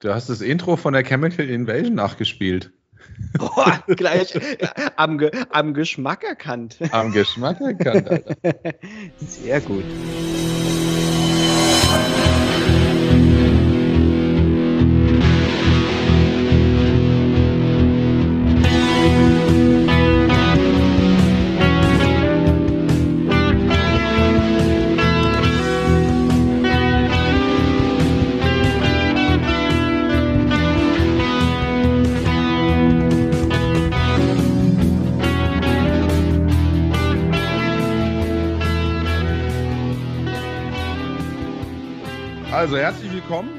Du hast das Intro von der Chemical Invasion nachgespielt. Boah, gleich am, am Geschmack erkannt. Am Geschmack erkannt, Alter. Sehr gut. Also herzlich willkommen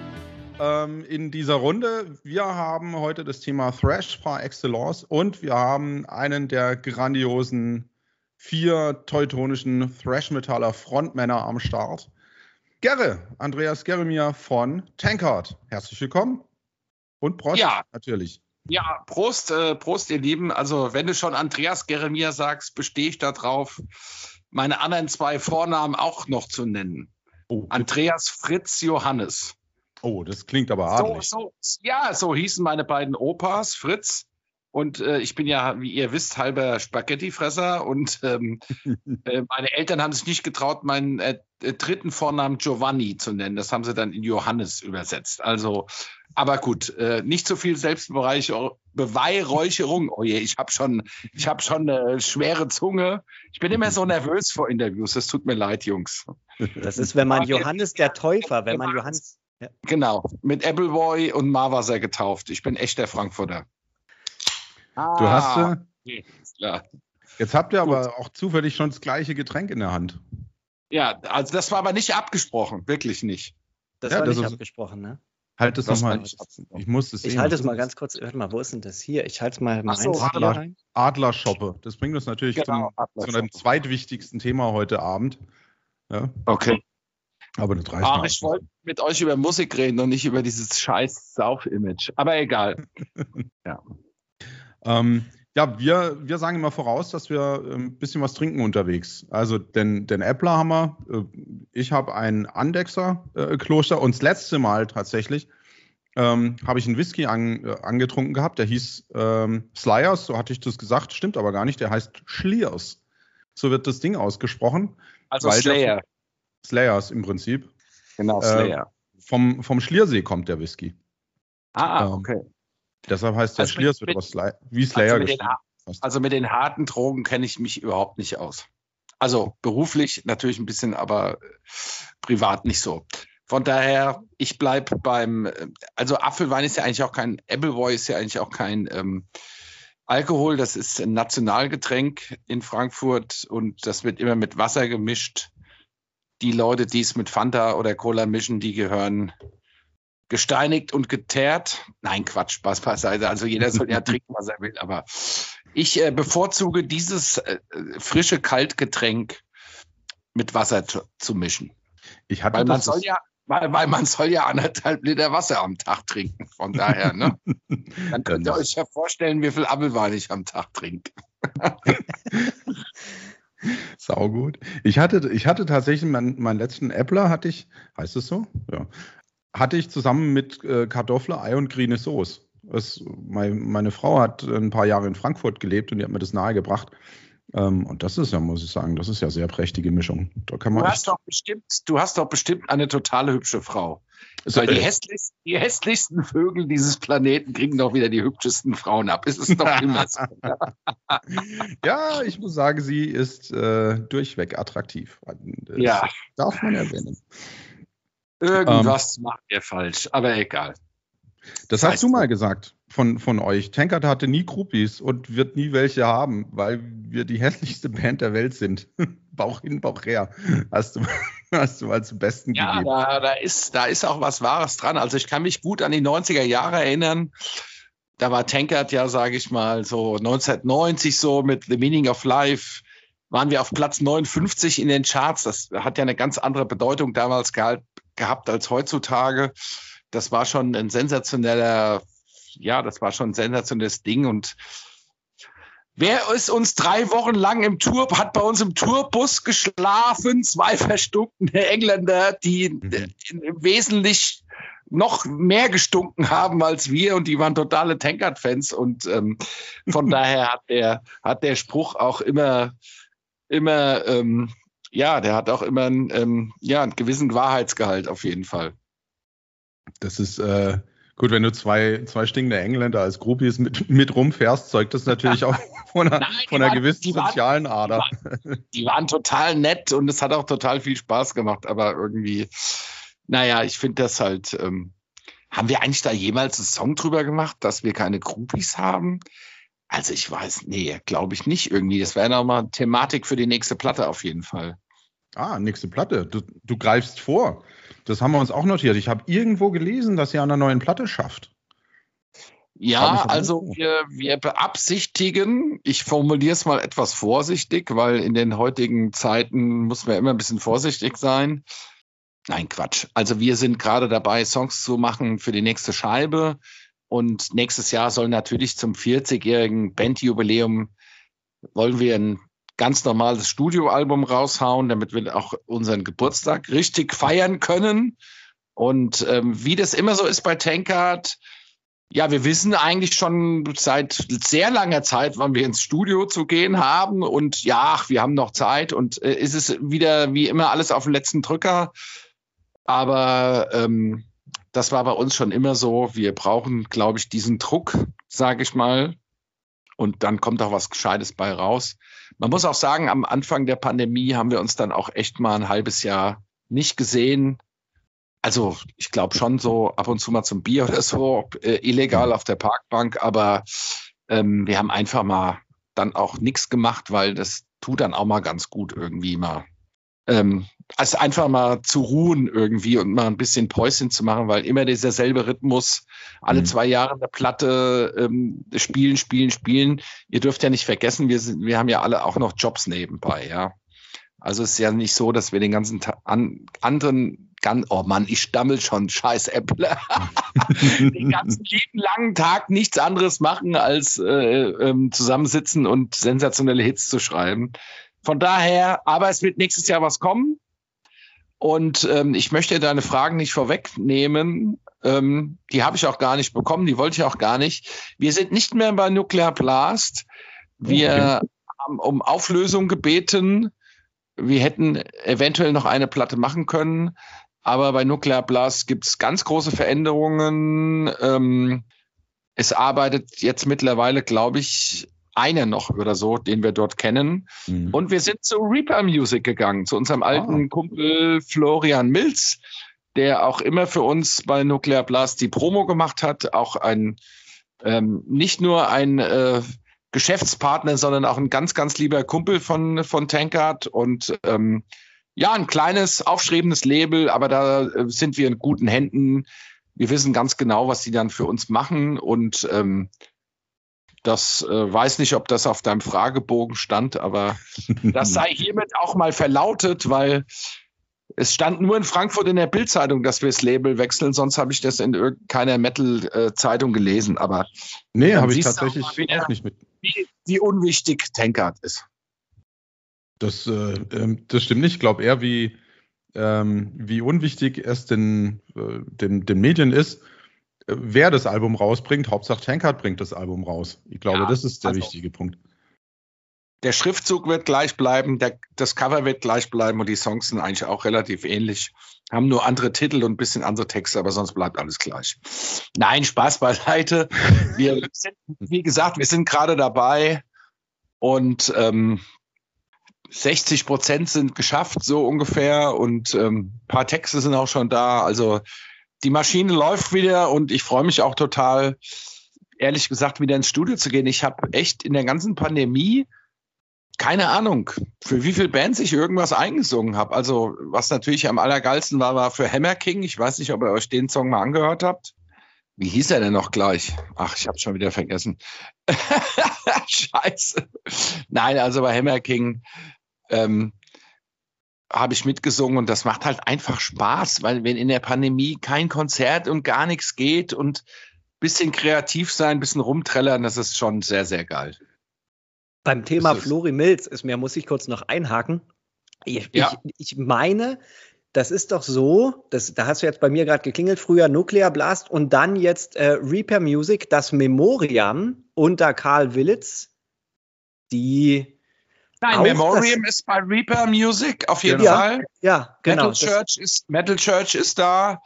ähm, in dieser Runde. Wir haben heute das Thema Thrash par excellence und wir haben einen der grandiosen vier teutonischen Thrash-Metaller Frontmänner am Start. Gerre, Andreas Geremir von Tankard. Herzlich willkommen. Und Prost Ja. natürlich. Ja, Prost, äh, Prost, ihr Lieben. Also, wenn du schon Andreas Geremir sagst, bestehe ich darauf, meine anderen zwei Vornamen auch noch zu nennen. Oh, Andreas Fritz Johannes. oh das klingt aber So, adelig. so, ja, so hießen meine beiden Opas, Fritz. Und äh, ich bin ja, wie ihr wisst, halber Spaghettifresser. Und ähm, äh, meine Eltern haben sich nicht getraut, meinen äh, äh, dritten Vornamen Giovanni zu nennen. Das haben sie dann in Johannes übersetzt. Also, aber gut, äh, nicht so viel Selbstbeweihräucherung. Oh je, ich habe schon, ich habe schon eine schwere Zunge. Ich bin immer so nervös vor Interviews. Das tut mir leid, Jungs. Das ist, wenn man Johannes der Täufer, wenn man Johannes. Genau, mit Appleboy und Marwasser getauft. Ich bin echt der Du hast, Ah, okay, ist klar. jetzt habt ihr aber auch zufällig schon das gleiche Getränk in der Hand. Ja, also das war aber nicht abgesprochen, wirklich nicht. Das Ja, war das nicht ist- abgesprochen, ne? Halt es nochmal. abgesprochen. Ich muss es Ich sehen. halte was es mal ganz kurz. Warte mal, wo ist denn das hier? Ich halte es mal so, meins hier Adler. rein. Adlershoppe. Das bringt uns natürlich Genau, zum, zu einem zweitwichtigsten Thema heute Abend. Ja, Okay. aber das reicht Ach, ich wollte mit euch über Musik reden und nicht über dieses scheiß Sauf-Image. Aber egal. Ähm, ja, wir, wir sagen immer voraus, dass wir äh, ein bisschen was trinken unterwegs. Also den, den Äppler haben wir. Äh, ich habe ein Andexer-Kloster äh, und das letzte Mal tatsächlich ähm, habe ich einen Whisky an, äh, angetrunken gehabt. Der hieß ähm, Slyers, so hatte ich das gesagt. Stimmt aber gar nicht. Der heißt Schliers. So wird das Ding ausgesprochen. Also der- Slayer. Slayers im Prinzip. Genau, äh, Slayer. Vom, vom Schliersee kommt der Whisky. ah, ähm, okay. Deshalb heißt der Also mit- Schliers, wird aber wie Slayer Also mit, den, also mit den harten Drogen kenne ich mich überhaupt nicht aus. Also beruflich natürlich ein bisschen, aber äh, privat nicht so. Von daher, ich bleibe beim, äh, also Apfelwein ist ja eigentlich auch kein, Appleboy ist ja eigentlich auch kein ähm, Alkohol, das ist ein Nationalgetränk in Frankfurt und das wird immer mit Wasser gemischt. Die Leute, die es mit Fanta oder Cola mischen, die gehören gesteinigt und geteert. Nein, Quatsch, Spaß beiseite. Also jeder soll ja trinken, was er will. Aber ich äh, bevorzuge dieses äh, frische Kaltgetränk mit Wasser zu, zu mischen. Ich hatte Weil man soll ja, weil, weil man soll ja anderthalb Liter Wasser am Tag trinken. Von daher, ne? Dann könnt ihr Dann- euch ja vorstellen, wie viel Apfelwein ich am Tag trinke. Saugut. Ich hatte, ich hatte tatsächlich meinen, meinen letzten Äppler, hatte ich, heißt es so? Ja. Hatte ich zusammen mit äh, Kartoffel, Ei und grüne Soße. Es, mein, meine Frau hat ein paar Jahre in Frankfurt gelebt und die hat mir das nahegebracht. Ähm, und das ist ja, muss ich sagen, das ist ja sehr prächtige Mischung. Da kann Du man hast, doch bestimmt, du hast doch bestimmt eine totale hübsche Frau. Weil die hässlichsten, die hässlichsten Vögel dieses Planeten kriegen doch wieder die hübschesten Frauen ab. Ist es doch immer so. ja, ich muss sagen, sie ist äh, durchweg attraktiv. Das Ja. Darf man erwähnen. Irgendwas macht ihr falsch, aber egal. Das hast du mal gesagt von, von euch. Tankard hatte nie Groupies und wird nie welche haben, weil wir die hässlichste Band der Welt sind. Bauch hin, Bauch her. Hast du, hast du mal zum Besten Ja, gegeben. da, da, ist, da ist auch was Wahres dran. Also ich kann mich gut an die 90er Jahre erinnern. Da war Tankard ja, sage ich mal, so 1990 so mit The Meaning of Life waren wir auf Platz 59 in den Charts. Das hat ja eine ganz andere Bedeutung damals gehabt, gehabt als heutzutage. Das war schon ein sensationeller, ja, das war schon ein sensationelles Ding und Wer ist uns drei Wochen lang im Tour, hat bei uns im Tourbus geschlafen? Zwei verstunkene Engländer, die Mhm. äh, wesentlich noch mehr gestunken haben als wir und die waren totale Tankard-Fans und ähm, von daher hat der, hat der Spruch auch immer, immer, ähm, ja, der hat auch immer einen, ähm, ja, einen gewissen Wahrheitsgehalt auf jeden Fall. Das ist äh, gut, wenn du zwei, zwei stinkende Engländer als Groupies mit, mit rumfährst, zeugt das natürlich auch von einer, Nein, die von einer waren- gewissen die waren- sozialen Ader. Die waren total nett und es hat auch total viel Spaß gemacht, aber irgendwie, naja, ich finde das halt, ähm, haben wir eigentlich da jemals einen Song drüber gemacht, dass wir keine Groupies haben? Also ich weiß, nee, glaube ich nicht irgendwie. Das wäre nochmal Thematik für die nächste Platte auf jeden Fall. Ah, nächste Platte. Du, du greifst vor. Das haben wir uns auch notiert. Ich habe irgendwo gelesen, dass ihr an einer neuen Platte schafft. Ja, also wir, wir beabsichtigen, ich formuliere es mal etwas vorsichtig, weil in den heutigen Zeiten muss man immer ein bisschen vorsichtig sein. Nein, Quatsch. Also wir sind gerade dabei, Songs zu machen für die nächste Scheibe. Und nächstes Jahr soll natürlich zum 40-jährigen Bandjubiläum wollen wir ein ganz normales Studioalbum raushauen, damit wir auch unseren Geburtstag richtig feiern können. Und ähm, wie das immer so ist bei Tankard, ja, wir wissen eigentlich schon seit sehr langer Zeit, wann wir ins Studio zu gehen haben. Und ja, ach, wir haben noch Zeit. Und äh, ist es wieder wie immer alles auf den letzten Drücker. Aber ähm, das war bei uns schon immer so. Wir brauchen, glaube ich, diesen Druck, sage ich mal. Und dann kommt auch was Gescheites bei raus. Man muss auch sagen, am Anfang der Pandemie haben wir uns dann auch echt mal ein halbes Jahr nicht gesehen. Also ich glaube schon so ab und zu mal zum Bier oder so, äh, illegal auf der Parkbank, aber ähm, wir haben einfach mal dann auch nichts gemacht, weil das tut dann auch mal ganz gut irgendwie mal. Ähm, also einfach mal zu ruhen irgendwie und mal ein bisschen Päuschen zu machen, weil immer dieser selbe Rhythmus, alle Mhm. zwei Jahre eine Platte ähm, spielen, spielen, spielen. Ihr dürft ja nicht vergessen, wir, sind, wir haben ja alle auch noch Jobs nebenbei, ja. Also es ist ja nicht so, dass wir den ganzen Tag an, anderen, gan, oh Mann, ich stammel schon, scheiß Apple, den ganzen lieben langen Tag nichts anderes machen, als äh, ähm, zusammensitzen und sensationelle Hits zu schreiben. Von daher, aber es wird nächstes Jahr was kommen. Und ähm, ich möchte deine Fragen nicht vorwegnehmen. Ähm, die habe ich auch gar nicht bekommen, die wollte ich auch gar nicht. Wir sind nicht mehr bei Nuclear Blast. Wir haben um Auflösung gebeten. Wir hätten eventuell noch eine Platte machen können, aber bei Nuclear Blast gibt es ganz große Veränderungen. Ähm, es arbeitet jetzt mittlerweile, glaube ich, einer noch oder so, den wir dort kennen. Mhm. Und wir sind zu Reaper Music gegangen, zu unserem alten Kumpel Florian Milz, der auch immer für uns bei Nuclear Blast die Promo gemacht hat, auch ein ähm, nicht nur ein äh, Geschäftspartner, sondern auch ein ganz, ganz lieber Kumpel von, von Tankard und ähm, ja, ein kleines, aufstrebendes Label, aber da äh, sind wir in guten Händen. Wir wissen ganz genau, was die dann für uns machen und ähm, das äh, weiß nicht, ob das auf deinem Fragebogen stand, aber das sei hiermit auch mal verlautet, weil es stand nur in Frankfurt in der Bildzeitung, dass wir das Label wechseln, sonst habe ich das in irgendeiner Metal-Zeitung gelesen. Aber Nee, habe ich tatsächlich auch wieder- auch nicht mit. wie, wie unwichtig Tankard ist. Das, äh, ähm, das stimmt nicht. Ich glaube eher, wie, ähm, wie unwichtig es den, äh, den, den Medien ist, wer das Album rausbringt. Hauptsache Tankard bringt das Album raus. Ich glaube, Ja, das ist der also- wichtige Punkt. Der Schriftzug wird gleich bleiben, der, das Cover wird gleich bleiben und die Songs sind eigentlich auch relativ ähnlich. Haben nur andere Titel und ein bisschen andere Texte, aber sonst bleibt alles gleich. Nein, Spaß beiseite. Wir sind, wie gesagt, wir sind gerade dabei und ähm, 60 Prozent sind geschafft, so ungefähr. Und ähm, paar Texte sind auch schon da. Also die Maschine läuft wieder und ich freue mich auch total, ehrlich gesagt, wieder ins Studio zu gehen. Ich habe echt in der ganzen Pandemie keine Ahnung, für wie viele Bands ich irgendwas eingesungen habe. Also, was natürlich am allergeilsten war, war für Hammer King. Ich weiß nicht, ob ihr euch den Song mal angehört habt. Wie hieß er denn noch gleich? Ach, ich habe schon wieder vergessen. Scheiße. Nein, also bei Hammer King ähm, habe ich mitgesungen und das macht halt einfach Spaß, weil wenn in der Pandemie kein Konzert und gar nichts geht und bisschen kreativ sein, bisschen rumträllern, das ist schon sehr, sehr geil. Beim Thema Flori Mills ist mir, muss ich kurz noch einhaken. Ich, Ja. ich, ich meine, das ist doch so, das, da hast du jetzt bei mir gerade geklingelt, früher Nuclear Blast und dann jetzt äh, Reaper Music, das Memoriam unter Karl Willits, die Nein, Memoriam ist bei Reaper Music auf jeden Ja, Fall. ja, genau. Metal, Church ist, Metal Church ist da.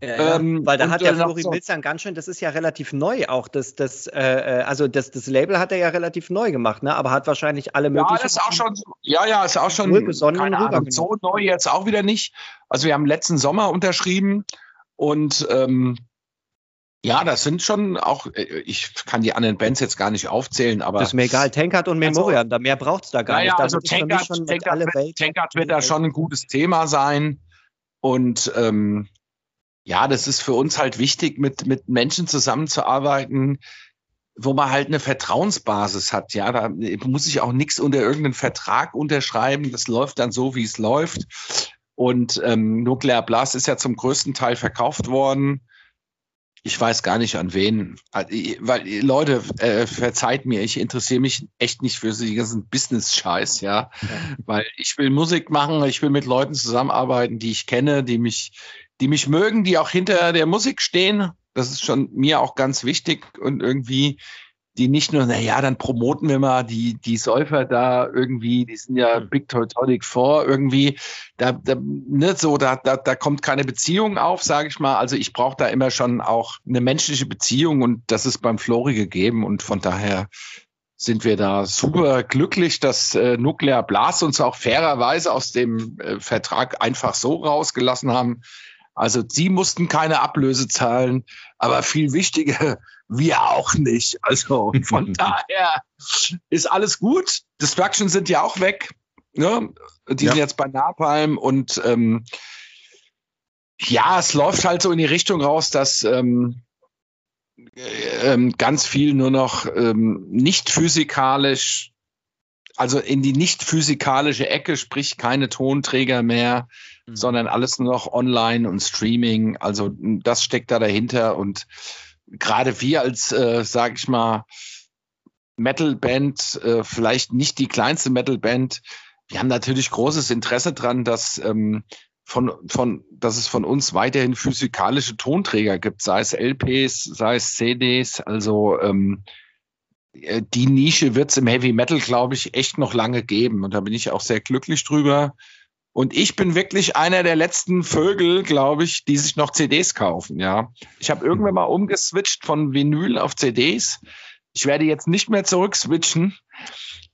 Ja, ja. Ähm, Weil da und hat der dann noch Flori so- Milz dann ganz schön, das ist ja relativ neu auch, das, das, äh, äh, also das, das Label hat er ja relativ neu gemacht, ne? aber hat wahrscheinlich alle Ja, möglichen. das ist auch schon, ja, ja, ist auch schon, keine Ahnung, so neu jetzt auch wieder nicht. Also wir haben letzten Sommer unterschrieben und ähm, ja, das sind schon auch, äh, ich kann die anderen Bands jetzt gar nicht aufzählen, aber Das ist mir egal, Tankard und Also- Memoriam, da mehr braucht es da gar naja, nicht. Da also Tankard, schon Tankard, alle wird. Tankard wird da schon ein gutes Thema sein und ähm, ja, das ist für uns halt wichtig, mit, mit Menschen zusammenzuarbeiten, wo man halt eine Vertrauensbasis hat. Ja, da muss ich auch nichts unter irgendeinen Vertrag unterschreiben. Das läuft dann so, wie es läuft. Und ähm, Nuclear Blast ist ja zum größten Teil verkauft worden. Ich weiß gar nicht an wen. Also, Weil, Leute, äh, verzeiht mir, ich interessiere mich echt nicht für den ganzen Business-Scheiß, ja. Weil ich will Musik machen, ich will mit Leuten zusammenarbeiten, die ich kenne, die mich, die mich mögen, die auch hinter der Musik stehen. Das ist schon mir auch ganz wichtig und irgendwie, die nicht nur, na ja, dann promoten wir mal die, die Säufer da irgendwie, die sind ja Big Teutonic 4 irgendwie, da, da, ne, so, da, da, da kommt keine Beziehung auf, sage ich mal. Also ich brauche da immer schon auch eine menschliche Beziehung und das ist beim Flori gegeben und von daher sind wir da super glücklich, dass äh, Nuclear Blast uns auch fairerweise aus dem äh, Vertrag einfach so rausgelassen haben. Also sie mussten keine Ablöse zahlen, aber viel wichtiger, wir auch nicht. Also von daher ist alles gut. Destruction sind ja auch weg. Ne? Die Ja. sind jetzt bei Napalm und ähm, ja, es läuft halt so in die Richtung raus, dass ähm, äh, ähm, ganz viel nur noch ähm, nicht physikalisch, also in die nicht physikalische Ecke, sprich keine Tonträger mehr, Mhm. sondern alles nur noch online und Streaming. Also das steckt da dahinter und gerade wir als, äh, sag ich mal, Metal-Band, äh, vielleicht nicht die kleinste Metal-Band, wir haben natürlich großes Interesse dran, dass ähm, von, von, dass es von uns weiterhin physikalische Tonträger gibt, sei es LPs, sei es CDs. Also ähm, äh, die Nische wird es im Heavy Metal, glaube ich, echt noch lange geben. Und da bin ich auch sehr glücklich drüber. Und ich bin wirklich einer der letzten Vögel, glaube ich, die sich noch CDs kaufen. Ja, ich habe irgendwann mal umgeswitcht von Vinyl auf CDs. Ich werde jetzt nicht mehr zurückswitchen.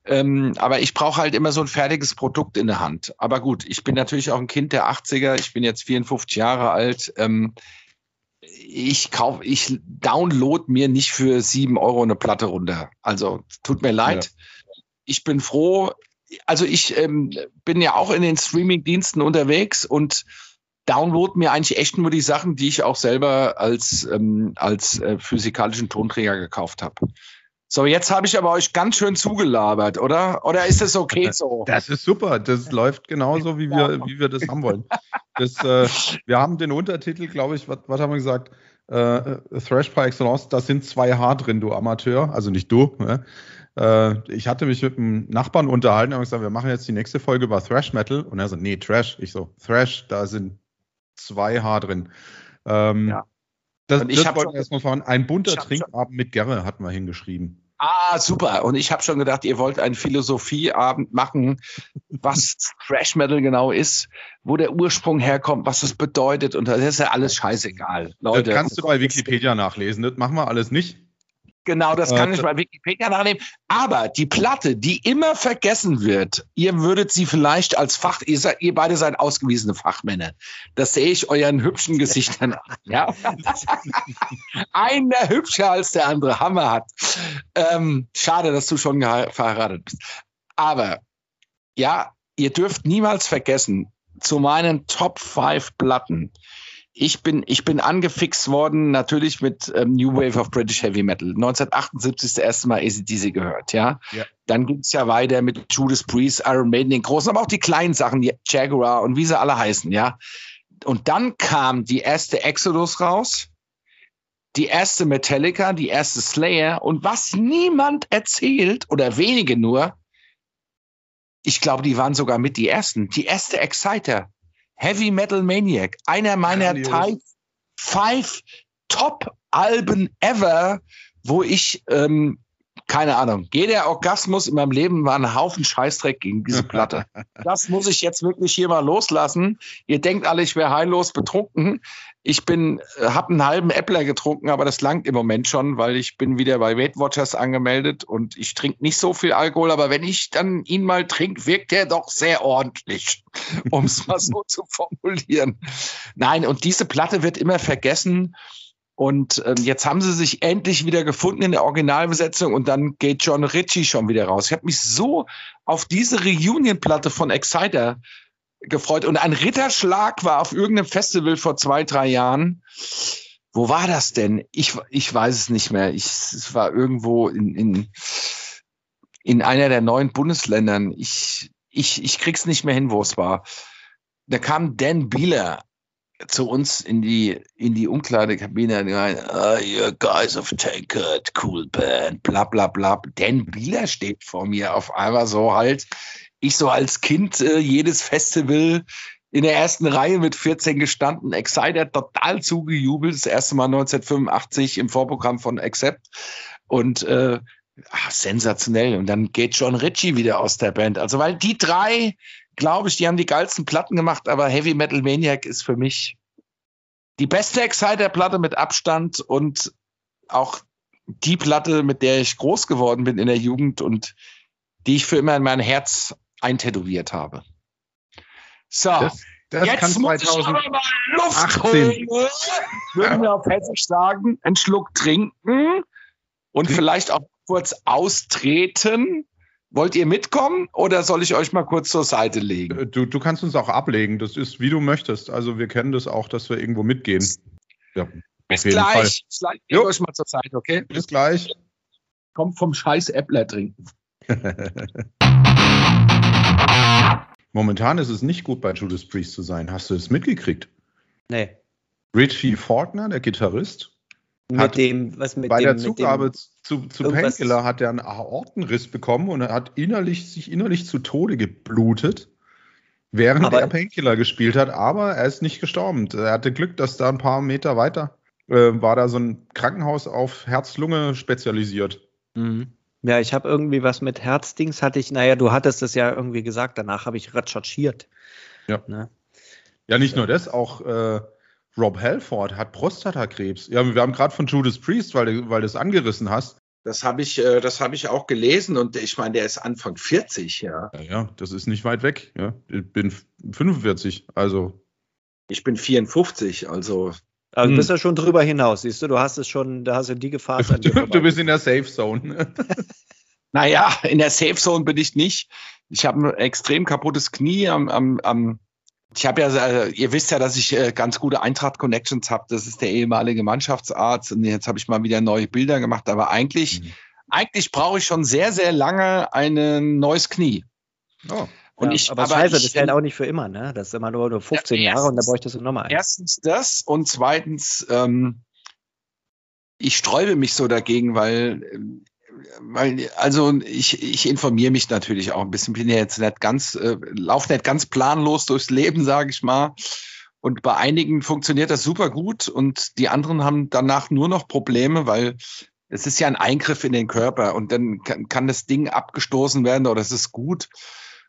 Ähm, aber ich brauche halt immer so ein fertiges Produkt in der Hand. Aber gut, ich bin natürlich auch ein Kind der 80er. Ich bin jetzt 54 Jahre alt. Ähm, ich kaufe, ich download mir nicht für sieben Euro eine Platte runter. Also tut mir leid. Ich bin froh. Also ich ähm, bin ja auch in den Streaming-Diensten unterwegs und download mir eigentlich echt nur die Sachen, die ich auch selber als, ähm, als äh, physikalischen Tonträger gekauft habe. So, jetzt habe ich aber euch ganz schön zugelabert, oder? Oder ist es okay so? Das ist super. Das läuft genauso, wie wir, wie wir das haben wollen. Das, äh, wir haben den Untertitel, glaube ich, was, was haben wir gesagt? Äh, Thrash par excellence, da sind zwei H drin, du Amateur. Also nicht du. Ne? Äh, ich hatte mich mit einem Nachbarn unterhalten und gesagt, wir machen jetzt die nächste Folge über Thrash Metal. Und er so, nee, Trash. Ich so, Thrash, da sind zwei H drin. Ähm, Ja. Das, Und ich das wollten schon- wir erstmal fahren. Ein bunter Trinkabend mit Gerre hatten wir hingeschrieben. Ah, super. Und ich habe schon gedacht, ihr wollt einen Philosophieabend machen, was Thrash Metal genau ist, wo der Ursprung herkommt, was es bedeutet. Und das ist ja alles scheißegal. Leute, das kannst du bei Wikipedia nachlesen. Das machen wir alles nicht. Genau, das kann Äh, ich bei Wikipedia nachnehmen. Aber die Platte, die immer vergessen wird, ihr würdet sie vielleicht als Fach, ihr, seid, ihr beide seid ausgewiesene Fachmänner. Das sehe ich euren hübschen Gesichtern an. Ja? Einer hübscher als der andere, Hammer hat. Ähm, schade, dass du schon verheiratet bist. Aber ja, ihr dürft niemals vergessen, zu meinen Top 5 Platten ich bin, ich bin angefixt worden, natürlich mit ähm, New Wave of British Heavy Metal. 1978 das erste Mal ACDC gehört, ja. Ja. Dann ging's ja weiter mit Judas Priest, Iron Maiden, den großen, aber auch die kleinen Sachen, die Jaguar und wie sie alle heißen, ja. Und dann kam die erste Exodus raus, die erste Metallica, die erste Slayer und was niemand erzählt oder wenige nur, ich glaube, die waren sogar mit die ersten. Die erste Exciter, Heavy Metal Maniac, einer meiner Type 5 Top-Alben ever, wo ich ähm, keine Ahnung. Jeder Orgasmus in meinem Leben war ein Haufen Scheißdreck gegen diese Platte. das muss ich jetzt wirklich hier mal loslassen. Ihr denkt alle, ich wäre heillos betrunken. Ich bin, äh, habe einen halben Äppler getrunken, aber das langt im Moment schon, weil ich bin wieder bei Weight Watchers angemeldet und ich trinke nicht so viel Alkohol, aber wenn ich dann ihn mal trinke, wirkt er doch sehr ordentlich, um es mal so zu formulieren. Nein, und diese Platte wird immer vergessen. Und ähm, jetzt haben sie sich endlich wieder gefunden in der Originalbesetzung und dann geht John Ritchie schon wieder raus. Ich habe mich so auf diese Reunion-Platte von Exciter gefreut. Und ein Ritterschlag war auf irgendeinem Festival vor zwei, drei Jahren. Wo war das denn? Ich, ich weiß es nicht mehr. Ich, es war irgendwo in, in, in einer der neuen Bundesländern. Ich, ich, ich krieg's nicht mehr hin, wo es war. Da kam Dan Bieler zu uns in die, in die Umkleidekabine rein, oh, you guys of Tankard, cool band, bla bla bla. Dan Bieler steht vor mir auf einmal so halt. Ich so als Kind äh, jedes Festival in der ersten Reihe mit 14 gestanden, Exciter total zugejubelt, das erste Mal 1985 im Vorprogramm von Accept und äh, ach, sensationell. Und dann geht John Ritchie wieder aus der Band. Also weil die drei glaube ich, die haben die geilsten Platten gemacht, aber Heavy Metal Maniac ist für mich die beste Exciter-Platte mit Abstand und auch die Platte, mit der ich groß geworden bin in der Jugend und die ich für immer in mein Herz eintätowiert habe. So, das, das jetzt kann muss 2018. ich aber mal Luft holen. Würden wir auf Hessisch sagen, einen Schluck trinken und vielleicht auch kurz austreten Wollt ihr mitkommen oder soll ich euch mal kurz zur Seite legen? Äh, du, du kannst uns auch ablegen. Das ist, wie du möchtest. Also wir kennen das auch, dass wir irgendwo mitgehen. Ja, Bis gleich. Fall. Ich euch mal zur Seite, okay? Bis gleich. Kommt vom scheiß Äppler trinken. Momentan ist es nicht gut, bei Judas Priest zu sein. Hast du es mitgekriegt? Nee. Richie Faulkner, der Gitarrist, mit dem, was mit bei dem, der Zugabe zu, zu Painkiller hat er einen Aortenriss bekommen und er hat innerlich, sich innerlich zu Tode geblutet, während aber, er Painkiller gespielt hat, aber er ist nicht gestorben. Er hatte Glück, dass da ein paar Meter weiter äh, war da so ein Krankenhaus auf Herz-Lunge spezialisiert. Mhm. Ja, ich habe irgendwie was mit Herzdings hatte ich, naja, du hattest es ja irgendwie gesagt, danach habe ich recherchiert. Ja. Ne? Ja, nicht nur das, auch äh, Rob Halford hat Prostatakrebs. Ja, wir haben gerade von Judas Priest, weil, du, weil du es angerissen hast. Das habe ich, äh, das habe ich auch gelesen und ich meine, der ist Anfang 40, ja. ja. Ja, das ist nicht weit weg. Ja. Ich bin 45, also. Ich bin 54, also. Also hm. bist du schon drüber hinaus, siehst du, du hast es schon, da hast du die Gefahr. Du, du bist in der Safe Zone. naja, in der Safe Zone bin ich nicht. Ich habe ein extrem kaputtes Knie am, am, am ich habe ja, äh, ihr wisst ja, dass ich äh, ganz gute Eintracht-Connections habe. Das ist der ehemalige Mannschaftsarzt. Und jetzt habe ich mal wieder neue Bilder gemacht. Aber eigentlich, mhm. eigentlich brauche ich schon sehr, sehr lange ein neues Knie. Oh. Und ja, ich, aber, aber scheiße, ich, das hält auch nicht für immer, ne? Das ist immer nur, nur 15 ja, Jahre und da bräuchtest du nochmal eins. Erstens das und zweitens, ähm, ich sträube mich so dagegen, weil ähm, weil, also ich, ich informiere mich natürlich auch ein bisschen, bin ja jetzt nicht ganz, äh, laufe nicht ganz planlos durchs Leben, sage ich mal. Und bei einigen funktioniert das super gut und die anderen haben danach nur noch Probleme, weil es ist ja ein Eingriff in den Körper und dann kann, kann das Ding abgestoßen werden oder es ist gut.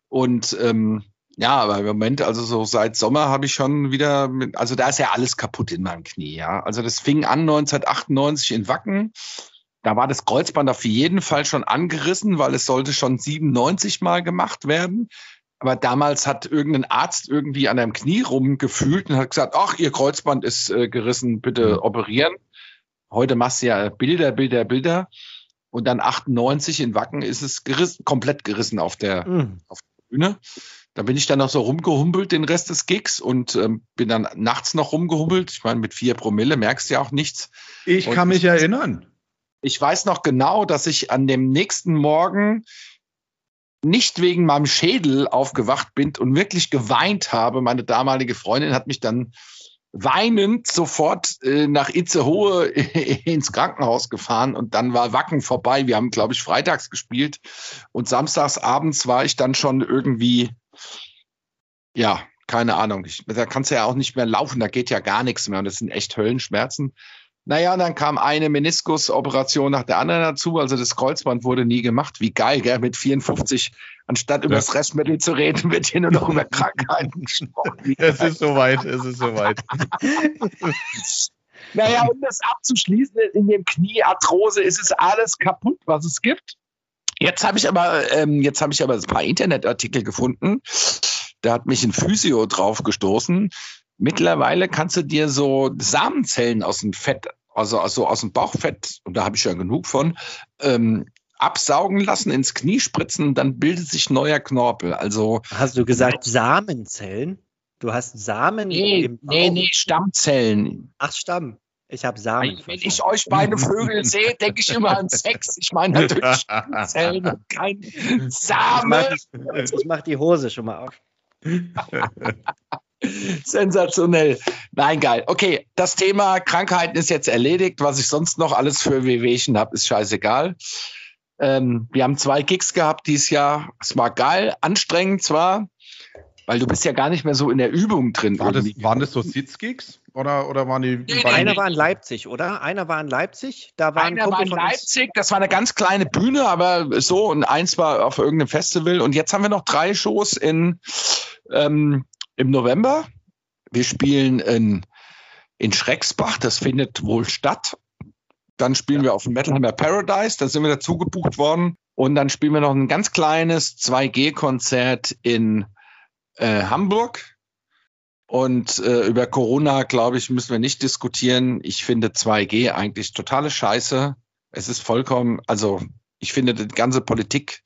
Und ähm, ja, aber im Moment, also so seit Sommer habe ich schon wieder, mit, also da ist ja alles kaputt in meinem Knie, ja. Also das fing an 1998 in Wacken da war das Kreuzband auf jeden Fall schon angerissen, weil es sollte schon 97 Mal gemacht werden. Aber damals hat irgendein Arzt irgendwie an einem Knie rumgefühlt und hat gesagt, ach, Ihr Kreuzband ist äh, gerissen, bitte mhm. operieren. Heute machst du ja Bilder, Bilder, Bilder. Und dann 98 in Wacken ist es gerissen, komplett gerissen auf der, mhm. auf der Bühne. Da bin ich dann noch so rumgehumpelt den Rest des Gigs und ähm, bin dann nachts noch rumgehumpelt. Ich meine, mit vier Promille merkst du ja auch nichts. Ich und kann mich erinnern. Ich weiß noch genau, dass ich an dem nächsten Morgen nicht wegen meinem Schädel aufgewacht bin und wirklich geweint habe. Meine damalige Freundin hat mich dann weinend sofort äh, nach Itzehoe ins Krankenhaus gefahren und dann war Wacken vorbei. Wir haben, glaube ich, freitags gespielt und samstags abends war ich dann schon irgendwie, ja, keine Ahnung. Ich, da kannst du ja auch nicht mehr laufen, da geht ja gar nichts mehr und das sind echt Höllenschmerzen. Naja, dann kam eine Meniskusoperation nach der anderen dazu. Also das Kreuzband wurde nie gemacht. Wie geil, gell? Mit 54, anstatt über das Restmittel zu reden, wird hier nur noch über Krankheiten gesprochen. Es ist soweit, es ist soweit. naja, um das abzuschließen, in dem Knie Arthrose ist es alles kaputt, was es gibt. Jetzt habe ich aber, ähm, jetzt habe ich aber ein paar Internetartikel gefunden. Da hat mich ein Physio drauf gestoßen. Mittlerweile kannst du dir so Samenzellen aus dem Fett, also, also aus dem Bauchfett, und da habe ich ja genug von, ähm, absaugen lassen, ins Knie spritzen und dann bildet sich neuer Knorpel. Also hast du gesagt Samenzellen? Du hast Samen nee, im Bauch? Nee, nee, Stammzellen. Ach, Stamm. Ich habe Samen. Wenn ich euch beide Vögel sehe, denke ich immer an Sex. Ich meine natürlich Stammzellen und kein Samen. Ich mache mach die Hose schon mal auf. Sensationell. Nein, geil. Okay, das Thema Krankheiten ist jetzt erledigt. Was ich sonst noch alles für Wehwehchen habe, ist scheißegal. Ähm, wir haben zwei Gigs gehabt dieses Jahr. Es war geil, anstrengend zwar, weil du bist ja gar nicht mehr so in der Übung drin. War das, waren das so Sitzgigs oder, oder waren die? Nee, einer nee. war in Leipzig, oder? Einer war in Leipzig. Da war einer ein war in Leipzig. Das war eine ganz kleine Bühne, aber so und eins war auf irgendeinem Festival. Und jetzt haben wir noch drei Shows in ähm, im November. Wir spielen in, in Schrecksbach, das findet wohl statt. Dann spielen ja. wir auf dem Metalhammer Paradise, da sind wir dazu gebucht worden. Und dann spielen wir noch ein ganz kleines 2G-Konzert in äh, Hamburg. Und äh, über Corona, glaube ich, müssen wir nicht diskutieren. Ich finde 2G eigentlich totale Scheiße. Es ist vollkommen, also ich finde die ganze Politik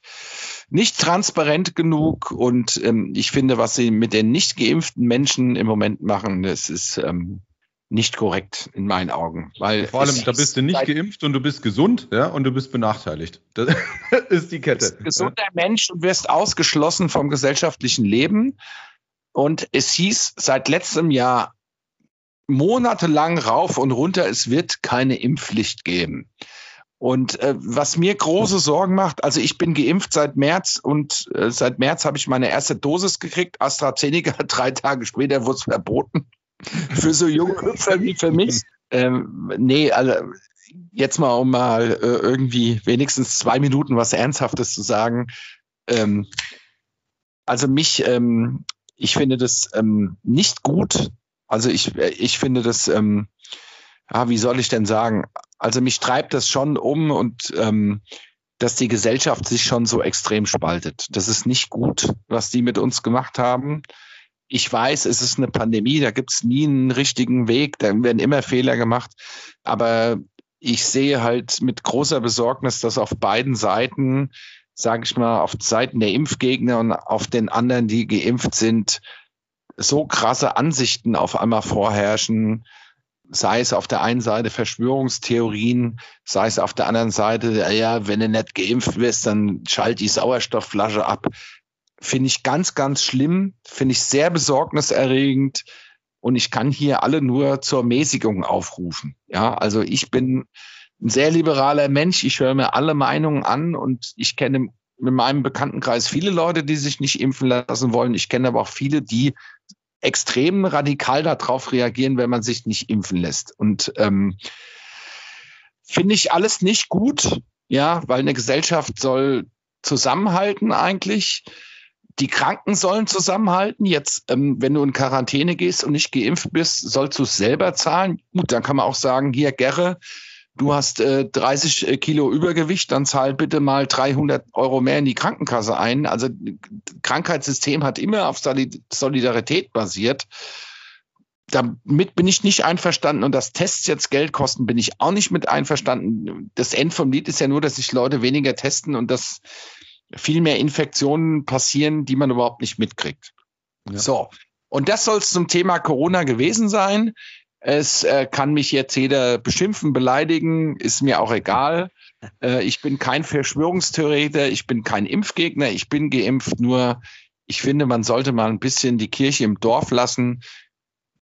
nicht transparent genug und ähm, ich finde, was sie mit den nicht geimpften Menschen im Moment machen, das ist ähm, nicht korrekt in meinen Augen. Weil Vor allem, da bist du nicht geimpft und du bist gesund, ja, und du bist benachteiligt. Das ist die Kette. Du bist gesunder. Mensch und wirst ausgeschlossen vom gesellschaftlichen Leben. Und es hieß seit letztem Jahr monatelang rauf und runter, es wird keine Impfpflicht geben. Und äh, was mir große Sorgen macht, also ich bin geimpft seit März und äh, seit März habe ich meine erste Dosis gekriegt. AstraZeneca, drei Tage später wurde es verboten. für so junge Hüpfer wie für mich. Ähm, nee, also jetzt mal, um mal äh, irgendwie wenigstens zwei Minuten was Ernsthaftes zu sagen. Ähm, also mich, ähm, ich finde das ähm, nicht gut. Also ich, ich finde das, ähm, ja, wie soll ich denn sagen? Also mich treibt das schon um und ähm, dass die Gesellschaft sich schon so extrem spaltet. Das ist nicht gut, was die mit uns gemacht haben. Ich weiß, es ist eine Pandemie, da gibt es nie einen richtigen Weg, da werden immer Fehler gemacht. Aber ich sehe halt mit großer Besorgnis, dass auf beiden Seiten, sage ich mal, auf Seiten der Impfgegner und auf den anderen, die geimpft sind, so krasse Ansichten auf einmal vorherrschen, sei es auf der einen Seite Verschwörungstheorien, sei es auf der anderen Seite, ja, wenn du nicht geimpft wirst, dann schalt die Sauerstoffflasche ab. Finde ich ganz, ganz schlimm, finde ich sehr besorgniserregend. Und ich kann hier alle nur zur Mäßigung aufrufen. Ja, also ich bin ein sehr liberaler Mensch. Ich höre mir alle Meinungen an und ich kenne in meinem Bekanntenkreis viele Leute, die sich nicht impfen lassen wollen. Ich kenne aber auch viele, die extrem radikal darauf reagieren, wenn man sich nicht impfen lässt. Und ähm, finde ich alles nicht gut, ja, weil eine Gesellschaft soll zusammenhalten eigentlich. Die Kranken sollen zusammenhalten. Jetzt, ähm, wenn du in Quarantäne gehst und nicht geimpft bist, sollst du es selber zahlen. Gut, dann kann man auch sagen, hier, Gerre, du hast äh, 30 äh, Kilo Übergewicht, dann zahl bitte mal 300 Euro mehr in die Krankenkasse ein. Also Krankheitssystem hat immer auf Solidarität basiert. Damit bin ich nicht einverstanden und dass Tests jetzt Geld kosten, bin ich auch nicht mit einverstanden. Das End vom Lied ist ja nur, dass sich Leute weniger testen und dass viel mehr Infektionen passieren, die man überhaupt nicht mitkriegt. Ja. So. Und das soll es zum Thema Corona gewesen sein. Es äh, kann mich jetzt jeder beschimpfen, beleidigen, ist mir auch egal. Äh, ich bin kein Verschwörungstheoretiker, ich bin kein Impfgegner, ich bin geimpft, nur ich finde, man sollte mal ein bisschen die Kirche im Dorf lassen,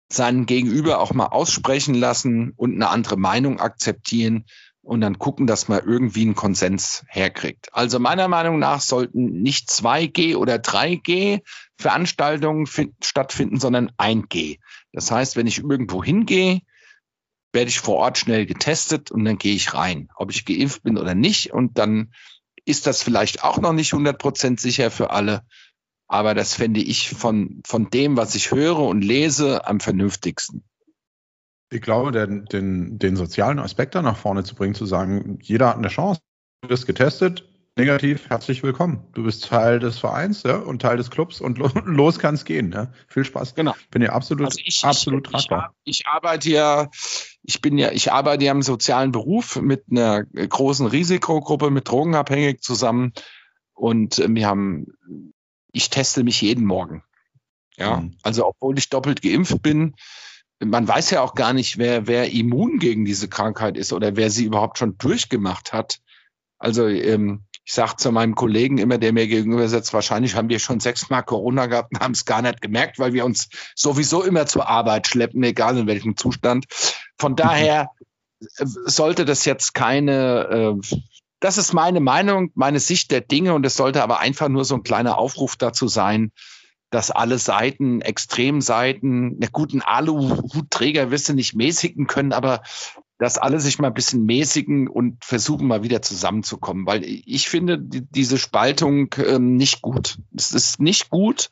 seinen Gegenüber auch mal aussprechen lassen und eine andere Meinung akzeptieren und dann gucken, dass man irgendwie einen Konsens herkriegt. Also meiner Meinung nach sollten nicht 2G oder 3G Veranstaltungen stattfinden, sondern 1G. Das heißt, wenn ich irgendwo hingehe, werde ich vor Ort schnell getestet und dann gehe ich rein, ob ich geimpft bin oder nicht. Und dann ist das vielleicht auch noch nicht 100 Prozent sicher für alle. Aber das fände ich von, von dem, was ich höre und lese, am vernünftigsten. Ich glaube, den, den, den sozialen Aspekt da nach vorne zu bringen, zu sagen, jeder hat eine Chance, du wirst getestet, negativ, herzlich willkommen. Du bist Teil des Vereins ja, und Teil des Clubs und lo los kann es gehen. Ja. Viel Spaß. Genau. Bin ja absolut, also ich, absolut ich, tragbar. Ich, ich, arbeite ja, ich bin ja, ich arbeite ja im sozialen Beruf mit einer großen Risikogruppe mit Drogenabhängig zusammen und äh, wir haben, ich teste mich jeden Morgen. Ja, mhm. also obwohl ich doppelt geimpft bin, man weiß ja auch gar nicht, wer, wer immun gegen diese Krankheit ist oder wer sie überhaupt schon durchgemacht hat. Also ähm, ich sage zu meinem Kollegen immer, der mir gegenüber sitzt, wahrscheinlich haben wir schon sechsmal Corona gehabt und haben es gar nicht gemerkt, weil wir uns sowieso immer zur Arbeit schleppen, egal in welchem Zustand. Von daher äh, sollte das jetzt keine, äh, das ist meine Meinung, meine Sicht der Dinge und es sollte aber einfach nur so ein kleiner Aufruf dazu sein, dass alle Seiten, Extremseiten, einen guten Aluhutträger wirst du nicht mäßigen können, aber dass alle sich mal ein bisschen mäßigen und versuchen mal wieder zusammenzukommen, weil ich finde die, diese Spaltung ähm, nicht gut. Es ist nicht gut.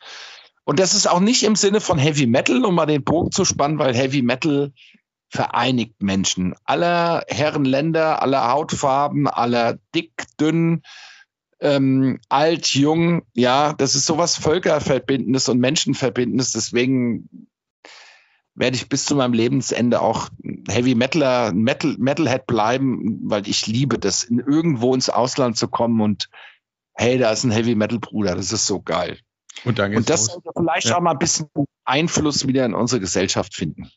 Und das ist auch nicht im Sinne von Heavy Metal, um mal den Bogen zu spannen, weil Heavy Metal vereinigt Menschen. Aller Herrenländer, aller Hautfarben, aller dick, dünn, ähm, alt, jung, ja, das ist sowas Völkerverbindendes und Menschenverbindendes. Deswegen werde ich bis zu meinem Lebensende auch Heavy Metaler, Metal, Metalhead bleiben, weil ich liebe das, in irgendwo ins Ausland zu kommen und hey, da ist ein Heavy Metal Bruder, das ist so geil. Und, dann und das sollte vielleicht ja. auch mal ein bisschen Einfluss wieder in unsere Gesellschaft finden.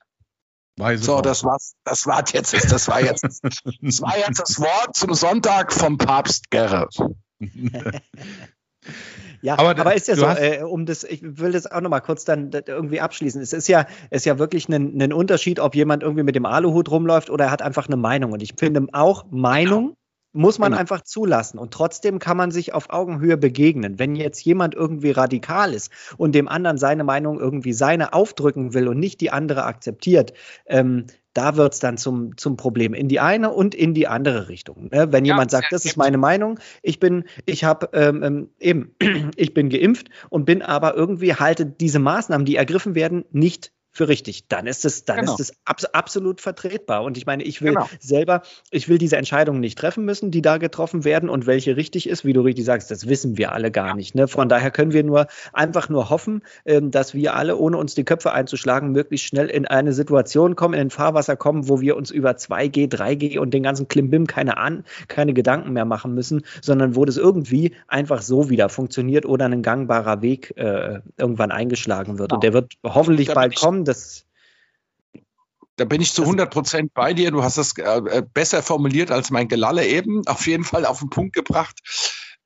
Weise so, das war's. Das war jetzt. Das war jetzt. Das war jetzt das Wort zum Sonntag vom Papst Gerre. Ja, aber, aber ist ja so, äh, um das, ich will das auch nochmal kurz dann irgendwie abschließen. Es ist ja, ist ja wirklich ein, ein Unterschied, ob jemand irgendwie mit dem Aluhut rumläuft oder er hat einfach eine Meinung. Und ich finde auch Meinung muss man genau. einfach zulassen. Und trotzdem kann man sich auf Augenhöhe begegnen. Wenn jetzt jemand irgendwie radikal ist und dem anderen seine Meinung irgendwie seine aufdrücken will und nicht die andere akzeptiert, ähm, da wird es dann zum, zum Problem in die eine und in die andere Richtung. Ne? Wenn ja, jemand sagt, das ist meine Meinung, ich bin, ich habe ähm, ähm eben, ich bin geimpft und bin aber irgendwie halte diese Maßnahmen, die ergriffen werden, nicht für richtig. Dann ist es, dann genau. ist es abs absolut vertretbar. Und ich meine, ich will genau. selber, ich will diese Entscheidungen nicht treffen müssen, die da getroffen werden und welche richtig ist, wie du richtig sagst, das wissen wir alle gar nicht. Ne? Von daher können wir nur einfach nur hoffen, ähm, dass wir alle, ohne uns die Köpfe einzuschlagen, möglichst schnell in eine Situation kommen, in ein Fahrwasser kommen, wo wir uns über 2G, 3G und den ganzen Klimbim keine an, keine Gedanken mehr machen müssen, sondern wo das irgendwie einfach so wieder funktioniert oder ein gangbarer Weg äh, irgendwann eingeschlagen wird. Genau. Und der wird hoffentlich bald kommen das da bin ich zu 100 Prozent bei dir. Du hast das äh, äh, besser formuliert als mein Gelalle eben. Auf jeden Fall auf den Punkt gebracht.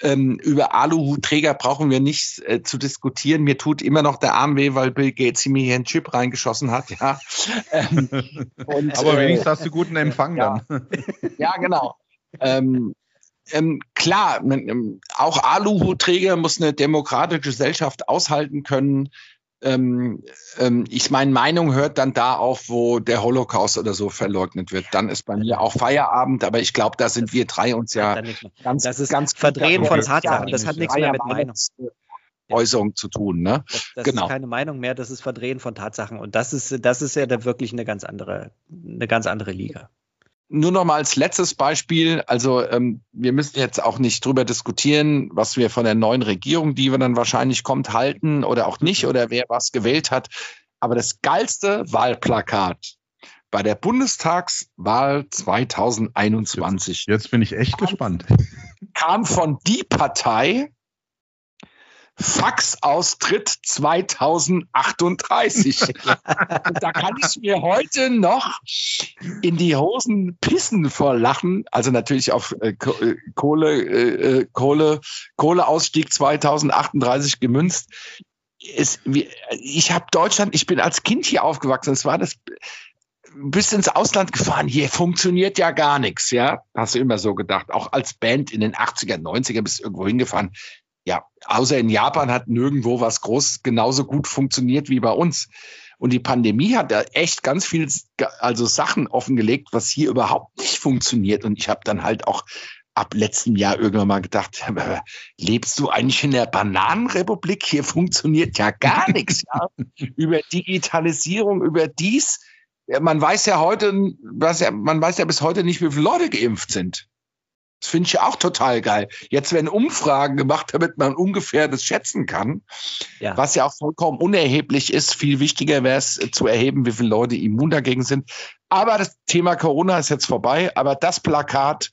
Ähm, über Aluhutträger brauchen wir nicht äh, zu diskutieren. Mir tut immer noch der Arm weh, weil Bill Gates mir hier einen Chip reingeschossen hat. Ja. Ähm, und, Aber wenigstens äh, hast du guten Empfang ja, dann. ja, genau. Ähm, ähm, klar, man, ähm, auch Aluhutträger muss eine demokratische Gesellschaft aushalten können ähm, ähm, ich meine Meinung hört dann da auf, wo der Holocaust oder so verleugnet wird. Dann ist bei mir auch Feierabend, aber ich glaube, da sind wir drei uns ja ganz, das ist ganz Verdrehen von Tatsachen. Das hat nichts mehr mit Meinung. Äußerung zu tun. Ne? Das, das genau. ist keine Meinung mehr, das ist Verdrehen von Tatsachen. Und das ist, das ist ja da wirklich eine ganz andere, eine ganz andere Liga nur noch mal als letztes Beispiel, also ähm, wir müssen jetzt auch nicht drüber diskutieren, was wir von der neuen Regierung, die wir dann wahrscheinlich kommt, halten oder auch nicht oder wer was gewählt hat. Aber das geilste Wahlplakat bei der Bundestagswahl 2021. Jetzt, jetzt bin ich echt kam, gespannt. Kam von die Partei, Faxaustritt 2038. da kann ich mir heute noch in die Hosen pissen vor Lachen. Also natürlich auf äh, äh Kohle, äh, äh, Kohle, Kohleausstieg 2038 gemünzt. Es, ich habe Deutschland, ich bin als Kind hier aufgewachsen. Es war das bist ins Ausland gefahren, hier funktioniert ja gar nichts, ja. Hast du immer so gedacht. Auch als Band in den 80er, 90er bist du irgendwo hingefahren. Ja, außer in Japan hat nirgendwo was groß genauso gut funktioniert wie bei uns. Und die Pandemie hat da echt ganz viel, also Sachen offengelegt, was hier überhaupt nicht funktioniert. Und ich habe dann halt auch ab letztem Jahr irgendwann mal gedacht, lebst du eigentlich in der Bananenrepublik? Hier funktioniert ja gar nichts. Ja? über Digitalisierung, über dies. Man weiß ja heute, man weiß ja bis heute nicht, wie viele Leute geimpft sind. Das finde ich auch total geil. Jetzt werden Umfragen gemacht, damit man ungefähr das schätzen kann. Ja. Was ja auch vollkommen unerheblich ist. Viel wichtiger wäre es zu erheben, wie viele Leute immun dagegen sind. Aber das Thema Corona ist jetzt vorbei. Aber das Plakat,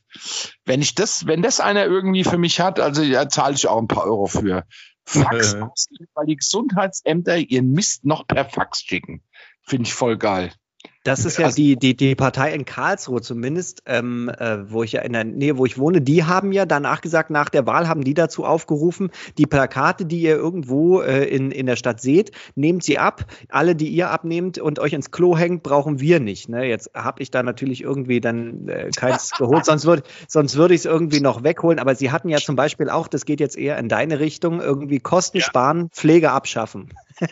wenn ich das, wenn das einer irgendwie für mich hat, also ja, zahle ich auch ein paar Euro für. Fax, weil die Gesundheitsämter ihren Mist noch per Fax schicken. Finde ich voll geil. Das ist ja also, die, die, die Partei in Karlsruhe zumindest, ähm, äh, wo ich ja in der Nähe, wo ich wohne, die haben ja danach gesagt, nach der Wahl haben die dazu aufgerufen, die Plakate, die ihr irgendwo äh, in, in der Stadt seht, nehmt sie ab. Alle, die ihr abnehmt und euch ins Klo hängt, brauchen wir nicht. Ne? Jetzt habe ich da natürlich irgendwie dann äh, keins geholt, sonst würde sonst würd ich es irgendwie noch wegholen. Aber sie hatten ja zum Beispiel auch, das geht jetzt eher in deine Richtung, irgendwie Kosten ja. sparen, Pflege abschaffen.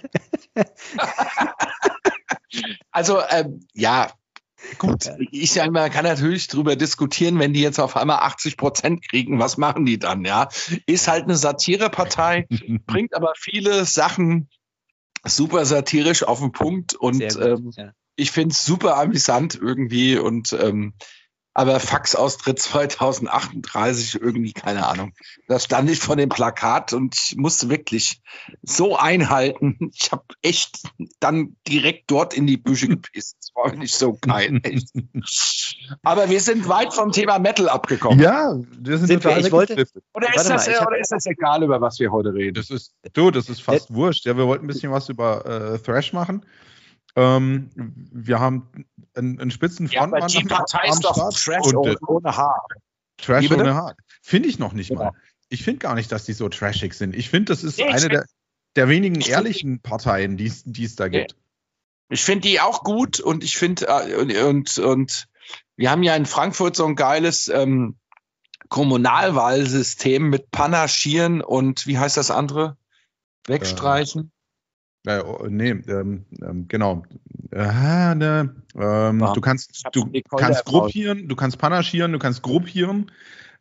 Also ähm, ja, gut. Ich sage mal, man kann natürlich darüber diskutieren, wenn die jetzt auf einmal 80 Prozent kriegen, was machen die dann? Ja, ist halt eine Satirepartei, bringt aber viele Sachen super satirisch auf den Punkt und gut, ähm, ja. ich finde es super amüsant irgendwie und ähm, aber Faxaustritt 2038 irgendwie, keine Ahnung. Da stand ich vor dem Plakat und ich musste wirklich so einhalten. Ich habe echt dann direkt dort in die Büsche gepisst. Das war nicht so geil. Echt. Aber wir sind weit vom Thema Metal abgekommen. Ja, wir sind, sind wir, ich wollte, oder, ist das, mal, oder ist das egal, über was wir heute reden? Das ist, du, das ist fast wurscht. Ja, wir wollten ein bisschen was über äh, Thrash machen. Ähm, wir haben einen, einen spitzen Frontmann. Ja, die Partei ist doch Trash ohne, ohne Haar. Trash ohne Haar. Finde ich noch nicht ja. mal. Ich finde gar nicht, dass die so trashig sind. Ich finde, das ist ich eine der, der wenigen ehrlichen Parteien, die es da gibt. Ich finde die auch gut und ich finde, äh, und, und, und, wir haben ja in Frankfurt so ein geiles ähm, Kommunalwahlsystem mit Panaschieren und wie heißt das andere? Wegstreichen. Äh, nee, ähm, ähm, genau. Äh, ne, ähm, du kannst, du kannst gruppieren, du kannst panaschieren, du kannst gruppieren.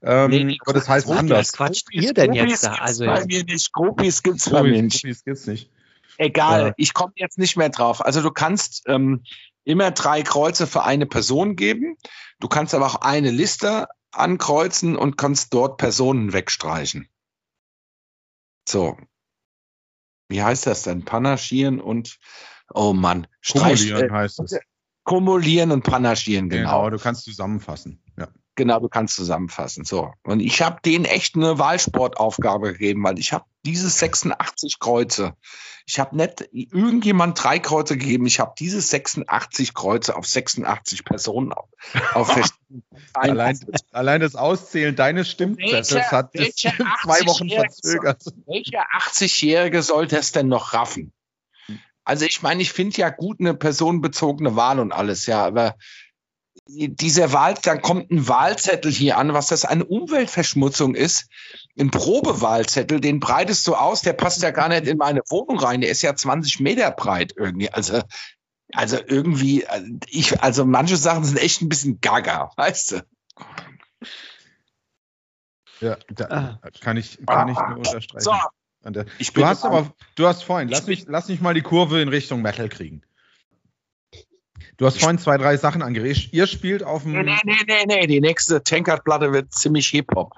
Ähm, nee, aber das heißt Groupies, anders. Was quatscht ihr denn jetzt da? Also bei mir nicht. Groupies gibt's bei mir nicht. Groupies gibt's nicht. Egal, ja. ich komme jetzt nicht mehr drauf. Also du kannst ähm, immer drei Kreuze für eine Person geben. Du kannst aber auch eine Liste ankreuzen und kannst dort Personen wegstreichen. So, wie heißt das denn? Panaschieren und, oh Mann, Kumulieren äh, heißt es. Kumulieren und Panaschieren, genau. Genau, du kannst zusammenfassen, ja. Genau, du kannst zusammenfassen. So. Und ich habe denen echt eine Wahlsportaufgabe gegeben, weil ich habe diese 86 Kreuze. Ich habe nicht irgendjemand drei Kreuze gegeben. Ich habe diese 86 Kreuze auf 86 Personen auf, auf allein, allein das Auszählen deines Stimmzettels hat zwei Wochen verzögert. Welcher 80-Jährige sollte es denn noch raffen? Also ich meine, ich finde ja gut eine personenbezogene Wahl und alles, ja, aber dieser Wahl, dann kommt ein Wahlzettel hier an, was das eine Umweltverschmutzung ist. Ein Probewahlzettel, den breitest du aus, der passt ja gar nicht in meine Wohnung rein. Der ist ja 20 Meter breit irgendwie. Also, also irgendwie, ich, also manche Sachen sind echt ein bisschen gaga, weißt du? Ja, da ah. kann ich, kann ich nur unterstreichen. So, du hast aber, du hast vorhin, lass mich, lass mich mal die Kurve in Richtung Metal kriegen. Du hast vorhin zwei, drei Sachen angeregt. Ihr spielt auf dem. Nee, nee, nee, nee, die nächste Tankard-Platte wird ziemlich Hip-Hop.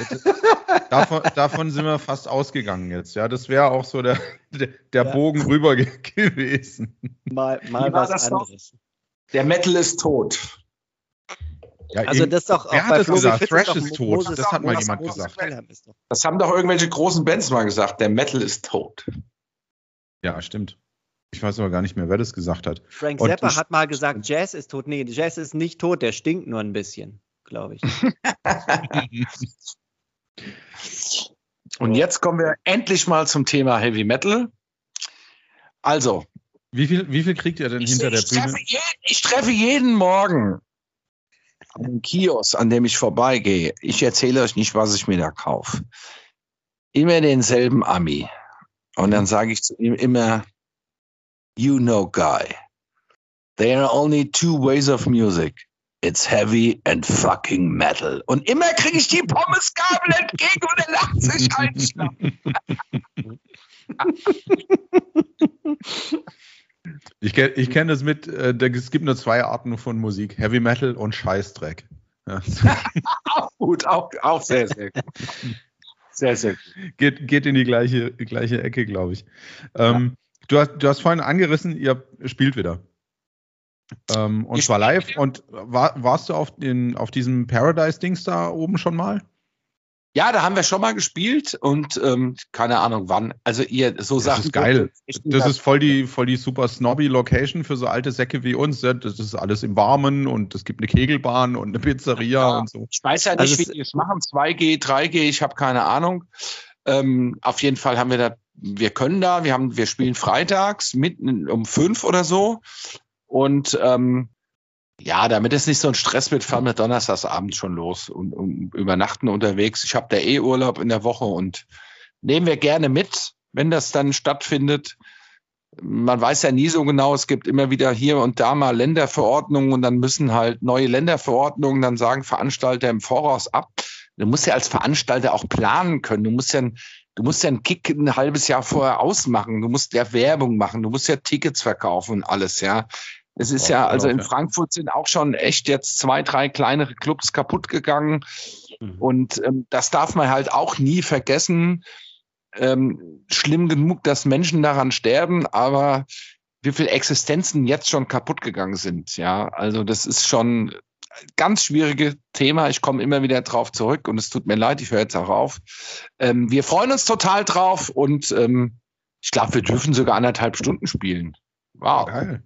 davon, davon, sind wir fast ausgegangen jetzt. Ja, das wäre auch so der, der, der ja. Bogen rüber gewesen. Mal, mal was anderes. Der Metal ist tot. Ja, also das ist doch Wer hat das gesagt? Thrash ist tot. Moses das hat mal jemand gesagt. Das haben doch irgendwelche großen Bands mal gesagt. Der Metal ist tot. Ja, stimmt. Ich weiß aber gar nicht mehr, wer das gesagt hat. Frank Zappa hat mal gesagt, Jazz ist tot. Nee, Jazz ist nicht tot, der stinkt nur ein bisschen, glaube ich. Und jetzt kommen wir endlich mal zum Thema Heavy Metal. Also, Wie viel, wie viel kriegt ihr denn ich, hinter ich der Bühne? Treffe jeden, ich treffe jeden Morgen einen Kiosk, an dem ich vorbeigehe. Ich erzähle euch nicht, was ich mir da kaufe. Immer denselben Ami. Und dann sage ich zu ihm immer, you know, guy, there are only two ways of music. It's heavy and fucking metal. Und immer kriege ich die Pommesgabel entgegen und er lacht sich einschlag. Ich kenne ich kenn das mit, äh, es gibt nur zwei Arten von Musik, Heavy Metal und Scheißdreck. Ja. auch gut, auch, auch sehr, sehr gut. Sehr, sehr gut. Geht, geht in die gleiche, gleiche Ecke, glaube ich. Ähm, ja. Du, hast, du hast vorhin angerissen, ihr spielt wieder. Ähm, und ich zwar live. Wieder. Und war, warst du auf, den, auf diesem Paradise-Dings da oben schon mal? Ja, da haben wir schon mal gespielt und ähm, keine Ahnung wann. Also ihr so das Sachen. Das ist geil. Das ist voll die, voll die super snobby Location für so alte Säcke wie uns. Das ist alles im Warmen und es gibt eine Kegelbahn und eine Pizzeria ja, und so. Ich weiß ja nicht, also wie die es machen. 2G, 3G, ich habe keine Ahnung. Ähm, auf jeden Fall haben wir da, wir können da, wir haben, wir spielen freitags mitten um fünf oder so. Und ähm, ja, damit es nicht so ein Stress wird, fahren wir donnerstagsabend schon los und, und übernachten unterwegs. Ich habe da eh Urlaub in der Woche und nehmen wir gerne mit, wenn das dann stattfindet. Man weiß ja nie so genau, es gibt immer wieder hier und da mal Länderverordnungen und dann müssen halt neue Länderverordnungen, dann sagen Veranstalter im Voraus ab. Du musst ja als Veranstalter auch planen können. Du musst ja du musst ja einen Kick ein halbes Jahr vorher ausmachen. Du musst ja Werbung machen. Du musst ja Tickets verkaufen und alles, ja. Es ist ja, also in Frankfurt sind auch schon echt jetzt zwei, drei kleinere Clubs kaputt gegangen. Mhm. Und ähm, das darf man halt auch nie vergessen. Ähm, schlimm genug, dass Menschen daran sterben, aber wie viele Existenzen jetzt schon kaputt gegangen sind. Ja, also das ist schon ganz schwierige Thema. Ich komme immer wieder drauf zurück und es tut mir leid, ich höre jetzt auch auf. Ähm, wir freuen uns total drauf und ähm, ich glaube, wir dürfen sogar anderthalb Stunden spielen. Wow. Geil.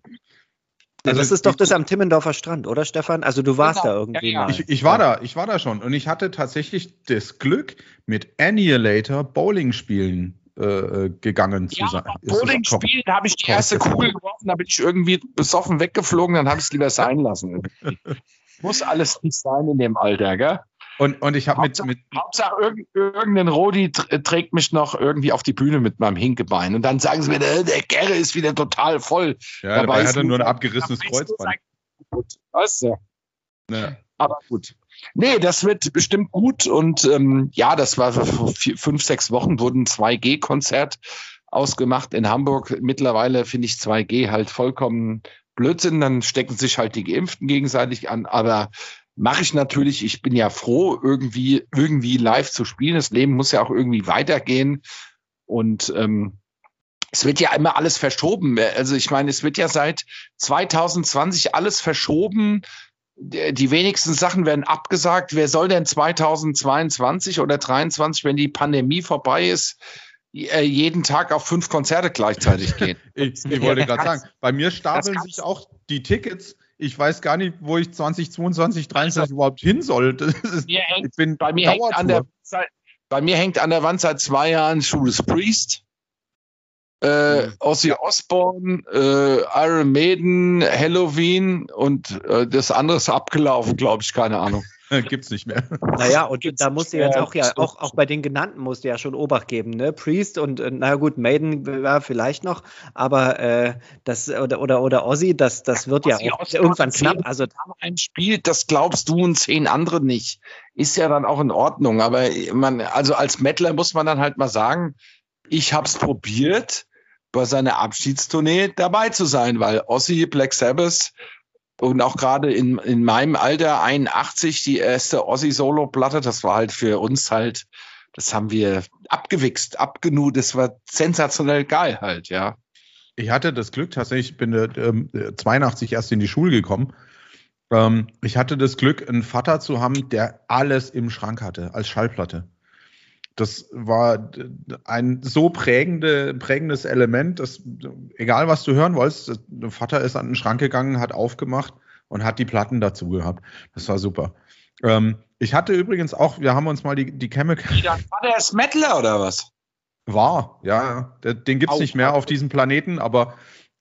Also das ist doch das am Timmendorfer Strand, oder Stefan? Also du warst genau. da irgendwie ja, ja. mal. Ich, ich, war da, ich war da schon und ich hatte tatsächlich das Glück, mit Annihilator Bowling spielen äh, äh gegangen zu ja, sein. Bowling spielen, da habe ich die erste Kugel geworfen, da bin ich irgendwie besoffen weggeflogen, dann habe ich es lieber sein lassen. Muss alles nicht sein in dem Alter, gell? Und, und ich habe mit, mit. Hauptsache, irgendein Rodi trägt mich noch irgendwie auf die Bühne mit meinem Hinkebein. Und dann sagen sie mir, der, der Gerre ist wieder total voll. Ja, dabei, dabei hat er nur ein abgerissenes Kreuzband. Weißt du? Ja. Aber gut. Nee, das wird bestimmt gut. Und ähm, ja, das war vor vier, fünf, sechs Wochen wurden ein 2G-Konzert ausgemacht in Hamburg. Mittlerweile finde ich 2G halt vollkommen Blödsinn. Dann stecken sich halt die Geimpften gegenseitig an. Aber mache ich natürlich. Ich bin ja froh, irgendwie, irgendwie live zu spielen. Das Leben muss ja auch irgendwie weitergehen. Und ähm, es wird ja immer alles verschoben. Also ich meine, es wird ja seit 2020 alles verschoben. Die wenigsten Sachen werden abgesagt. Wer soll denn 2022 oder 2023, wenn die Pandemie vorbei ist, jeden Tag auf fünf Konzerte gleichzeitig gehen? ich, ich wollte gerade sagen, bei mir stapeln sich auch die Tickets ich weiß gar nicht, wo ich 2022, 2023 überhaupt hin soll. Ist, hängt, ich bin bei, mir hängt an der, bei mir hängt an der Wand seit zwei Jahren Judas Priest, äh, mhm. Ozzy Osbourne, äh, Iron Maiden, Halloween und äh, das andere ist abgelaufen, glaube ich, keine Ahnung. Gibt's nicht mehr. Naja, und Gibt's da musst du jetzt auch ja, auch, auch bei den genannten musst du ja schon Obacht geben, ne? Priest und äh, naja gut, Maiden war vielleicht noch, aber äh, das oder oder oder Ozzy, das, das wird ja auch irgendwann knapp. Also ein Spiel, das glaubst du und zehn andere nicht. Ist ja dann auch in Ordnung. Aber man, also als Mettler muss man dann halt mal sagen, ich hab's probiert, bei seiner Abschiedstournee dabei zu sein, weil Ozzy, Black Sabbath, und auch gerade in, in meinem Alter, 81, die erste Ossi-Solo-Platte, das war halt für uns halt, das haben wir abgewichst, abgenut, das war sensationell geil halt, ja. Ich hatte das Glück, tatsächlich, ich bin äh, 82 erst in die Schule gekommen. Ähm, ich hatte das Glück, einen Vater zu haben, der alles im Schrank hatte, als Schallplatte. Das war ein so prägende, prägendes Element, dass egal was du hören wolltest, der Vater ist an den Schrank gegangen, hat aufgemacht und hat die Platten dazu gehabt. Das war super. Ähm, ich hatte übrigens auch, wir haben uns mal die, die Chemical. Ja, war der ist Mettler oder was? War, ja. Den gibt es nicht mehr auf diesem Planeten, aber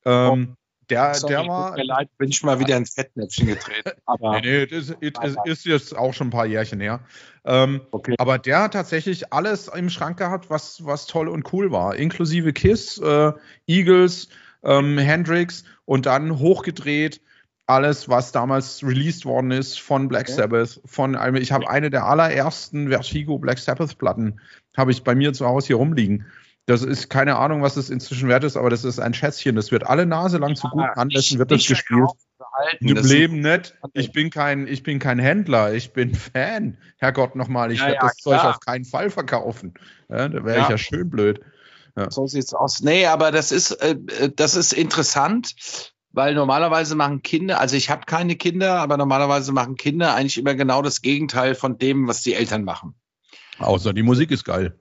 Ähm, der, Sorry, der war. Mir leid, bin ich mal wieder ins Fettnäpfchen getreten. Aber nee, nee, das ist, ist, ist, jetzt auch schon ein paar Jährchen her. Ähm, okay. Aber der hat tatsächlich alles im Schrank gehabt, was, was toll und cool war. Inklusive Kiss, äh, Eagles, ähm, Hendrix und dann hochgedreht alles, was damals released worden ist von Black okay. Sabbath. Von einem, ich habe eine der allerersten Vertigo Black Sabbath Platten, habe ich bei mir zu Hause hier rumliegen. Das ist keine Ahnung, was es inzwischen wert ist, aber das ist ein Schätzchen. Das wird alle Nase lang ja, zu guten Anlässen wird das gespielt. Im Leben nicht. Ich bin kein, ich bin kein Händler, ich bin Fan. Herrgott nochmal, ich ja, werde ja, das klar. Zeug auf keinen Fall verkaufen. Ja, da wäre ich ja schön blöd. So sieht's aus. Nee, aber das ist, äh, das ist interessant, weil normalerweise machen Kinder, also ich habe keine Kinder, aber normalerweise machen Kinder eigentlich immer genau das Gegenteil von dem, was die Eltern machen. Außer die Musik ist geil.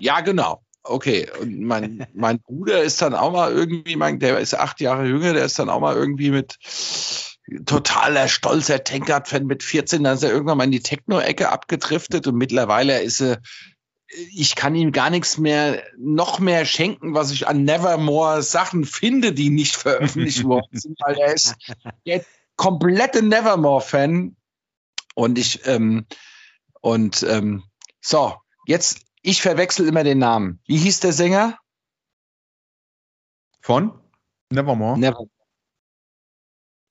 Ja, genau. Okay, und mein, mein Bruder ist dann auch mal irgendwie, mein, der ist acht Jahre jünger, der ist dann auch mal irgendwie mit totaler stolzer Tankard-Fan mit 14, dann ist er irgendwann mal in die Techno-Ecke abgedriftet und mittlerweile ist er, ich kann ihm gar nichts mehr, noch mehr schenken, was ich an Nevermore Sachen finde, die nicht veröffentlicht worden sind, weil er ist der komplette Nevermore-Fan. Und ich, ähm, und ähm, so, jetzt ich verwechsel immer den Namen. Wie hieß der Sänger? Von? Nevermore. Nevermore.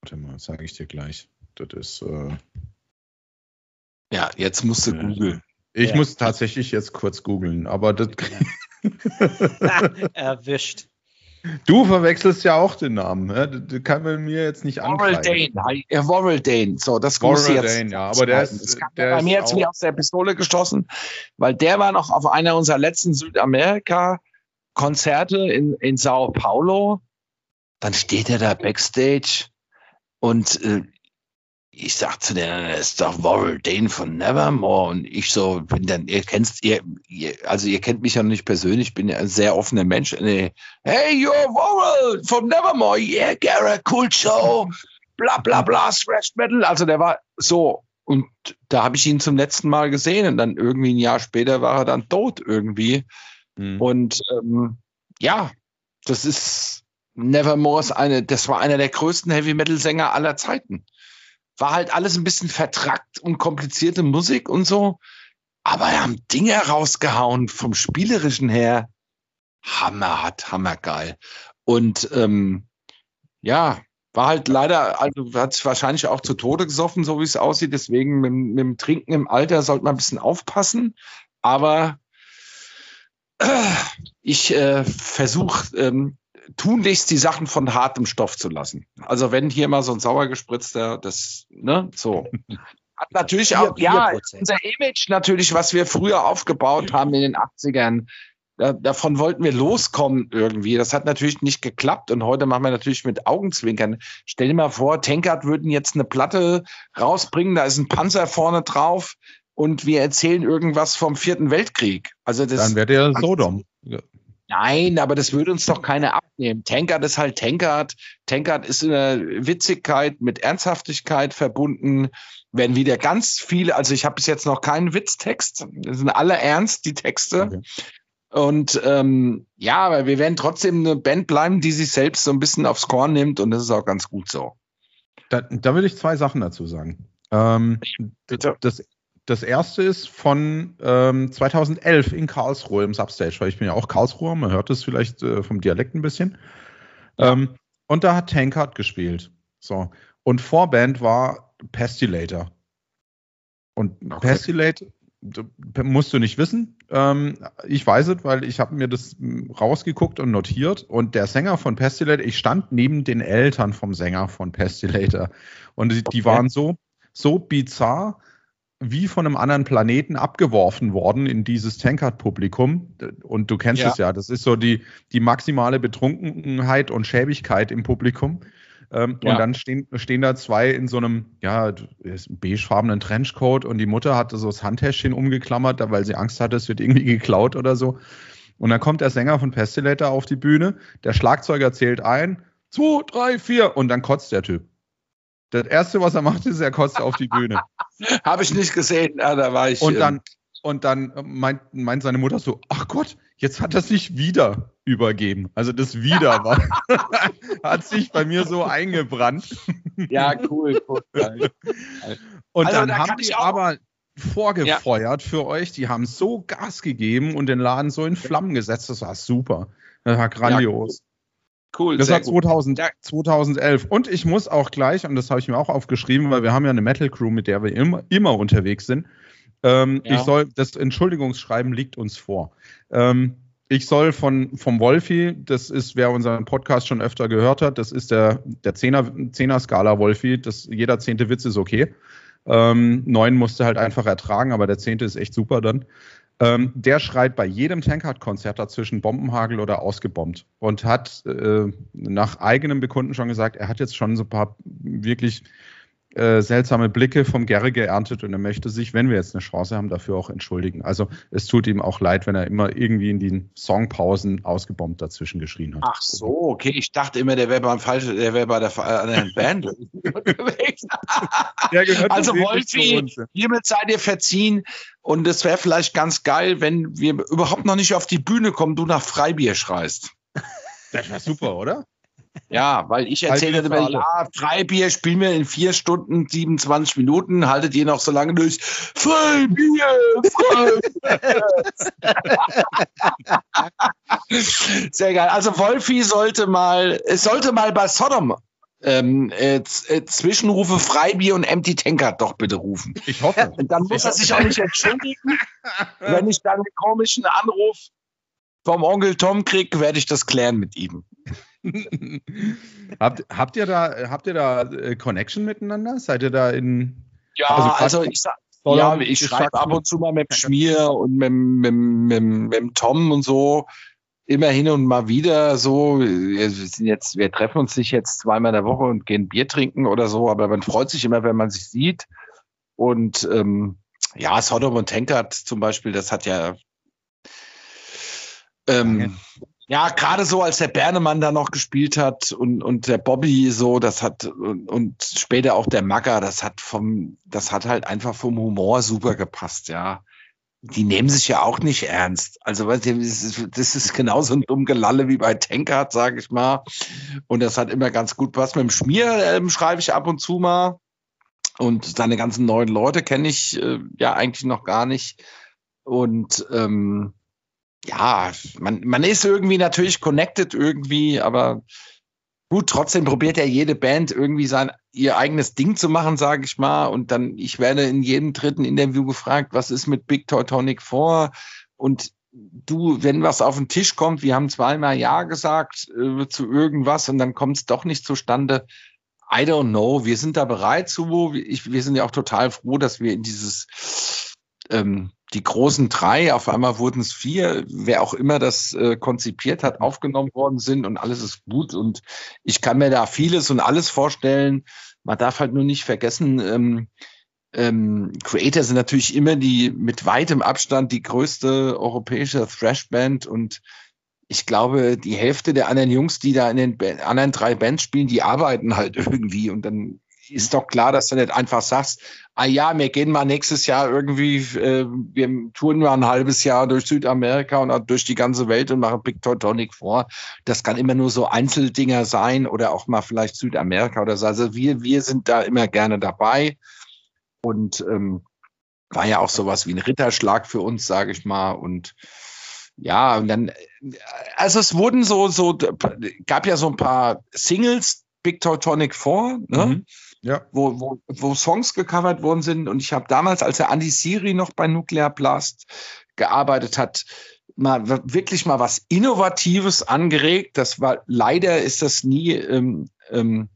Warte mal, sage ich dir gleich. Das ist. Äh ja, jetzt musst du äh, googeln. Ich ja. muss tatsächlich jetzt kurz googeln, aber das. Erwischt. Du verwechselst ja auch den Namen. Ne? Das kann man mir jetzt nicht Warrell Dane. Ja, Warrell Dane. So, das Warrell jetzt. Dane, ja. Aber der ist, das kam der bei mir jetzt wie aus der Pistole geschossen, weil der war noch auf einer unserer letzten Südamerika-Konzerte in, in Sao Paulo. Dann steht er da backstage und äh, ich sag zu denen, das ist doch Warrell Dane von Nevermore. Und ich so, bin dann, ihr kennt, ihr, ihr, also ihr kennt mich ja noch nicht persönlich, bin ja ein sehr offener Mensch. Nee. Hey, you're Warrell von Nevermore. Yeah, Garrett, cool show. Bla, bla, bla, Thrash Metal. Also der war so. Und da habe ich ihn zum letzten Mal gesehen. Und dann irgendwie ein Jahr später war er dann tot irgendwie. Mhm. Und ähm, ja, das ist Nevermore ist eine, das war einer der größten Heavy Metal Sänger aller Zeiten war halt alles ein bisschen vertrackt und komplizierte Musik und so. Aber wir haben Dinge rausgehauen vom Spielerischen her. Hammerhart, hammergeil. Und ähm, ja, war halt leider, also hat sich wahrscheinlich auch zu Tode gesoffen, so wie es aussieht. Deswegen mit, mit dem Trinken im Alter sollte man ein bisschen aufpassen. Aber äh, ich äh, versuche ähm, tunlichst die Sachen von hartem Stoff zu lassen. Also wenn hier mal so ein sauer gespritzter, das, ne, so. Hat natürlich auch, ja, unser Image natürlich, was wir früher aufgebaut haben in den 80ern, da, davon wollten wir loskommen irgendwie. Das hat natürlich nicht geklappt und heute machen wir natürlich mit Augenzwinkern. Stell dir mal vor, Tankard würden jetzt eine Platte rausbringen, da ist ein Panzer vorne drauf und wir erzählen irgendwas vom Vierten Weltkrieg. Also das, Dann wäre der Sodom. Nein, aber das würde uns doch keiner abnehmen. Tankard ist halt Tankard. Tankard ist in der Witzigkeit mit Ernsthaftigkeit verbunden. Wenn wieder ganz viele, also ich habe bis jetzt noch keinen Witztext, das sind alle ernst, die Texte. Okay. Und ähm, ja, aber wir werden trotzdem eine Band bleiben, die sich selbst so ein bisschen aufs Korn nimmt und das ist auch ganz gut so. Da, da will ich zwei Sachen dazu sagen. Ähm, Bitte. Das, das erste ist von ähm, 2011 in Karlsruhe im Substage, weil ich bin ja auch Karlsruher, man hört es vielleicht äh, vom Dialekt ein bisschen. Ähm, und da hat Tankard gespielt. So. Und Vorband war Pestilator. Und okay. Pestilator musst du nicht wissen. Ähm, ich weiß es, weil ich habe mir das rausgeguckt und notiert. Und der Sänger von Pestilator, ich stand neben den Eltern vom Sänger von Pestilator. Und die, die waren so, so bizarr, wie von einem anderen Planeten abgeworfen worden in dieses Tankard-Publikum. Und du kennst ja. es ja, das ist so die, die maximale Betrunkenheit und Schäbigkeit im Publikum. Ähm, ja. Und dann stehen, stehen da zwei in so einem, ja, beigefarbenen Trenchcoat und die Mutter hatte so das Handtäschchen umgeklammert, weil sie Angst hatte, es wird irgendwie geklaut oder so. Und dann kommt der Sänger von Pestilator auf die Bühne, der Schlagzeuger zählt ein, zwei, drei, vier und dann kotzt der Typ. Das erste, was er macht, ist, er kotzt auf die Bühne. Habe ich nicht gesehen, ja, da war ich. Und dann, Und dann meint, meint seine Mutter so, ach Gott, jetzt hat er sich wieder übergeben. Also das wieder war, hat sich bei mir so eingebrannt. Ja, cool. cool. Und also, dann da haben die aber vorgefeuert ja. für euch. Die haben so Gas gegeben und den Laden so in Flammen gesetzt. Das war super. Das war grandios. Cool. Das war 2000, ja. 2011. Und ich muss auch gleich, und das habe ich mir auch aufgeschrieben, weil wir haben ja eine Metal Crew, mit der wir immer, immer unterwegs sind. Ähm, ja. Ich soll, das Entschuldigungsschreiben liegt uns vor. Ähm, ich soll von, vom Wolfi, das ist, wer unseren Podcast schon öfter gehört hat, das ist der, der Zehner, Zehner-Skala Wolfi, das, jeder zehnte Witz ist okay. Ähm, neun musste halt einfach ertragen, aber der zehnte ist echt super dann. Ähm, der schreit bei jedem Tankard-Konzert dazwischen Bombenhagel oder ausgebombt und hat äh, nach eigenem Bekunden schon gesagt, er hat jetzt schon so ein paar wirklich äh, seltsame Blicke vom Gerre geerntet und er möchte sich, wenn wir jetzt eine Chance haben, dafür auch entschuldigen. Also es tut ihm auch leid, wenn er immer irgendwie in den Songpausen ausgebombt dazwischen geschrien hat. Ach so, okay. Ich dachte immer, der wäre beim falschen, der wäre bei der anderen Band. also Wolfi, hiermit seid ihr verziehen und es wäre vielleicht ganz geil, wenn wir überhaupt noch nicht auf die Bühne kommen, du nach Freibier schreist. Das wäre super, oder? Ja, weil ich erzähle immer, ja, Freibier spielen wir in vier Stunden, 27 Minuten, haltet ihr noch so lange durch. Freibier, Freibier. Sehr geil. Also Wolfi sollte mal, es sollte mal bei Sodom ähm, äh, äh, Zwischenrufe Freibier und Empty Tanker doch bitte rufen. Ich hoffe. Dann muss er sich auch nicht entschuldigen. Wenn ich dann einen komischen Anruf vom Onkel Tom kriege, werde ich das klären mit ihm. habt, habt ihr da, habt ihr da äh, Connection miteinander? Seid ihr da in. Ja, also, also ich sag, ja, ich schreibe ab und zu mal mit Schmier und mit, mit, mit, mit Tom und so. Immer hin und mal wieder so. Wir sind jetzt, wir treffen uns nicht jetzt zweimal in der Woche und gehen Bier trinken oder so, aber man freut sich immer, wenn man sich sieht. Und ähm, ja, Sodom und Tankard zum Beispiel, das hat ja ähm, ja, gerade so, als der Bernemann da noch gespielt hat und, und der Bobby so, das hat und, und später auch der Magger, das hat vom, das hat halt einfach vom Humor super gepasst, ja. Die nehmen sich ja auch nicht ernst. Also, weißt du, das ist, genauso ein dumm Gelalle wie bei Tankard, sag ich mal. Und das hat immer ganz gut was. Mit dem Schmier ähm, schreibe ich ab und zu mal. Und seine ganzen neuen Leute kenne ich äh, ja eigentlich noch gar nicht. Und ähm, ja, man, man ist irgendwie natürlich connected irgendwie, aber gut, trotzdem probiert ja jede Band irgendwie sein ihr eigenes Ding zu machen, sage ich mal. Und dann, ich werde in jedem dritten Interview gefragt, was ist mit Big Teutonic vor? Und du, wenn was auf den Tisch kommt, wir haben zweimal Ja gesagt äh, zu irgendwas und dann kommt es doch nicht zustande. I don't know. Wir sind da bereit zu. Ich, wir sind ja auch total froh, dass wir in dieses ähm, die großen drei, auf einmal wurden es vier, wer auch immer das äh, konzipiert hat, aufgenommen worden sind und alles ist gut. Und ich kann mir da vieles und alles vorstellen. Man darf halt nur nicht vergessen, ähm, ähm, Creator sind natürlich immer die mit weitem Abstand die größte europäische Thrash-Band und ich glaube, die Hälfte der anderen Jungs, die da in den anderen drei Bands spielen, die arbeiten halt irgendwie und dann ist doch klar, dass du nicht einfach sagst, ah ja, wir gehen mal nächstes Jahr irgendwie, äh, wir touren mal ein halbes Jahr durch Südamerika und durch die ganze Welt und machen Big Teutonic vor. Das kann immer nur so Einzeldinger sein oder auch mal vielleicht Südamerika oder so. Also wir, wir sind da immer gerne dabei und ähm, war ja auch sowas wie ein Ritterschlag für uns, sage ich mal. Und ja, und dann, also es wurden so, so, gab ja so ein paar Singles, Big Teutonic vor, ne? Mhm ja. wo, wo, wo Songs gecovert worden sind. Und ich habe damals, als der Andy Siri noch bei Nuclear Blast gearbeitet hat, mal wirklich mal was Innovatives angeregt. Das war leider ist das nie ähm, ähm,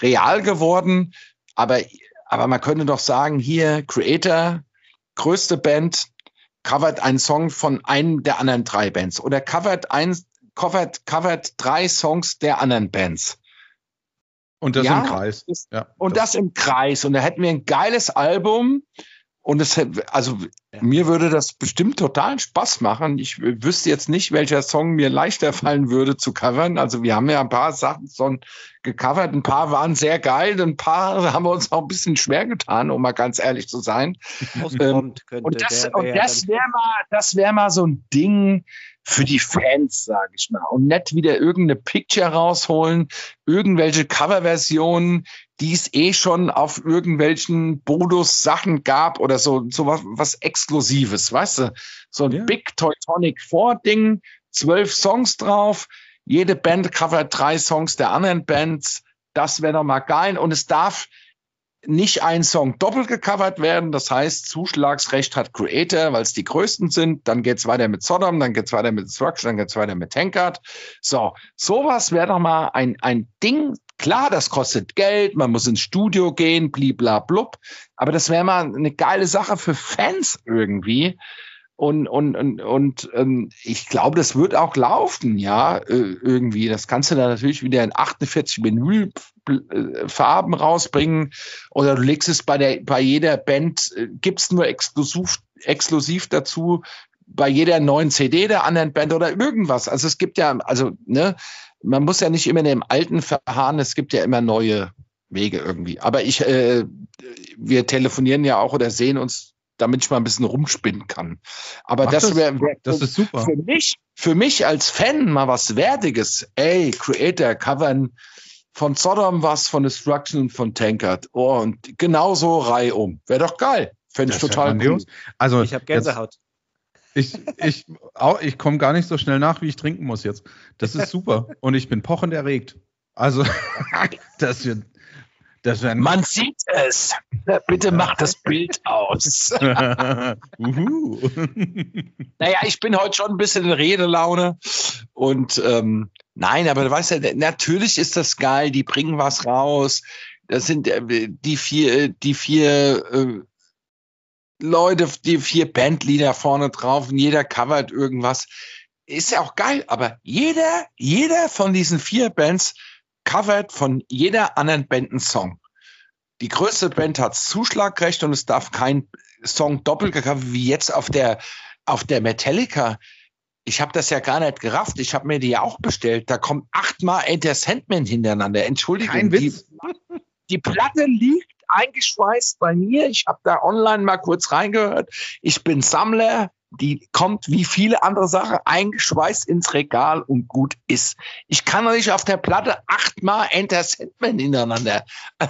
real geworden. Aber, aber man könnte doch sagen, hier Creator, größte Band, covert einen Song von einem der anderen drei Bands oder covert ein, covert, covert drei Songs der anderen Bands. Und das ja, im Kreis. ja, und das, das, im Kreis. Und da hätten wir ein geiles Album. Und es, also ja. mir würde das bestimmt total Spaß machen. Ich wüsste jetzt nicht, welcher Song mir leichter fallen würde zu covern. Also wir haben ja ein paar Sachen so gecovert. Ein paar waren sehr geil, ein paar haben wir uns auch ein bisschen schwer getan, um mal ganz ehrlich zu sein. Ähm, und das, und das wäre mal, das wäre mal so ein Ding, für die Fans, sage ich mal. Und nicht wieder irgendeine Picture rausholen, irgendwelche Coverversionen, die es eh schon auf irgendwelchen Bonus-Sachen gab oder so, so was, was Exklusives, weißt du? So ein ja. Big Teutonic 4 Ding, zwölf Songs drauf, jede Band covert drei Songs der anderen Bands. Das wäre doch mal geil. Und es darf, nicht ein Song doppelt gecovert werden. Das heißt, Zuschlagsrecht hat Creator, weil es die größten sind. Dann geht's weiter mit Sodom, dann geht's weiter mit Structure, dann geht's weiter mit Tankard. So, sowas wäre doch mal ein, ein Ding. Klar, das kostet Geld, man muss ins Studio gehen, bliblablub. Aber das wäre mal eine geile Sache für Fans irgendwie. Und, und, und, und ähm, ich glaube, das wird auch laufen, ja, äh, irgendwie. Das kannst du dann natürlich wieder in 48 Menüfarben rausbringen. Oder du legst es bei der, bei jeder Band, äh, gibt's nur exklusiv, exklusiv dazu, bei jeder neuen CD der anderen Band oder irgendwas. Also es gibt ja, also, ne, man muss ja nicht immer in dem Alten verharren, es gibt ja immer neue Wege irgendwie. Aber ich, äh, wir telefonieren ja auch oder sehen uns damit ich mal ein bisschen rumspinnen kann. Aber Mach das wäre wär, das ist super. Für mich, für mich als Fan mal was Wertiges. Ey, Creator covern von Sodom was, von Destruction und von Tankard. Oh, und genauso reihum. Wäre doch geil. Fände ich total cool. Also, ich habe Gänsehaut. ich, ich, ich komme gar nicht so schnell nach, wie ich trinken muss jetzt. Das ist super. Und ich bin pochend erregt. Also, das wird, man sieht es. Bitte mach das Bild aus. naja, ich bin heute schon ein bisschen in Redelaune. Und ähm, nein, aber du weißt ja, natürlich ist das geil, die bringen was raus. Das sind äh, die vier, die vier äh, Leute, die vier Bandleader vorne drauf und jeder covert irgendwas. Ist ja auch geil, aber jeder, jeder von diesen vier Bands covert von jeder anderen Band einen Song. Die größte Band hat Zuschlagrecht und es darf kein Song doppelt gecovert wie jetzt auf der auf der Metallica. Ich habe das ja gar nicht gerafft. Ich habe mir die ja auch bestellt. Da kommt achtmal Enter Sandman hintereinander. Entschuldigung. Kein Witz. Die, die Platte liegt eingeschweißt bei mir. Ich habe da online mal kurz reingehört. Ich bin Sammler die kommt wie viele andere Sachen eingeschweißt ins Regal und gut ist. Ich kann doch nicht auf der Platte achtmal Enter Sandman hintereinander.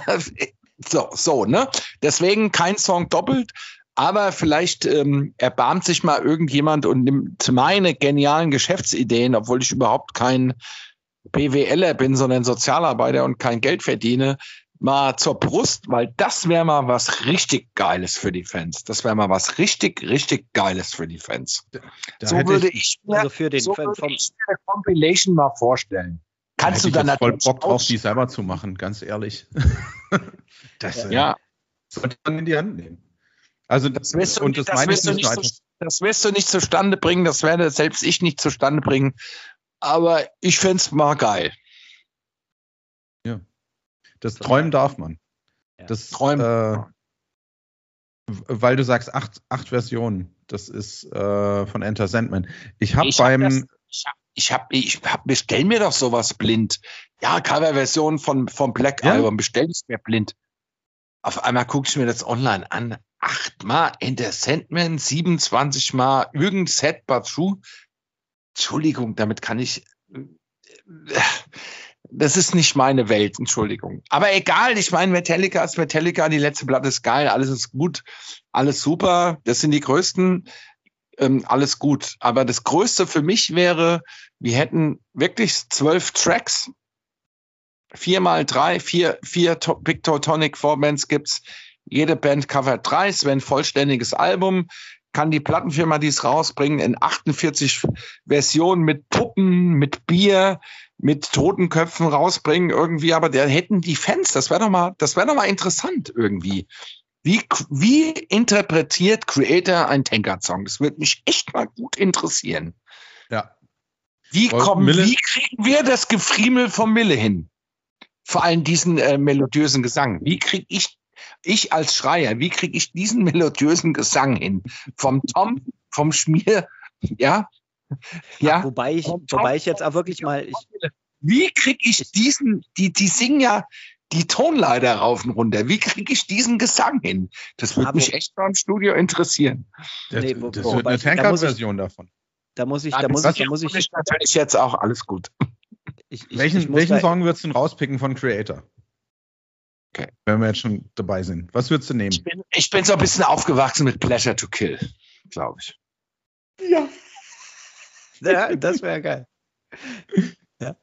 so, so, ne? Deswegen kein Song doppelt. Aber vielleicht ähm, erbarmt sich mal irgendjemand und nimmt meine genialen Geschäftsideen, obwohl ich überhaupt kein BWLer bin, sondern Sozialarbeiter und kein Geld verdiene, mal zur Brust, weil das wäre mal was richtig Geiles für die Fans. Das wäre mal was richtig, richtig Geiles für die Fans. Da, so würde ich, mir, also für den so würde ich mir Compilation mal vorstellen. Kannst da du dann voll Bock drauf, die selber zu machen, ganz ehrlich. das, äh, ja. Sollte man in die Hand nehmen. Also das wirst du, und das, das wirst du nicht, so, das wirst du nicht zustande bringen, das werde selbst ich nicht zustande bringen. Aber ich fände es mal geil. Das träumen darf man. Das träumen. Äh, weil du sagst acht, acht Versionen. Das ist äh, von Enter Sandman. Ich habe beim. Hab das, ich habe, ich, hab, ich hab, bestell mir doch sowas blind. Ja, Coverversion von vom Black ja? Album, bestell es mir blind. Auf einmal gucke ich mir das online an. Achtmal Enter Sandman, 27 Mal irgendein Set True. Entschuldigung, damit kann ich. Das ist nicht meine Welt, Entschuldigung. Aber egal, ich meine, Metallica ist Metallica, die letzte Platte ist geil, alles ist gut, alles super, das sind die größten, ähm, alles gut. Aber das Größte für mich wäre, wir hätten wirklich zwölf Tracks, vier mal drei, vier, vier Big Tonic Vorbands gibt's. Jede Band covert drei, ein vollständiges Album kann die Plattenfirma dies rausbringen in 48 Versionen mit Puppen, mit Bier, mit Totenköpfen rausbringen irgendwie, aber der hätten die Fans, das wäre doch mal, das wäre doch mal interessant irgendwie. Wie, wie interpretiert Creator ein Tankard-Song? Das würde mich echt mal gut interessieren. Ja. Wie kommen, wie kriegen wir das Gefriemel vom Mille hin? Vor allem diesen äh, melodiösen Gesang. Wie kriege ich ich als Schreier, wie kriege ich diesen melodiösen Gesang hin? Vom Tom, vom Schmier, ja? Ja. Wobei ich, wobei ich jetzt auch wirklich mal. Ich, wie kriege ich diesen, die, die singen ja die Tonleiter rauf und runter. Wie kriege ich diesen Gesang hin? Das würde mich echt beim Studio interessieren. Das, nee, wo, das wird eine Tankard-Version davon. Da muss ich, da muss ich, da muss ich. Natürlich jetzt auch alles gut. Ich, ich, welchen welchen Song würdest du rauspicken von Creator? Okay. Wenn wir jetzt schon dabei sind. Was würdest du nehmen? Ich bin, ich bin so ein bisschen aufgewachsen mit Pleasure to Kill, glaube ich. Ja. Ja, das wäre geil. Ja.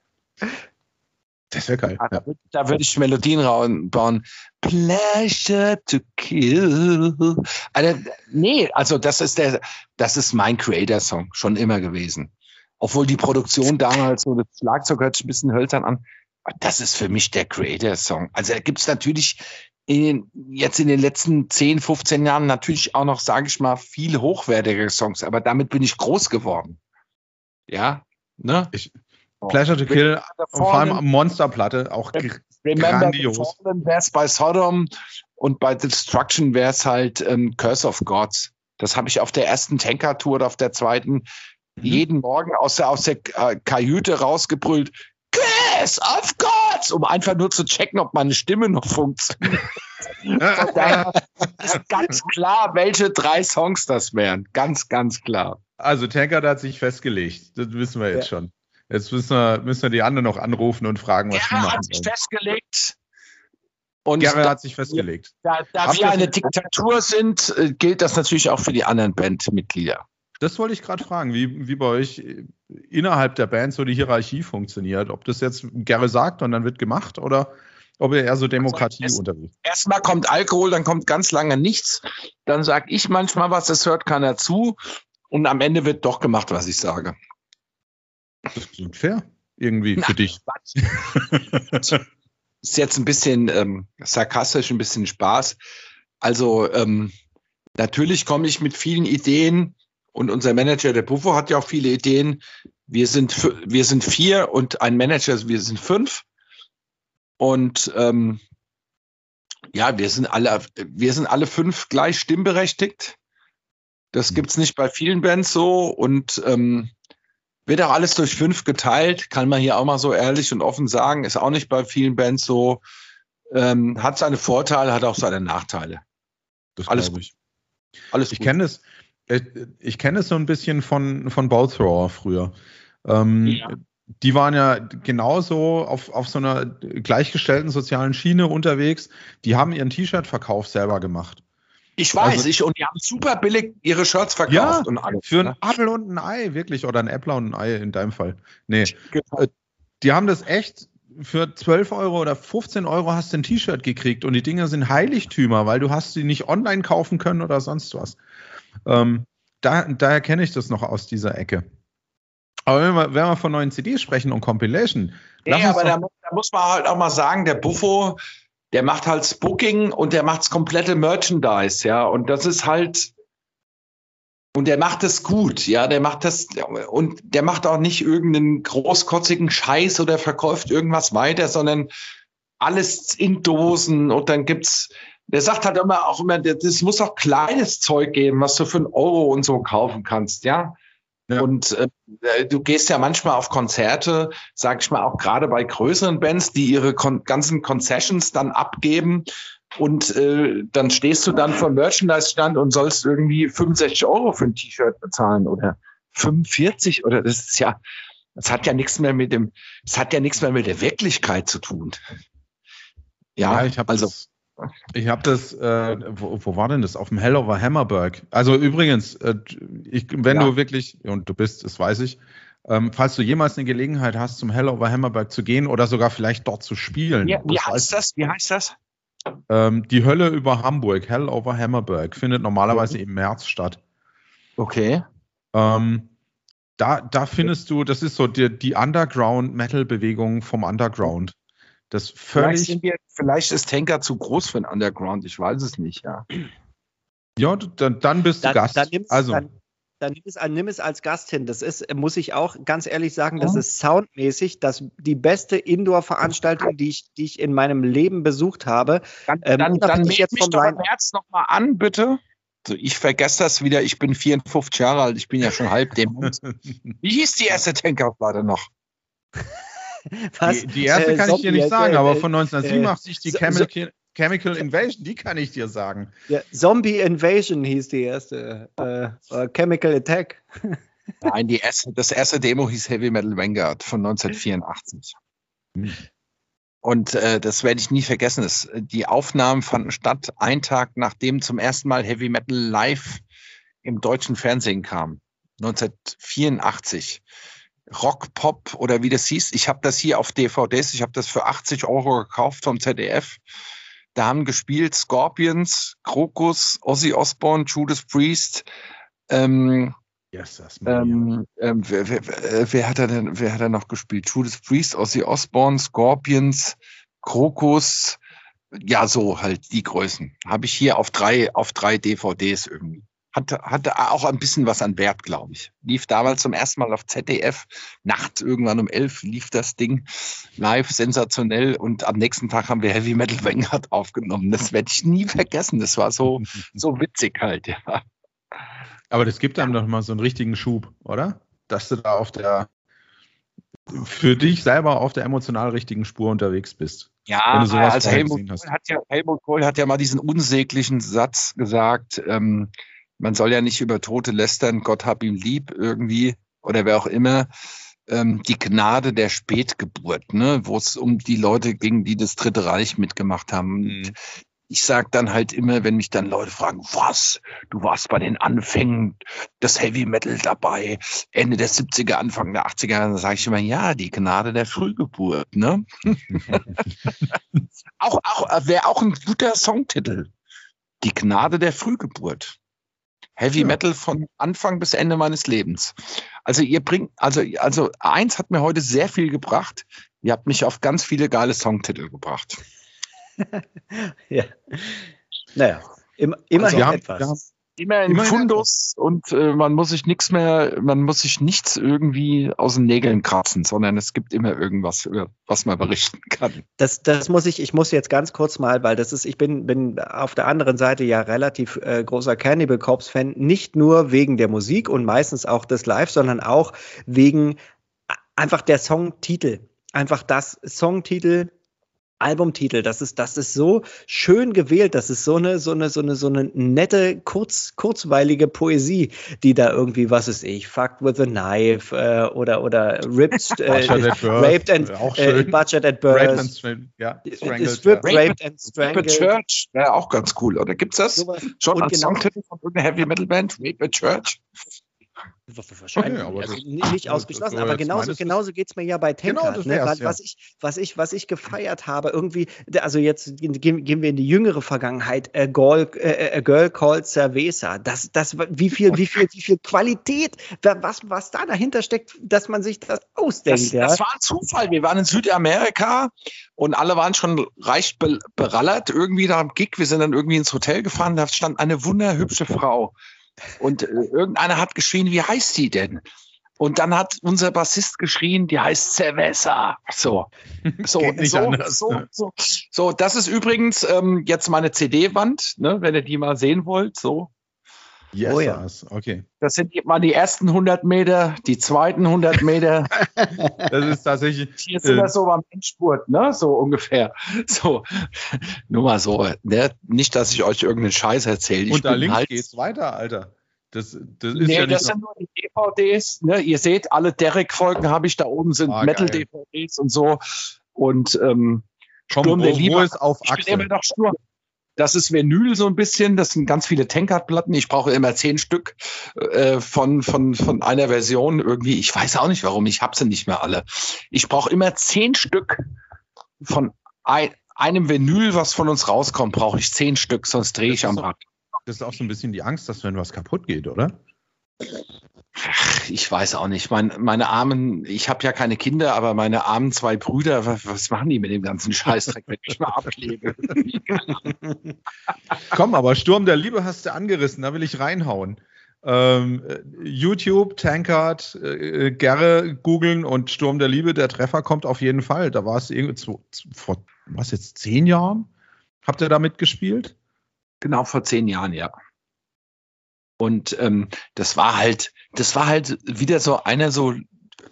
Das wäre geil. Ja. Da würde ich Melodien bauen. Pleasure to kill. Also, nee, also das ist der, das ist mein Creator-Song, schon immer gewesen. Obwohl die Produktion damals so das Schlagzeug hört sich ein bisschen hölzern an. Das ist für mich der Creator-Song. Also da gibt es natürlich in, jetzt in den letzten 10, 15 Jahren natürlich auch noch, sage ich mal, viele hochwertige Songs, aber damit bin ich groß geworden. Ja, ne? Ich, Pleasure to Kill, vor allem Monsterplatte, auch Remember grandios. Wäre es bei Sodom und bei Destruction wäre es halt ähm, Curse of Gods. Das habe ich auf der ersten Tanker-Tour oder auf der zweiten mhm. jeden Morgen aus der, aus der äh, Kajüte rausgebrüllt. Curse of Gods, um einfach nur zu checken, ob meine Stimme noch funktioniert. ist ganz klar, welche drei Songs das wären. Ganz, ganz klar. Also Tanker hat sich festgelegt. Das wissen wir jetzt ja. schon. Jetzt müssen wir, müssen wir die anderen noch anrufen und fragen, was Gerhard die machen. hat sich festgelegt. Und Gerhard hat sich festgelegt. Da, da wir eine Diktatur sind, äh, gilt das natürlich auch für die anderen Bandmitglieder. Das wollte ich gerade fragen, wie, wie bei euch innerhalb der Band so die Hierarchie funktioniert. Ob das jetzt Gerre sagt und dann wird gemacht oder ob ihr eher so Demokratie also unterwegs Erstmal kommt Alkohol, dann kommt ganz lange nichts. Dann sage ich manchmal was, das hört keiner zu. Und am Ende wird doch gemacht, was ich sage. Das klingt fair. Irgendwie Na, für dich. ist jetzt ein bisschen ähm, sarkastisch, ein bisschen Spaß. Also ähm, natürlich komme ich mit vielen Ideen und unser Manager, der Buffo, hat ja auch viele Ideen. Wir sind, wir sind vier und ein Manager, wir sind fünf. Und ähm, ja, wir sind alle, wir sind alle fünf gleich stimmberechtigt. Das mhm. gibt's nicht bei vielen Bands so. Und ähm, wird auch alles durch fünf geteilt, kann man hier auch mal so ehrlich und offen sagen. Ist auch nicht bei vielen Bands so. Ähm, hat seine Vorteile, hat auch seine Nachteile. Das alles gut. Ich. Alles ich kenne es. Ich, ich kenne es so ein bisschen von, von Bowthrower früher. Ähm, ja. Die waren ja genauso auf, auf so einer gleichgestellten sozialen Schiene unterwegs. Die haben ihren T-Shirt-Verkauf selber gemacht. Ich weiß, also, ich, und die haben super billig ihre Shirts verkauft ja, und alles. Für ein ne? Apfel und ein Ei, wirklich. Oder ein Äppler und ein Ei in deinem Fall. Nee. Genau. Äh, die haben das echt für 12 Euro oder 15 Euro hast du ein T-Shirt gekriegt und die Dinger sind Heiligtümer, weil du hast sie nicht online kaufen können oder sonst was. Ähm, da, daher kenne ich das noch aus dieser Ecke. Aber wenn wir, wenn wir von neuen CDs sprechen und Compilation. Nee, aber da, da, muss man halt auch mal sagen, der Buffo, der macht halt Booking und der macht das komplette Merchandise, ja. Und das ist halt, und der macht das gut, ja. Der macht das, und der macht auch nicht irgendeinen großkotzigen Scheiß oder verkauft irgendwas weiter, sondern alles in Dosen und dann gibt's, der sagt halt immer auch immer, das muss auch kleines Zeug geben, was du für einen Euro und so kaufen kannst, ja. Ja. Und äh, du gehst ja manchmal auf Konzerte, sag ich mal, auch gerade bei größeren Bands, die ihre kon ganzen Concessions dann abgeben. Und äh, dann stehst du dann vor Merchandise-Stand und sollst irgendwie 65 Euro für ein T-Shirt bezahlen oder 45 oder das ist ja, das hat ja nichts mehr mit dem, das hat ja nichts mehr mit der Wirklichkeit zu tun. Ja, ja ich habe also. Das ich habe das, äh, wo, wo, war denn das? Auf dem Hell over Hammerberg. Also übrigens, äh, ich, wenn ja. du wirklich, und du bist, das weiß ich, ähm, falls du jemals eine Gelegenheit hast, zum Hell over Hammerberg zu gehen oder sogar vielleicht dort zu spielen. Ja, wie heißt das? Wie heißt das? Ähm, die Hölle über Hamburg, Hell over Hammerberg, findet normalerweise okay. im März statt. Okay. Ähm, da, da findest du, das ist so die, die Underground-Metal-Bewegung vom Underground. Das völlig. Vielleicht, wir, vielleicht, ist Tanker zu groß für ein Underground, ich weiß es nicht, ja. Ja, dann, dann bist du dann, Gast. Dann nimmst, also. Dann, dann nimm es, nimm es, als Gast hin. Das ist, muss ich auch ganz ehrlich sagen, das ist soundmäßig das, die beste Indoor-Veranstaltung, die ich, die ich in meinem Leben besucht habe. Dann, ähm, dann, dann mich doch im März nochmal an, bitte. Also ich vergesse das wieder, ich bin 54 Jahre alt, ich bin ja schon halb dem. Wie hieß die erste Tankauflade noch? Was? Die, die erste äh, kann ich dir nicht sagen, äh, aber von 1987 äh, die Chemical, Chemical Invasion, die kann ich dir sagen. Ja, Zombie Invasion hieß die erste. Äh, Chemical Attack. Nein, die erste, das erste Demo hieß Heavy Metal Vanguard von 1984. Hm. Und äh, das werde ich nie vergessen. Das, die Aufnahmen fanden statt einen Tag, nachdem zum ersten Mal Heavy Metal live im deutschen Fernsehen kam. 1984. Rock Pop oder wie das hieß. Ich habe das hier auf DVDs. Ich habe das für 80 Euro gekauft vom ZDF. Da haben gespielt Scorpions, Krokus, Ozzy Osbourne, Judas Priest. Ähm, yes, ähm, ähm, wer, wer, wer, hat er denn, wer hat er noch gespielt? Judas Priest, Ozzy Osbourne, Scorpions, Krokus. Ja, so halt die Größen. Habe ich hier auf drei, auf drei DVDs irgendwie hatte, hatte auch ein bisschen was an Wert, glaube ich. Lief damals zum ersten Mal auf ZDF, nachts irgendwann um elf lief das Ding live, sensationell. Und am nächsten Tag haben wir Heavy Metal Vanguard aufgenommen. Das werde ich nie vergessen. Das war so, so witzig halt, ja. Aber das gibt einem doch mal so einen richtigen Schub, oder? Dass du da auf der, für dich selber auf der emotional richtigen Spur unterwegs bist. Ja, also Helmut Kohl, hat ja, Helmut Kohl hat ja mal diesen unsäglichen Satz gesagt, ähm, man soll ja nicht über Tote lästern, Gott hab ihm lieb irgendwie oder wer auch immer. Ähm, die Gnade der Spätgeburt, ne, wo es um die Leute ging, die das Dritte Reich mitgemacht haben. Mhm. Ich sage dann halt immer, wenn mich dann Leute fragen, was, du warst bei den Anfängen des Heavy Metal dabei, Ende der 70er, Anfang der 80er, dann sage ich immer, ja, die Gnade der Frühgeburt, ne? auch auch wäre auch ein guter Songtitel. Die Gnade der Frühgeburt. Heavy ja. Metal von Anfang bis Ende meines Lebens. Also ihr bringt, also, also eins hat mir heute sehr viel gebracht. Ihr habt mich auf ganz viele geile Songtitel gebracht. ja. Naja, im, immerhin also, etwas. Immer ein Immerhin Fundus und äh, man muss sich nichts mehr, man muss sich nichts irgendwie aus den Nägeln kratzen, sondern es gibt immer irgendwas, was man berichten kann. Das, das muss ich, ich muss jetzt ganz kurz mal, weil das ist, ich bin, bin auf der anderen Seite ja relativ äh, großer Cannibal Corpse Fan, nicht nur wegen der Musik und meistens auch des Live, sondern auch wegen einfach der Songtitel. Einfach das Songtitel Albumtitel. Das ist, das ist so schön gewählt. Das ist so eine, so eine, so eine, so eine nette, kurz, kurzweilige Poesie, die da irgendwie, was ist ich, fucked with a knife äh, oder, oder ripped, äh, raped and, äh, budget at birth. Raped and strangled, ja. Stripped, ja. raped and strangled. Rape a Church, ja, auch ganz cool. Oder gibt's das so schon als genau, Songtitel von irgendeiner Heavy Metal Band? Rape a Church? Wahrscheinlich, okay, also nicht ausgeschlossen, aber genauso, genauso geht es mir ja bei Tankard. Genau, ne? was, ja. was, ich, was, ich, was ich gefeiert habe, irgendwie, also jetzt gehen, gehen wir in die jüngere Vergangenheit, a Girl, a Girl Called Cerveza, das, das, wie viel, wie viel, wie viel Qualität, was, was da dahinter steckt, dass man sich das ausdenkt. Das, ja? das war ein Zufall, wir waren in Südamerika und alle waren schon reich berallert irgendwie da am Gig, wir sind dann irgendwie ins Hotel gefahren, da stand eine wunderhübsche Frau und äh, irgendeiner hat geschrien, wie heißt die denn? Und dann hat unser Bassist geschrien, die heißt Cerveza. So, so, so, so, so, so, das ist übrigens ähm, jetzt meine CD-Wand, ne, wenn ihr die mal sehen wollt. So, Yes, oh ja. okay. Das sind mal die ersten 100 Meter, die zweiten 100 Meter. das ist tatsächlich. Hier sind wir äh, so beim Endspurt, ne? So ungefähr. So, nur mal so. Ne? Nicht, dass ich euch irgendeinen Scheiß erzähle. Und da links halt, geht's weiter, Alter. Das, das ist nee, ja das sind nur die DVDs. Ne? Ihr seht, alle Derek-Folgen habe ich da oben, sind ah, Metal-DVDs und so. Und ähm, Sturm der Liebe. Ist auf ich bin immer noch Sturm. Das ist Vinyl so ein bisschen. Das sind ganz viele Tankard-Platten. Ich brauche immer zehn Stück äh, von, von, von einer Version irgendwie. Ich weiß auch nicht warum. Ich habe sie nicht mehr alle. Ich brauche immer zehn Stück von ein, einem Vinyl, was von uns rauskommt, brauche ich zehn Stück, sonst drehe ich am Rad. Das ist auch so ein bisschen die Angst, dass wenn was kaputt geht, oder? Ich weiß auch nicht. Mein, meine armen, ich habe ja keine Kinder, aber meine armen zwei Brüder, was, was machen die mit dem ganzen Scheißdreck, wenn ich mal ablebe? Komm, aber Sturm der Liebe hast du angerissen, da will ich reinhauen. Ähm, YouTube, Tankard, äh, Gerre googeln und Sturm der Liebe, der Treffer kommt auf jeden Fall. Da war es irgendwie vor, was jetzt, zehn Jahren? Habt ihr da mitgespielt? Genau, vor zehn Jahren, ja. Und ähm, das war halt, das war halt wieder so einer so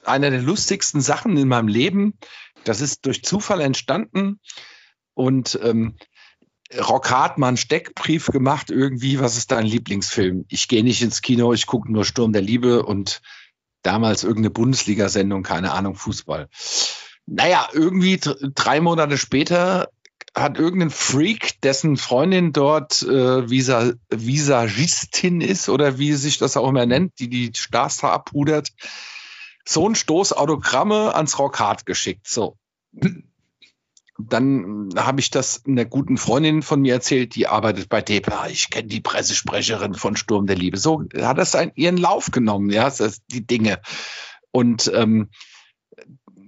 einer der lustigsten Sachen in meinem Leben. Das ist durch Zufall entstanden und ähm, Rock einen Steckbrief gemacht irgendwie, was ist dein Lieblingsfilm? Ich gehe nicht ins Kino, ich gucke nur Sturm der Liebe und damals irgendeine Bundesliga-Sendung, keine Ahnung, Fußball. Naja, irgendwie drei Monate später hat irgendein Freak, dessen Freundin dort äh, Visa, Visagistin ist oder wie sich das auch immer nennt, die die Stars abpudert, so ein Stoß Autogramme ans Rockhard geschickt. So dann habe ich das einer guten Freundin von mir erzählt, die arbeitet bei DEPA. Ich kenne die Pressesprecherin von Sturm der Liebe. So hat das einen, ihren Lauf genommen, ja, die Dinge. Und ähm,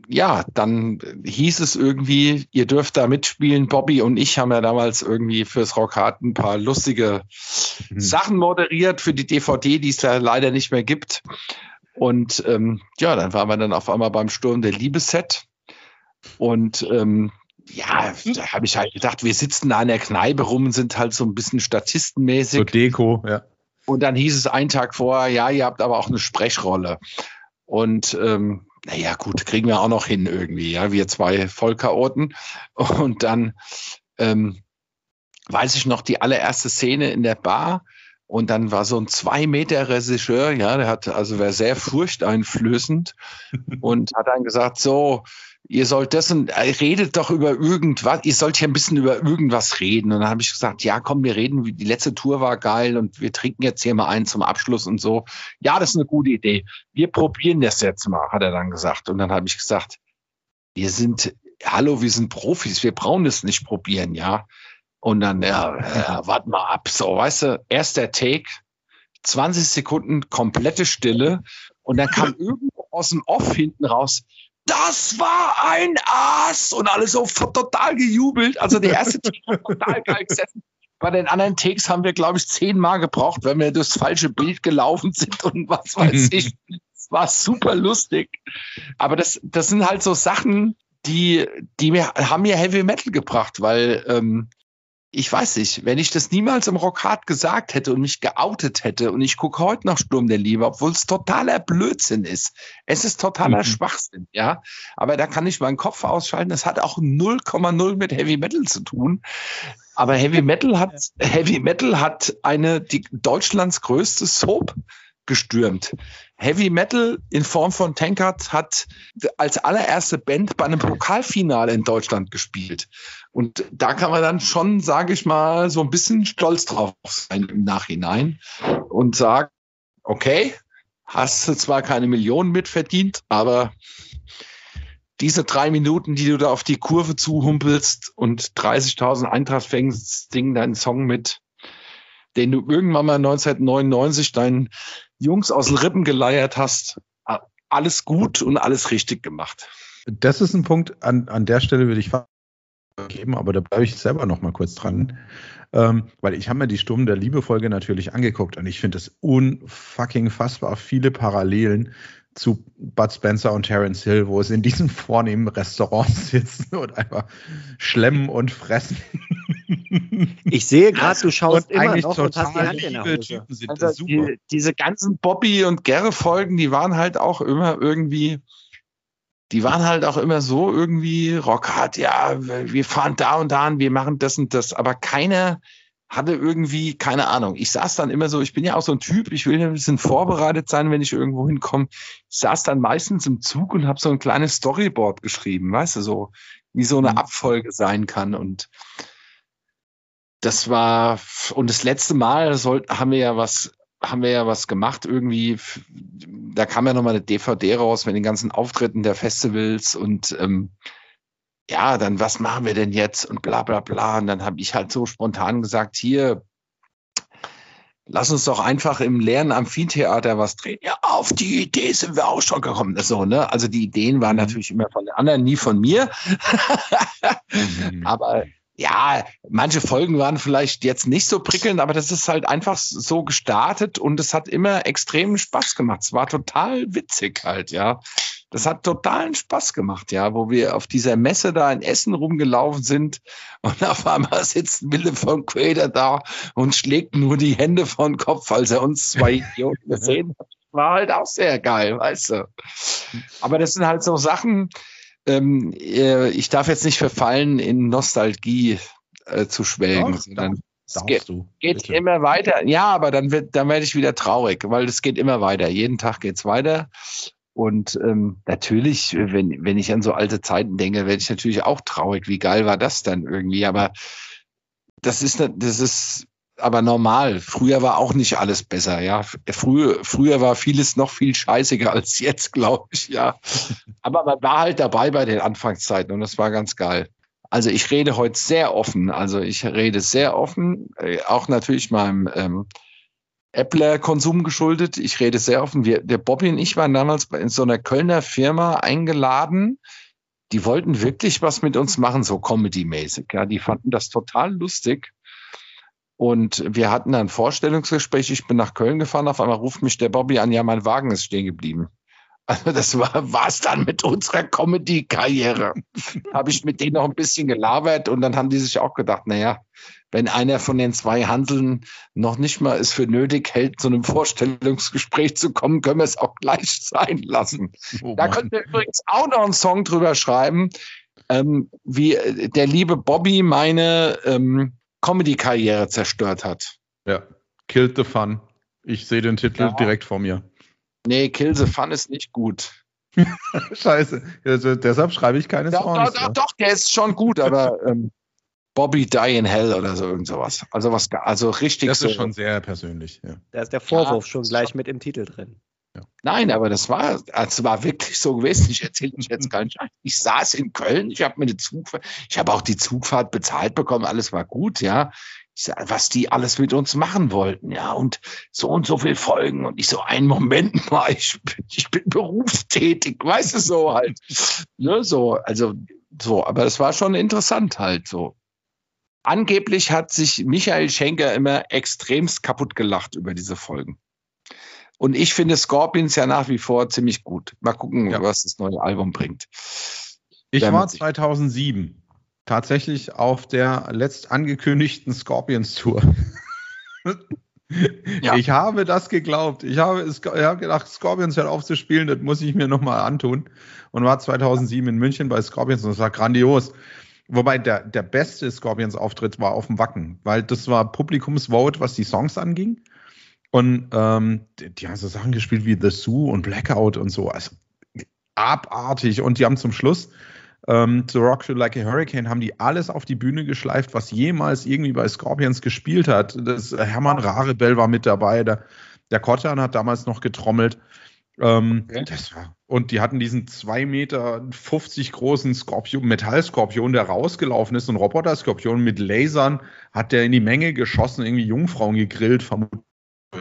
ja, dann hieß es irgendwie, ihr dürft da mitspielen. Bobby und ich haben ja damals irgendwie fürs Rockhard ein paar lustige mhm. Sachen moderiert für die DVD, die es ja leider nicht mehr gibt. Und ähm, ja, dann waren wir dann auf einmal beim Sturm der Liebe-Set. Und ähm, ja, da habe ich halt gedacht, wir sitzen da in der Kneipe rum und sind halt so ein bisschen statistenmäßig. So Deko, ja. Und dann hieß es einen Tag vorher, ja, ihr habt aber auch eine Sprechrolle. Und ähm, naja, gut, kriegen wir auch noch hin irgendwie, ja, wir zwei Vollchaoten. Und dann ähm, weiß ich noch die allererste Szene in der Bar. Und dann war so ein zwei Meter Regisseur, ja, der hat also war sehr furchteinflößend und hat dann gesagt, so, ihr sollt das und äh, redet doch über irgendwas, ihr sollt hier ein bisschen über irgendwas reden. Und dann habe ich gesagt, ja, komm, wir reden, die letzte Tour war geil und wir trinken jetzt hier mal einen zum Abschluss und so. Ja, das ist eine gute Idee. Wir probieren das jetzt mal, hat er dann gesagt. Und dann habe ich gesagt, wir sind, hallo, wir sind Profis, wir brauchen das nicht probieren, ja. Und dann, ja, ja warte mal ab. So, weißt du, erster Take, 20 Sekunden komplette Stille und dann kam irgendwo aus dem Off hinten raus, das war ein Ass und alle so total gejubelt. Also der erste Take war total geil gesessen. Bei den anderen Takes haben wir, glaube ich, zehnmal gebraucht, wenn wir durchs falsche Bild gelaufen sind und was weiß ich. Es war super lustig. Aber das, das sind halt so Sachen, die, die mir, haben mir Heavy Metal gebracht, weil ähm, ich weiß nicht, wenn ich das niemals im Rockhard gesagt hätte und mich geoutet hätte und ich gucke heute noch Sturm der Liebe, obwohl es totaler Blödsinn ist. Es ist totaler mhm. Schwachsinn, ja. Aber da kann ich meinen Kopf ausschalten. Das hat auch 0,0 mit Heavy Metal zu tun. Aber Heavy Metal hat, Heavy Metal hat eine, die Deutschlands größte Soap gestürmt. Heavy Metal in Form von Tankard hat als allererste Band bei einem Pokalfinale in Deutschland gespielt. Und da kann man dann schon, sage ich mal, so ein bisschen stolz drauf sein im Nachhinein und sagen, okay, hast du zwar keine Millionen mitverdient, aber diese drei Minuten, die du da auf die Kurve zuhumpelst und 30.000 Eintracht-Fans singen deinen Song mit, den du irgendwann mal 1999 deinen Jungs aus den Rippen geleiert hast. Alles gut und alles richtig gemacht. Das ist ein Punkt, an, an der Stelle würde ich geben, aber da bleibe ich selber noch mal kurz dran. Ähm, weil ich habe mir die Sturm der Liebe-Folge natürlich angeguckt und ich finde es unfucking fassbar viele Parallelen zu Bud Spencer und Terence Hill, wo es in diesen vornehmen Restaurants sitzen und einfach schlemmen und fressen. Ich sehe gerade, du schaust und immer noch und hast die Hand in der Hose. Also die, diese ganzen Bobby und Gerre Folgen, die waren halt auch immer irgendwie die waren halt auch immer so irgendwie Rockhard, ja, wir fahren da und da und wir machen das und das, aber keiner hatte irgendwie, keine Ahnung. Ich saß dann immer so, ich bin ja auch so ein Typ, ich will ja ein bisschen vorbereitet sein, wenn ich irgendwo hinkomme. Ich saß dann meistens im Zug und habe so ein kleines Storyboard geschrieben, weißt du, so wie so eine mhm. Abfolge sein kann. Und das war, und das letzte Mal soll, haben wir ja was, haben wir ja was gemacht irgendwie. Da kam ja nochmal eine DVD raus mit den ganzen Auftritten der Festivals und ähm, ja, dann was machen wir denn jetzt und bla bla bla. Und dann habe ich halt so spontan gesagt, hier, lass uns doch einfach im leeren Amphitheater was drehen. Ja, auf die Idee sind wir auch schon gekommen. So, ne? Also die Ideen waren mhm. natürlich immer von den anderen, nie von mir. mhm. Aber ja, manche Folgen waren vielleicht jetzt nicht so prickelnd, aber das ist halt einfach so gestartet und es hat immer extremen Spaß gemacht. Es war total witzig halt, ja. Das hat totalen Spaß gemacht, ja, wo wir auf dieser Messe da in Essen rumgelaufen sind und auf einmal sitzt Mille von Quader da und schlägt nur die Hände vor den Kopf, als er uns zwei Idioten gesehen hat. War halt auch sehr geil, weißt du. Aber das sind halt so Sachen, ähm, äh, ich darf jetzt nicht verfallen, in Nostalgie äh, zu schwelgen, sondern es geht, du, geht immer weiter. Ja, aber dann wird, dann werde ich wieder traurig, weil es geht immer weiter. Jeden Tag geht's weiter. Und ähm, natürlich, wenn, wenn ich an so alte Zeiten denke, werde ich natürlich auch traurig. Wie geil war das dann irgendwie? Aber das ist, das ist aber normal. Früher war auch nicht alles besser, ja. Früher, früher war vieles noch viel scheißiger als jetzt, glaube ich, ja. Aber man war halt dabei bei den Anfangszeiten und das war ganz geil. Also ich rede heute sehr offen. Also ich rede sehr offen, äh, auch natürlich meinem ähm, Appler-Konsum geschuldet. Ich rede sehr offen. Wir, der Bobby und ich waren damals in so einer Kölner Firma eingeladen. Die wollten wirklich was mit uns machen, so Comedy-mäßig. Ja, die fanden das total lustig. Und wir hatten dann ein Vorstellungsgespräch. Ich bin nach Köln gefahren. Auf einmal ruft mich der Bobby an. Ja, mein Wagen ist stehen geblieben. Also das war es dann mit unserer Comedy-Karriere. habe ich mit denen noch ein bisschen gelabert und dann haben die sich auch gedacht, naja, wenn einer von den zwei Handeln noch nicht mal es für nötig hält, zu einem Vorstellungsgespräch zu kommen, können wir es auch gleich sein lassen. Oh da könnt ihr übrigens auch noch einen Song drüber schreiben, ähm, wie der liebe Bobby meine ähm, Comedy-Karriere zerstört hat. Ja, Killed the Fun. Ich sehe den Titel ja. direkt vor mir. Nee, Kill the Fun ist nicht gut. Scheiße. Also, deshalb schreibe ich keine Songs. Doch, doch, doch, der ist schon gut, aber ähm, Bobby Die in Hell oder so irgend sowas. Also was, also richtig. Das ist so. schon sehr persönlich. Ja. Da ist der Vorwurf ja, schon gleich mit im Titel drin. Ja. Nein, aber das war, also war wirklich so gewesen. Ich erzähle mich jetzt gar nicht. Ich saß in Köln, ich habe mir eine Zugfahrt, ich habe auch die Zugfahrt bezahlt bekommen, alles war gut, ja. Was die alles mit uns machen wollten, ja, und so und so viel Folgen. Und ich so, einen Moment mal, ich, ich bin berufstätig, weißt du, so halt. Ne, so, also so, aber es war schon interessant halt so. Angeblich hat sich Michael Schenker immer extremst kaputt gelacht über diese Folgen. Und ich finde Scorpions ja nach wie vor ziemlich gut. Mal gucken, ja. was das neue Album bringt. Ich war 2007 tatsächlich auf der letzt angekündigten Scorpions Tour. ja. Ich habe das geglaubt. Ich habe, ich habe gedacht, Scorpions hört auf zu spielen, das muss ich mir nochmal antun. Und war 2007 in München bei Scorpions und es war grandios. Wobei der, der beste Scorpions-Auftritt war auf dem Wacken, weil das war Publikumsvote, was die Songs anging. Und ähm, die, die, haben so Sachen gespielt wie The Zoo und Blackout und so. Also abartig. Und die haben zum Schluss ähm, zu Rock You Like a Hurricane haben die alles auf die Bühne geschleift, was jemals irgendwie bei Scorpions gespielt hat. Das, Hermann Rarebell war mit dabei, der, der Kottan hat damals noch getrommelt. Ähm, okay. war, und die hatten diesen 2,50 Meter großen Skorpion, Metallskorpion, der rausgelaufen ist, ein Roboter-Skorpion mit Lasern, hat der in die Menge geschossen, irgendwie Jungfrauen gegrillt, vermutlich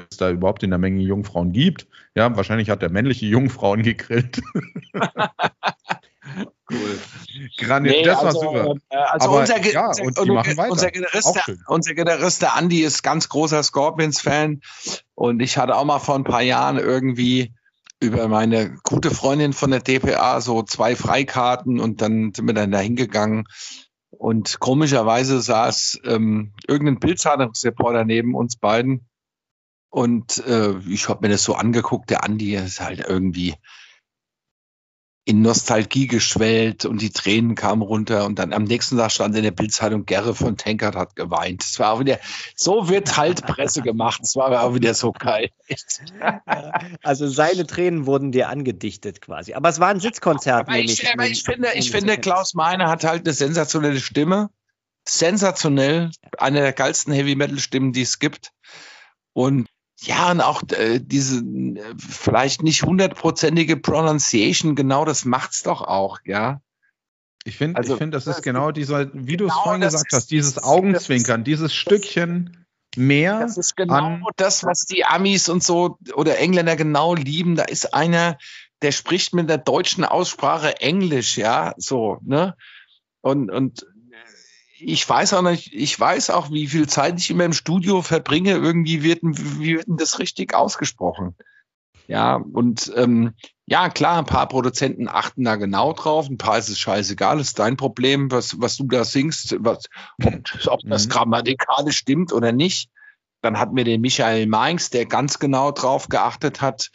es da überhaupt in der Menge Jungfrauen gibt. Ja, wahrscheinlich hat der männliche Jungfrauen gegrillt. cool. Granit, nee, das also, war super. Äh, also Aber, unser, ja, und die machen weiter. Unser Gitarrist, unser Gitarrist, der Andi, ist ganz großer Scorpions-Fan. Und ich hatte auch mal vor ein paar Jahren irgendwie über meine gute Freundin von der DPA so zwei Freikarten und dann sind wir dann da hingegangen. Und komischerweise saß ähm, irgendein Bildzeitungsreporter neben uns beiden. Und äh, ich habe mir das so angeguckt, der Andi ist halt irgendwie in Nostalgie geschwellt und die Tränen kamen runter und dann am nächsten Tag stand in der Bildzeitung Gerre von Tankert hat geweint. Es war auch wieder, so wird halt Presse gemacht. Es war auch wieder so geil. also seine Tränen wurden dir angedichtet quasi. Aber es war ein Sitzkonzert. Aber ich, aber ich finde, ich finde, Klaus Meine hat halt eine sensationelle Stimme. Sensationell. Eine der geilsten Heavy Metal Stimmen, die es gibt. Und ja, und auch äh, diese äh, vielleicht nicht hundertprozentige Pronunciation, genau das macht's doch auch, ja. Ich finde, also, ich finde, das ist genau dieser, wie du es genau vorhin gesagt hast, dieses Augenzwinkern, dieses Stückchen mehr. Das ist genau an, das, was die Amis und so oder Engländer genau lieben. Da ist einer, der spricht mit der deutschen Aussprache Englisch, ja, so, ne? Und, und ich weiß auch nicht, ich weiß auch, wie viel Zeit ich immer im Studio verbringe. Irgendwie wird, wie wird denn das richtig ausgesprochen? Ja, und ähm, ja, klar, ein paar Produzenten achten da genau drauf, ein paar ist es scheißegal, ist dein Problem, was, was du da singst, was, ob, ob das mhm. grammatikalisch stimmt oder nicht. Dann hatten wir den Michael Mainz, der ganz genau drauf geachtet hat,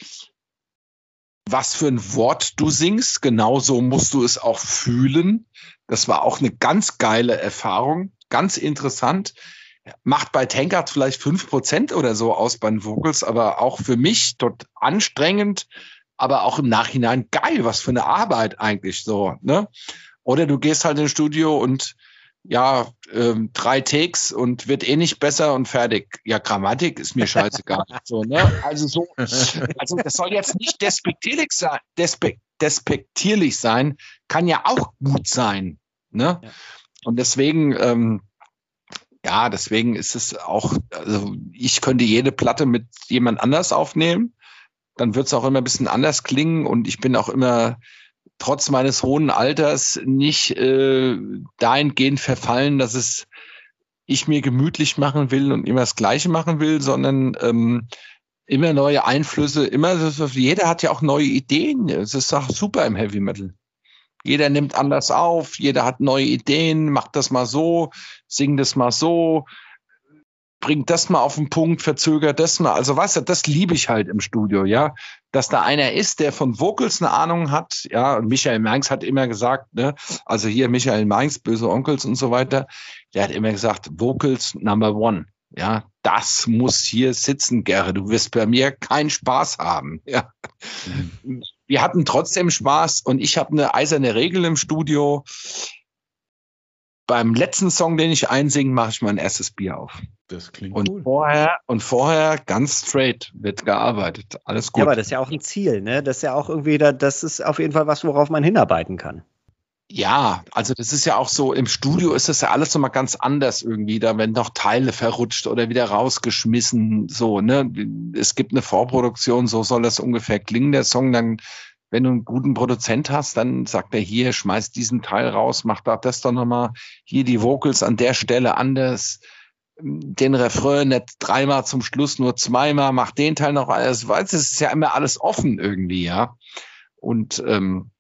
was für ein Wort du singst. Genauso musst du es auch fühlen. Das war auch eine ganz geile Erfahrung, ganz interessant. Macht bei Tankard vielleicht fünf Prozent oder so aus bei den Vocals, aber auch für mich dort anstrengend, aber auch im Nachhinein geil. Was für eine Arbeit eigentlich so, ne? Oder du gehst halt ins Studio und ja, ähm, drei Takes und wird eh nicht besser und fertig. Ja, Grammatik ist mir scheißegal. so, ne? Also so, also das soll jetzt nicht despektierlich sein, despe despektierlich sein, kann ja auch gut sein. Ne? Ja. Und deswegen, ähm, ja, deswegen ist es auch, also ich könnte jede Platte mit jemand anders aufnehmen. Dann wird es auch immer ein bisschen anders klingen und ich bin auch immer trotz meines hohen Alters nicht äh, dahingehend verfallen, dass es ich mir gemütlich machen will und immer das Gleiche machen will, sondern ähm, immer neue Einflüsse, immer, jeder hat ja auch neue Ideen. Es ist auch super im Heavy Metal. Jeder nimmt anders auf, jeder hat neue Ideen, macht das mal so, singt das mal so, bringt das mal auf den Punkt, verzögert das mal. Also weißt du, das liebe ich halt im Studio, ja. Dass da einer ist, der von Vocals eine Ahnung hat, ja, und Michael Mainz hat immer gesagt, ne, also hier Michael Mainz, böse Onkels und so weiter, der hat immer gesagt, Vocals number one. Ja, das muss hier sitzen, Gerre. Du wirst bei mir keinen Spaß haben. Ja. Mhm. Wir hatten trotzdem Spaß und ich habe eine eiserne Regel im Studio beim letzten Song, den ich einsinge, mache ich mein erstes Bier auf. Das klingt und cool. Vorher, und vorher ganz straight wird gearbeitet. Alles gut. Ja, aber das ist ja auch ein Ziel, ne? Das ist ja auch irgendwie, da, das ist auf jeden Fall was, worauf man hinarbeiten kann. Ja, also das ist ja auch so, im Studio ist das ja alles nochmal ganz anders irgendwie. Da werden noch Teile verrutscht oder wieder rausgeschmissen. So, ne? Es gibt eine Vorproduktion, so soll das ungefähr klingen, der Song. Dann wenn du einen guten Produzent hast, dann sagt er hier, schmeiß diesen Teil raus, mach da das doch nochmal, hier die Vocals an der Stelle anders, den Refrain nicht dreimal zum Schluss, nur zweimal, mach den Teil noch alles, weißt es ist ja immer alles offen irgendwie, ja. Und ähm,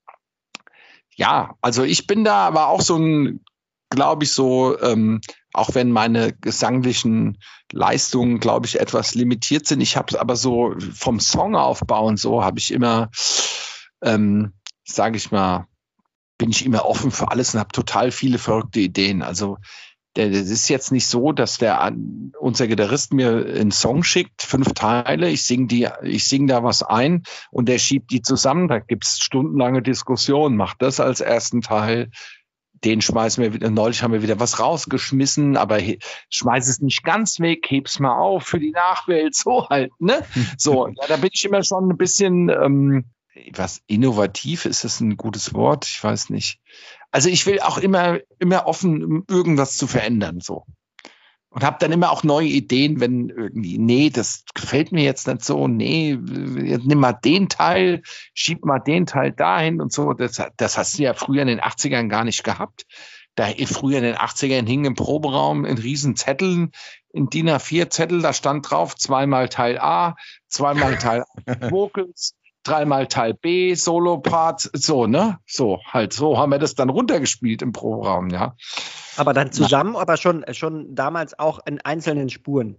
ja, also ich bin da aber auch so ein, glaube ich, so, ähm, auch wenn meine gesanglichen Leistungen, glaube ich, etwas limitiert sind. Ich habe aber so vom Songaufbau und so habe ich immer ähm, sage ich mal, bin ich immer offen für alles und habe total viele verrückte Ideen. Also das ist jetzt nicht so, dass der unser Gitarrist mir einen Song schickt, fünf Teile, ich sing die, ich sing da was ein und der schiebt die zusammen. Da gibt's stundenlange Diskussionen. Macht das als ersten Teil, den schmeißen wir wieder, neulich haben wir wieder was rausgeschmissen, aber schmeiß es nicht ganz weg, heb's mal auf für die Nachwelt, so halt, ne? So, ja, da bin ich immer schon ein bisschen ähm, was innovativ ist das ein gutes Wort? Ich weiß nicht. Also ich will auch immer immer offen irgendwas zu verändern so und habe dann immer auch neue Ideen, wenn irgendwie nee, das gefällt mir jetzt nicht so, nee, nimm mal den Teil, schieb mal den Teil dahin und so. Das, das hast du ja früher in den 80ern gar nicht gehabt. Da früher in den 80ern hingen im Proberaum in riesen Zetteln, in DIN A4 Zettel, da stand drauf zweimal Teil A, zweimal Teil Vocals, dreimal Teil B, Solo-Part, so, ne? So, halt, so haben wir das dann runtergespielt im Proberaum, ja. Aber dann zusammen, Na. aber schon, schon damals auch in einzelnen Spuren.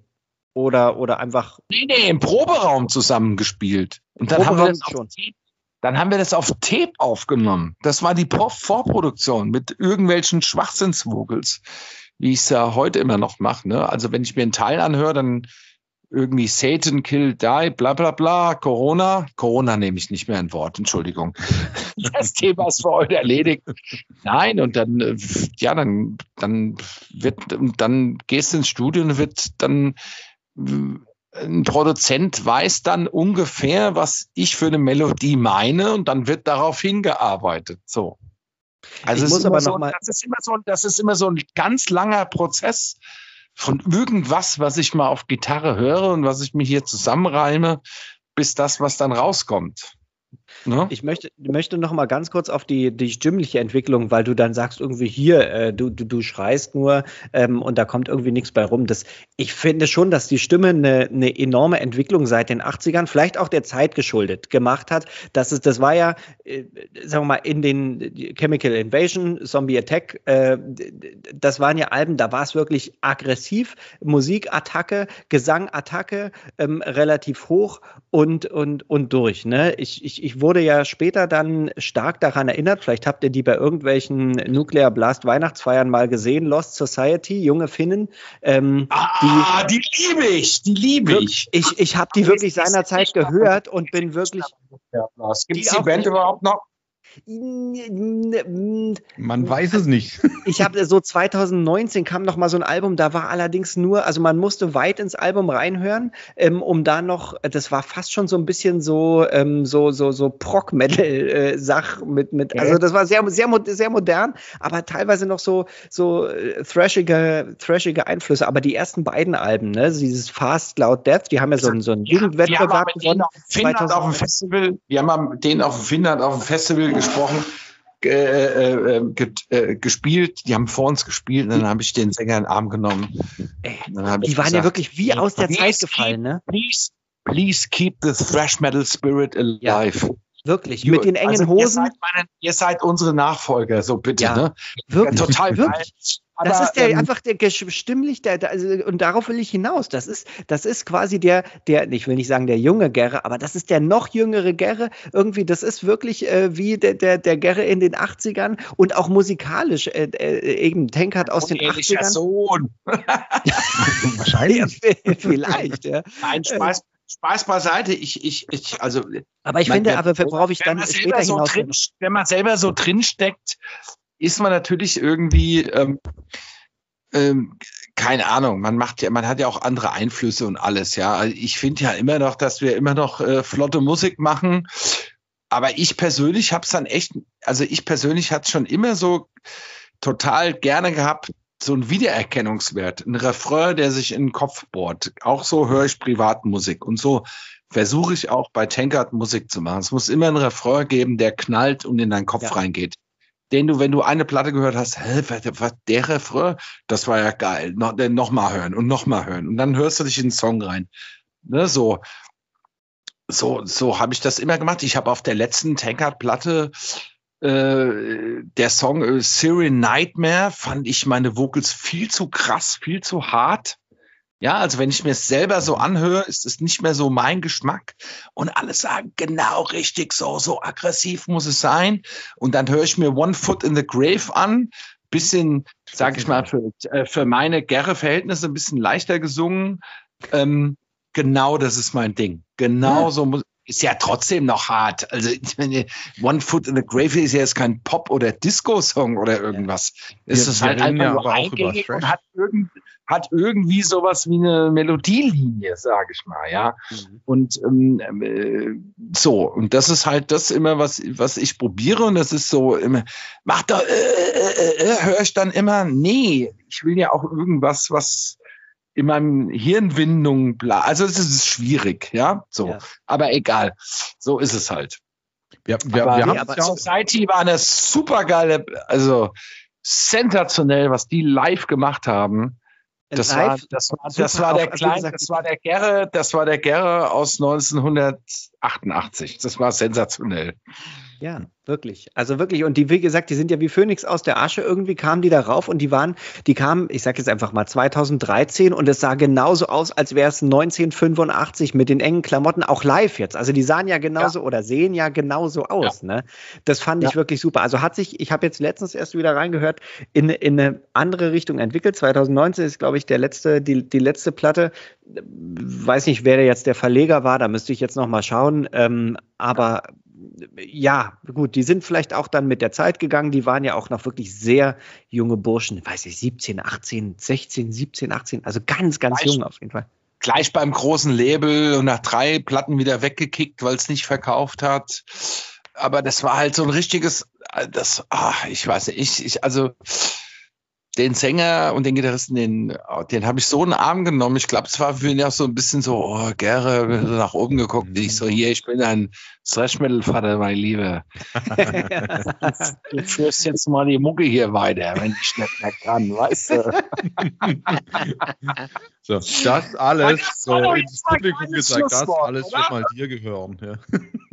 Oder, oder einfach. Nee, nee, im Proberaum zusammengespielt. Und dann haben wir das schon. Dann haben wir das auf Tape aufgenommen. Das war die Vorproduktion mit irgendwelchen Schwachsinnsvogels, wie ich es ja heute immer noch mache. Ne? Also wenn ich mir einen Teil anhöre, dann irgendwie Satan kill die, bla bla bla, Corona. Corona nehme ich nicht mehr ein Wort, Entschuldigung. Das Thema ist für heute erledigt. Nein, und dann, äh, ja, dann, dann wird, dann gehst du ins Studio und wird dann äh, ein Produzent weiß dann ungefähr, was ich für eine Melodie meine, und dann wird darauf hingearbeitet. So. Also ich muss aber noch so, mal das ist immer so, das ist immer so ein ganz langer Prozess von irgendwas, was ich mal auf Gitarre höre und was ich mir hier zusammenreime, bis das, was dann rauskommt. Ne? Ich möchte, möchte noch mal ganz kurz auf die, die stimmliche Entwicklung, weil du dann sagst irgendwie hier, äh, du, du, du schreist nur ähm, und da kommt irgendwie nichts bei rum. Das, ich finde schon, dass die Stimme eine, eine enorme Entwicklung seit den 80ern, vielleicht auch der Zeit geschuldet, gemacht hat. Das, ist, das war ja, äh, sagen wir mal, in den Chemical Invasion, Zombie Attack, äh, das waren ja Alben, da war es wirklich aggressiv, Musikattacke, Gesangattacke, ähm, relativ hoch und, und, und durch. Ne? Ich, ich, ich wurde ja später dann stark daran erinnert, vielleicht habt ihr die bei irgendwelchen Nuclear Blast Weihnachtsfeiern mal gesehen, Lost Society, junge Finnen. Ähm, ah, die, die liebe ich, die liebe ich. Ich, ich habe die wirklich seinerzeit gehört und bin wirklich. Gibt es die Band überhaupt noch? Man weiß es nicht. Ich habe so 2019 kam noch mal so ein Album, da war allerdings nur, also man musste weit ins Album reinhören, ähm, um da noch, das war fast schon so ein bisschen so ähm, so so so Prog Metal äh, Sach mit mit, also das war sehr sehr sehr modern, aber teilweise noch so so äh, thrashige thrashige Einflüsse. Aber die ersten beiden Alben, ne, dieses Fast Loud Death, die haben ja so, so einen Jugendwettbewerb gewonnen. Finnland auf dem Festival, wir haben den auf Finnland auf dem Festival gesprochen, äh, äh, äh, äh, gespielt. Die haben vor uns gespielt und dann habe ich den Sänger in den Arm genommen. Ey, die waren gesagt, ja wirklich wie aus der Zeit gefallen, ne? Please, please keep the thrash metal spirit alive. Ja. Wirklich, mit den engen also, Hosen. Ihr seid, meine, ihr seid, unsere Nachfolger, so bitte. Ja, ne? Wirklich, ja, total wirklich. Aber, das ist der ähm, einfach der stimmlich, der, der, also, und darauf will ich hinaus. Das ist, das ist quasi der, der, ich will nicht sagen der junge Gerre, aber das ist der noch jüngere Gerre. Irgendwie, das ist wirklich äh, wie der, der, der Gerre in den 80ern und auch musikalisch. Äh, äh, eben Tankard aus den 80ern. Sohn. Wahrscheinlich. vielleicht, ja. Nein, Spaß. Spaß beiseite. Ich, ich, ich, also. Aber ich finde, aber worauf ich dann später so hinaus drin, Wenn man selber so drinsteckt, ist man natürlich irgendwie, ähm, ähm, keine Ahnung, man macht ja, man hat ja auch andere Einflüsse und alles, ja. Also ich finde ja immer noch, dass wir immer noch äh, flotte Musik machen. Aber ich persönlich habe es dann echt, also ich persönlich hatte schon immer so total gerne gehabt, so ein Wiedererkennungswert, ein Refrain, der sich in den Kopf bohrt. Auch so höre ich Privatmusik und so versuche ich auch bei Tankard Musik zu machen. Es muss immer ein Refrain geben, der knallt und in deinen Kopf ja. reingeht. Den du, wenn du eine Platte gehört hast, hä, was, was der Refrain, das war ja geil. No, noch mal hören und noch mal hören. Und dann hörst du dich in den Song rein. Ne, so. So, so habe ich das immer gemacht. Ich habe auf der letzten Tankard-Platte äh, der Song äh, Syrian Nightmare fand ich meine Vocals viel zu krass, viel zu hart. Ja, also wenn ich mir es selber so anhöre, ist es nicht mehr so mein Geschmack. Und alle sagen, genau richtig, so, so aggressiv muss es sein. Und dann höre ich mir One Foot in the Grave an. Bisschen, sag ich mal, für, äh, für meine Gerre-Verhältnisse ein bisschen leichter gesungen. Ähm, genau das ist mein Ding. Genau so muss, ist ja trotzdem noch hart. Also One Foot in the Grave ist ja jetzt kein Pop- oder Disco-Song oder irgendwas. Ja. Es ist halt einfach ja nur eingängig und hat, irgend, hat irgendwie sowas wie eine Melodielinie, sage ich mal, ja. Mhm. Und ähm, äh, so, und das ist halt das immer, was, was ich probiere und das ist so immer, mach doch, äh, äh, äh, äh höre ich dann immer, nee, ich will ja auch irgendwas, was in meinem Hirnwindung, bla. Also es ist schwierig, ja, so. Ja. Aber egal, so ist es halt. Ja, wir, aber, wir haben aber Society war eine super geile, also sensationell, was die live gemacht haben. Das war, das war, das war der kleine, das war der Gerre, das war der Gerre aus 1988. Das war sensationell. Ja, wirklich. Also wirklich. Und die, wie gesagt, die sind ja wie Phönix aus der Asche. Irgendwie kamen die da rauf und die waren, die kamen, ich sag jetzt einfach mal 2013 und es sah genauso aus, als wäre es 1985 mit den engen Klamotten, auch live jetzt. Also die sahen ja genauso ja. oder sehen ja genauso aus. Ja. Ne? Das fand ja. ich wirklich super. Also hat sich, ich habe jetzt letztens erst wieder reingehört, in, in eine andere Richtung entwickelt. 2019 ist, glaube ich, der letzte, die, die letzte Platte. Weiß nicht, wer jetzt der Verleger war, da müsste ich jetzt noch mal schauen. Ähm, aber ja, gut, die sind vielleicht auch dann mit der Zeit gegangen. Die waren ja auch noch wirklich sehr junge Burschen, weiß ich, 17, 18, 16, 17, 18, also ganz, ganz gleich, jung auf jeden Fall. Gleich beim großen Label und nach drei Platten wieder weggekickt, weil es nicht verkauft hat. Aber das war halt so ein richtiges, das, ach, ich weiß nicht, ich, ich also den Sänger und den Gitarristen, den, den habe ich so in den Arm genommen. Ich glaube, es war für ihn auch so ein bisschen so, oh, gerne so nach oben geguckt. Ich so, hier, ich bin ein Thrash-Metal-Vater, mein Liebe. du führst jetzt mal die Mucke hier weiter, wenn ich nicht mehr kann, weißt du. so, das alles, so ins Publikum gesagt, das alles oder? wird mal dir gehören. Ja.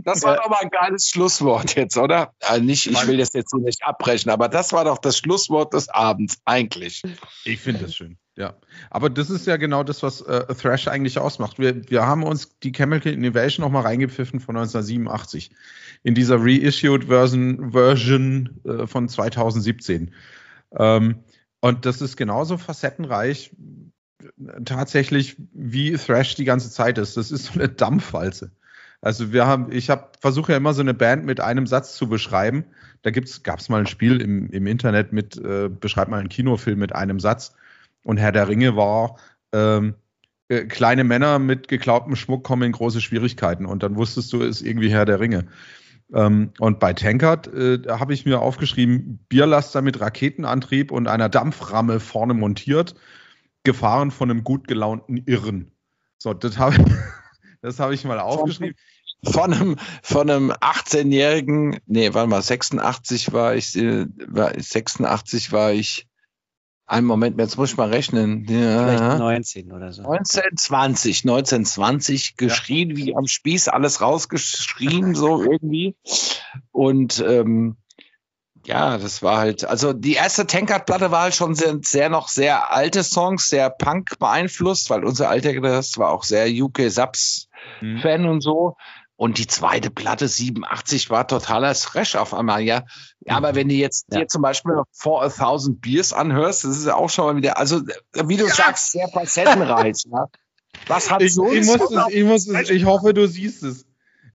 Das war doch mal ein geiles Schlusswort jetzt, oder? Also nicht, ich will das jetzt nicht abbrechen, aber das war doch das Schlusswort des Abends, eigentlich. Ich finde das schön. Ja, aber das ist ja genau das, was äh, Thrash eigentlich ausmacht. Wir, wir haben uns die Chemical Innovation noch mal reingepfiffen von 1987 in dieser reissued Version, Version äh, von 2017. Ähm, und das ist genauso facettenreich tatsächlich wie Thrash die ganze Zeit ist. Das ist so eine Dampfwalze. Also wir haben, ich habe versuche ja immer so eine Band mit einem Satz zu beschreiben. Da gab es mal ein Spiel im, im Internet mit, äh, beschreib mal einen Kinofilm mit einem Satz. Und Herr der Ringe war, ähm, äh, kleine Männer mit geklaubtem Schmuck kommen in große Schwierigkeiten. Und dann wusstest du, es ist irgendwie Herr der Ringe. Ähm, und bei Tankard äh, habe ich mir aufgeschrieben, Bierlaster mit Raketenantrieb und einer Dampframme vorne montiert, gefahren von einem gut gelaunten Irren. So, das habe das hab ich mal aufgeschrieben. Von einem, von einem 18-jährigen, nee, warte mal, 86 war ich, äh, war, 86 war ich einen Moment, jetzt muss ich mal rechnen. Ja. Vielleicht 19 oder so. 1920, 1920, geschrien ja. wie am Spieß, alles rausgeschrien, so irgendwie. Und ähm, ja, das war halt, also die erste Tankard-Platte war halt schon sehr, sehr noch sehr alte Songs, sehr Punk beeinflusst, weil unser alter das war auch sehr UK Subs Fan mhm. und so. Und die zweite Platte 87 war totaler Thrash auf einmal, ja. Aber wenn du jetzt ja. dir zum Beispiel noch For a Thousand Beers anhörst, das ist ja auch schon mal wieder, also wie du ja. sagst, sehr facettenreich. ja. Was hat ich, so ich, muss es, ich, muss es, ich hoffe, du siehst es.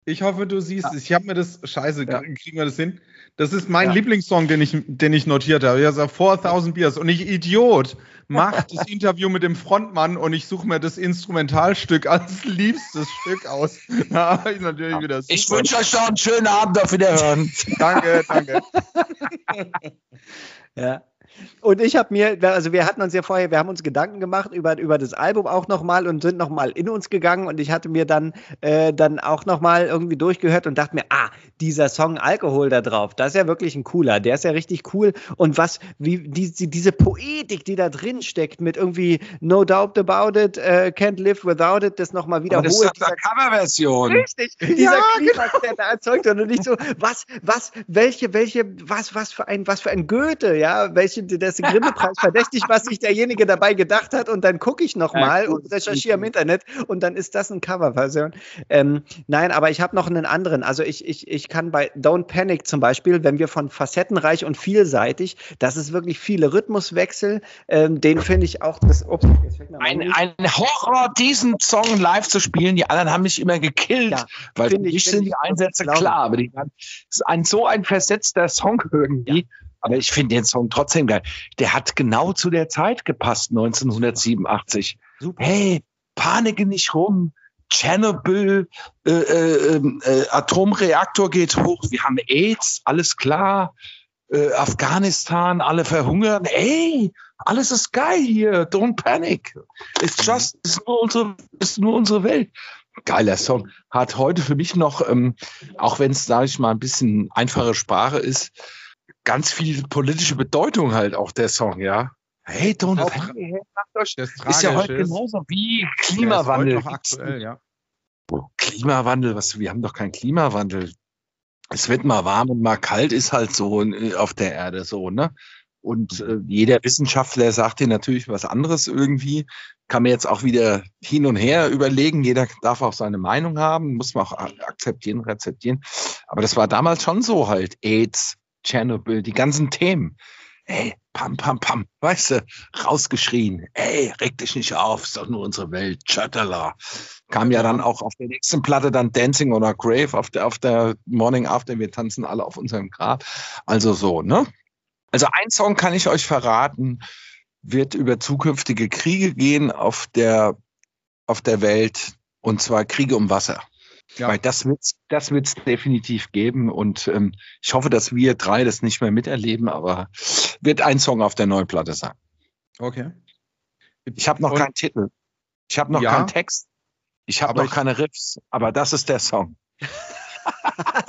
Ich hoffe, du siehst es. Ich habe mir das, scheiße, kriegen wir das hin? Das ist mein Lieblingssong, den ich, den ich notiert habe. Ja, so 4000 Beers. Und ich Idiot macht das Interview mit dem Frontmann und ich suche mir das Instrumentalstück als liebstes Stück aus. Na, ich natürlich ja. wieder Ich wünsche euch noch einen schönen Abend auf Wiederhören. danke, danke. ja. Und ich habe mir, also wir hatten uns ja vorher, wir haben uns Gedanken gemacht über, über das Album auch nochmal und sind nochmal in uns gegangen und ich hatte mir dann, äh, dann auch nochmal irgendwie durchgehört und dachte mir, ah, dieser Song Alkohol da drauf, das ist ja wirklich ein cooler, der ist ja richtig cool und was, wie die, die, diese Poetik, die da drin steckt mit irgendwie No Doubt About It, uh, Can't Live Without It, das nochmal wiederholt. das ist eine Coverversion. Richtig, dieser ja, Klimax, genau. der da erzeugt wird und nicht so, was, was, welche, welche, was, was für ein, was für ein Goethe, ja, welche der ist Grimme-Preis verdächtig, was sich derjenige dabei gedacht hat. Und dann gucke ich nochmal ja, und recherchiere im Internet und dann ist das ein Coverversion. Ähm, nein, aber ich habe noch einen anderen. Also ich, ich, ich kann bei Don't Panic zum Beispiel, wenn wir von facettenreich und vielseitig, das ist wirklich viele Rhythmuswechsel, ähm, den finde ich auch das. Ups, ein, ein Horror, diesen Song live zu spielen. Die anderen haben mich immer gekillt, ja, weil für mich sind die Einsätze klar, aber die, ein, so ein versetzter Song irgendwie. Ja. Aber ich finde den Song trotzdem geil. Der hat genau zu der Zeit gepasst, 1987. Super. Hey, panike nicht rum. Tschernobyl, äh, äh, ähm, äh, Atomreaktor geht hoch, wir haben AIDS, alles klar. Äh, Afghanistan, alle verhungern. Ey, alles ist geil hier. Don't panic. It's mhm. just, it's nur unsere, it's nur unsere Welt. Geiler Song. Hat heute für mich noch, ähm, auch wenn es, sage ich mal, ein bisschen einfache Sprache ist, ganz viel politische Bedeutung halt auch der Song, ja. Hey, don't auch, ist, ist ja heute genauso wie Klimawandel. Ist aktuell, ja. Klimawandel, was, wir haben doch keinen Klimawandel. Es wird mal warm und mal kalt, ist halt so äh, auf der Erde so, ne? Und äh, jeder Wissenschaftler sagt dir natürlich was anderes irgendwie. Kann man jetzt auch wieder hin und her überlegen. Jeder darf auch seine Meinung haben, muss man auch akzeptieren, rezeptieren. Aber das war damals schon so halt. AIDS, Tschernobyl, die ganzen Themen. Ey, pam, pam, pam, weißt du, rausgeschrien. Ey, reg dich nicht auf, ist doch nur unsere Welt. Tschöttala. Kam ja dann auch auf der nächsten Platte dann Dancing on a Grave, auf der, auf der Morning After, wir tanzen alle auf unserem Grab. Also so, ne? Also ein Song kann ich euch verraten, wird über zukünftige Kriege gehen auf der, auf der Welt, und zwar Kriege um Wasser. Ja. Weil das wird es das wird's definitiv geben und ähm, ich hoffe, dass wir drei das nicht mehr miterleben, aber wird ein Song auf der neuen Platte sein. Okay. Ich habe noch und, keinen Titel. Ich habe noch ja, keinen Text. Ich habe noch ich, keine Riffs, aber das ist der Song.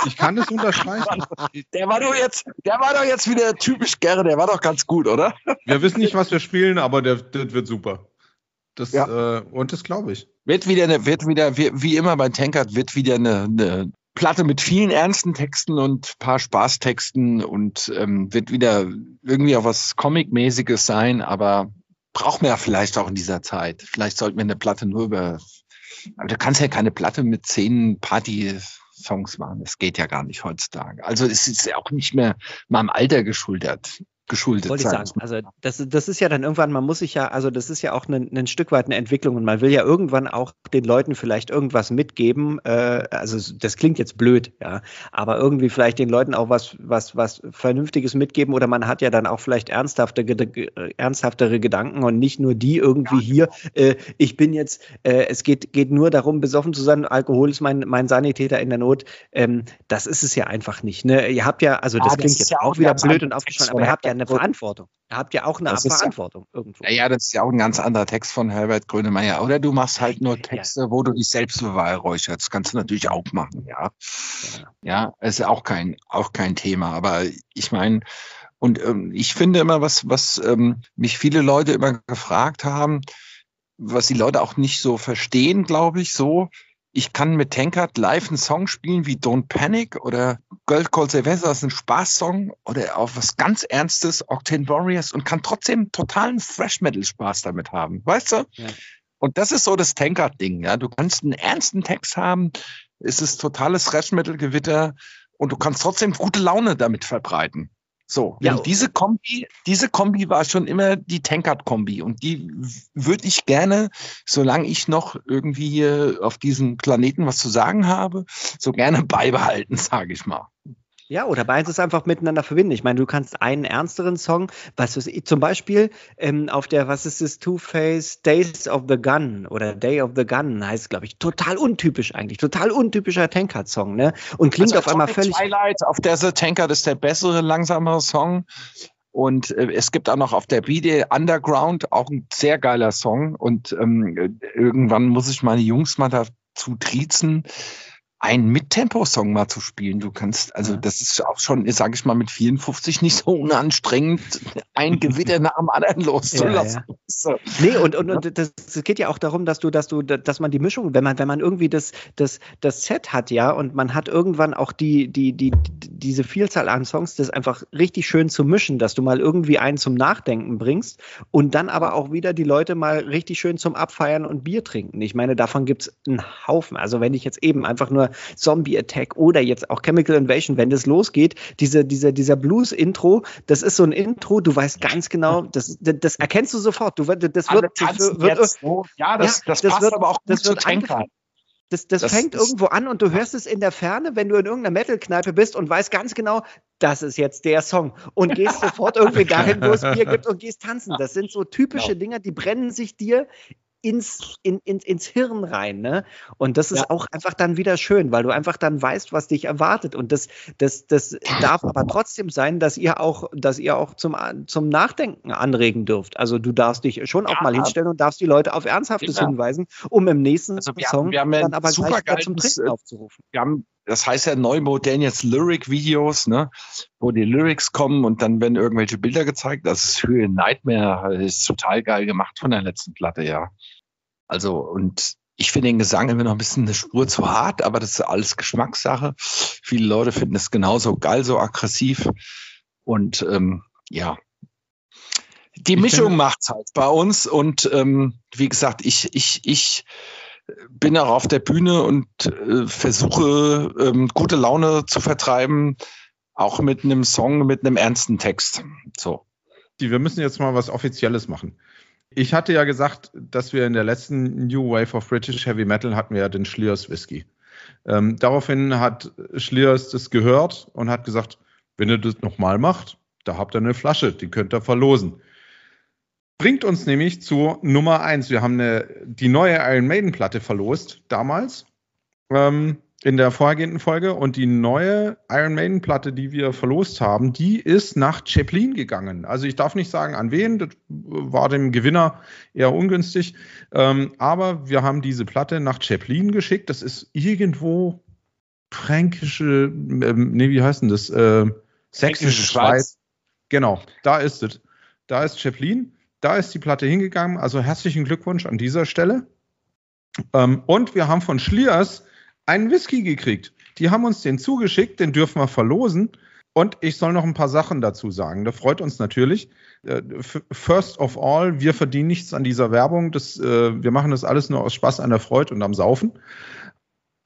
ich kann das unterstreichen. Der war doch jetzt, der war doch jetzt wieder typisch gerne, der war doch ganz gut, oder? Wir wissen nicht, was wir spielen, aber der, der wird super. Das, ja. äh, und das glaube ich. Wird wieder, eine, wird wieder wie, wie immer bei Tankard, wird wieder eine, eine Platte mit vielen ernsten Texten und paar Spaßtexten und ähm, wird wieder irgendwie auch was Comic-mäßiges sein, aber braucht man ja vielleicht auch in dieser Zeit. Vielleicht sollten wir eine Platte nur über, aber du kannst ja keine Platte mit zehn Party-Songs machen. Das geht ja gar nicht heutzutage. Also es ist ja auch nicht mehr meinem Alter geschuldet geschuldet Wollte sein. Ich sagen. Also das, das ist ja dann irgendwann, man muss sich ja, also das ist ja auch ein, ein Stück weit eine Entwicklung und man will ja irgendwann auch den Leuten vielleicht irgendwas mitgeben. Äh, also das klingt jetzt blöd, ja, aber irgendwie vielleicht den Leuten auch was, was, was Vernünftiges mitgeben oder man hat ja dann auch vielleicht ernsthafte, ernsthaftere Gedanken und nicht nur die irgendwie ja. hier. Äh, ich bin jetzt, äh, es geht, geht nur darum, besoffen zu sein. Alkohol ist mein, mein Sanitäter in der Not. Ähm, das ist es ja einfach nicht. Ne? Ihr habt ja, also das, ja, das klingt jetzt ja auch wieder blöd und aufgeschlossen, aber ihr habt ja eine Verantwortung. Ihr habt ja auch eine das Verantwortung ja, irgendwo. Ja, das ist ja auch ein ganz anderer Text von Herbert Grönemeyer. Oder du machst halt nur Texte, ja. wo du dich selbst beweihräucherst. Das kannst du natürlich auch machen, ja. Ja, ja ist auch kein, auch kein Thema. Aber ich meine, und ähm, ich finde immer, was, was ähm, mich viele Leute immer gefragt haben, was die Leute auch nicht so verstehen, glaube ich, so, ich kann mit Tankard live einen Song spielen wie Don't Panic oder Girl Called Sylvester ist ein Spaßsong oder auch was ganz Ernstes, Octane Warriors und kann trotzdem totalen Fresh Metal Spaß damit haben. Weißt du? Ja. Und das ist so das Tankard-Ding, ja. Du kannst einen ernsten Text haben, es ist totales Thrash Metal Gewitter und du kannst trotzdem gute Laune damit verbreiten. So, ja, diese Kombi, diese Kombi war schon immer die Tankard-Kombi und die würde ich gerne, solange ich noch irgendwie hier auf diesem Planeten was zu sagen habe, so gerne beibehalten, sage ich mal. Ja, oder beides einfach miteinander verbinden. Ich meine, du kannst einen ernsteren Song, was ist zum Beispiel ähm, auf der, was ist das, Two-Face Days of the Gun oder Day of the Gun heißt, glaube ich, total untypisch eigentlich, total untypischer Tankard-Song, ne? Und klingt also auf einmal völlig. Twilight, auf der The Tankard ist der bessere, langsamere Song. Und äh, es gibt auch noch auf der BD Underground auch ein sehr geiler Song. Und ähm, irgendwann muss ich meine Jungs mal dazu triezen einen Mittempo-Song mal zu spielen. Du kannst, also das ist auch schon, sage ich mal, mit 54 nicht so unanstrengend, ein Gewitter nach dem anderen loszulassen. Ja, ja. Nee, und, und, und das, das geht ja auch darum, dass du, dass du, dass man die Mischung, wenn man, wenn man irgendwie das, das, das Set hat, ja, und man hat irgendwann auch die, die, die, diese Vielzahl an Songs, das einfach richtig schön zu mischen, dass du mal irgendwie einen zum Nachdenken bringst und dann aber auch wieder die Leute mal richtig schön zum Abfeiern und Bier trinken. Ich meine, davon gibt's einen Haufen. Also wenn ich jetzt eben einfach nur Zombie Attack oder jetzt auch Chemical Invasion, wenn das losgeht, diese, diese, dieser Blues-Intro, das ist so ein Intro, du weißt ganz genau, das, das, das erkennst du sofort. Du, das wird, das wird, so. ja, das, ja, das, das passt wird, aber auch gut das zu Tanker. Das, das, das, fängt irgendwo an und du hörst es in der Ferne, wenn du in irgendeiner Metal-Kneipe bist und weißt ganz genau, das ist jetzt der Song und gehst sofort irgendwie dahin, wo es Bier gibt und gehst tanzen. Das sind so typische genau. Dinger, die brennen sich dir ins, in, in, ins Hirn rein. Ne? Und das ist ja. auch einfach dann wieder schön, weil du einfach dann weißt, was dich erwartet. Und das, das, das darf aber trotzdem sein, dass ihr auch, dass ihr auch zum, zum Nachdenken anregen dürft. Also du darfst dich schon auch mal hinstellen und darfst die Leute auf Ernsthaftes ja. hinweisen, um im nächsten also wir Song haben, wir haben dann aber gleich wieder zum Trinken aufzurufen. Wir haben das heißt ja neu modern jetzt Lyric-Videos, ne? wo die Lyrics kommen und dann werden irgendwelche Bilder gezeigt. Das ist Höhe Nightmare, das ist total geil gemacht von der letzten Platte, ja. Also, und ich finde den Gesang immer noch ein bisschen eine Spur zu hart, aber das ist alles Geschmackssache. Viele Leute finden es genauso geil, so aggressiv. Und ähm, ja, die Mischung macht's halt bei uns. Und ähm, wie gesagt, ich, ich, ich bin auch auf der Bühne und äh, versuche, ähm, gute Laune zu vertreiben, auch mit einem Song, mit einem ernsten Text. So. Wir müssen jetzt mal was Offizielles machen. Ich hatte ja gesagt, dass wir in der letzten New Wave of British Heavy Metal hatten wir ja den Schliers Whisky. Ähm, daraufhin hat Schliers das gehört und hat gesagt, wenn ihr das nochmal macht, da habt ihr eine Flasche, die könnt ihr verlosen. Bringt uns nämlich zu Nummer eins. Wir haben eine, die neue Iron Maiden Platte verlost damals. Ähm, in der vorhergehenden Folge. Und die neue Iron Maiden Platte, die wir verlost haben, die ist nach Chaplin gegangen. Also ich darf nicht sagen, an wen. Das war dem Gewinner eher ungünstig. Ähm, aber wir haben diese Platte nach Chaplin geschickt. Das ist irgendwo fränkische, ähm, nee, wie heißt denn das? Äh, sächsische Schweiz. Schweiz. Genau, da ist es. Da ist Chaplin. Da ist die Platte hingegangen. Also herzlichen Glückwunsch an dieser Stelle. Ähm, und wir haben von Schliers einen Whisky gekriegt. Die haben uns den zugeschickt, den dürfen wir verlosen. Und ich soll noch ein paar Sachen dazu sagen. Das freut uns natürlich. Äh, first of all, wir verdienen nichts an dieser Werbung. Das, äh, wir machen das alles nur aus Spaß an der Freude und am Saufen.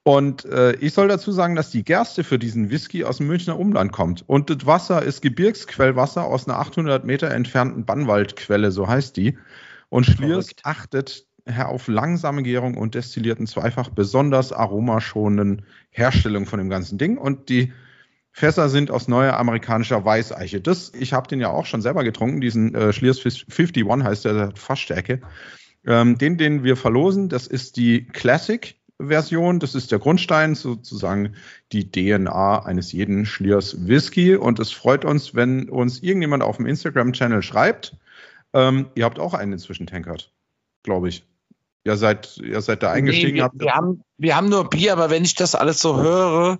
Und äh, ich soll dazu sagen, dass die Gerste für diesen Whisky aus dem Münchner Umland kommt. Und das Wasser ist Gebirgsquellwasser aus einer 800 Meter entfernten Bannwaldquelle, so heißt die. Und Schliers achtet auf langsame Gärung und destillierten Zweifach besonders aromaschonenden Herstellung von dem ganzen Ding. Und die Fässer sind aus neuer amerikanischer Weißeiche. Das, ich habe den ja auch schon selber getrunken, diesen äh, Schliers 51 heißt der, der Fassstärke. Ähm, den, den wir verlosen, das ist die Classic Version. Das ist der Grundstein, sozusagen die DNA eines jeden Schliers Whisky. Und es freut uns, wenn uns irgendjemand auf dem Instagram-Channel schreibt. Ähm, ihr habt auch einen inzwischen tankert, glaube ich ihr seid, ihr seid da eingestiegen. Nee, wir. Wir haben, wir haben nur Bier, aber wenn ich das alles so höre,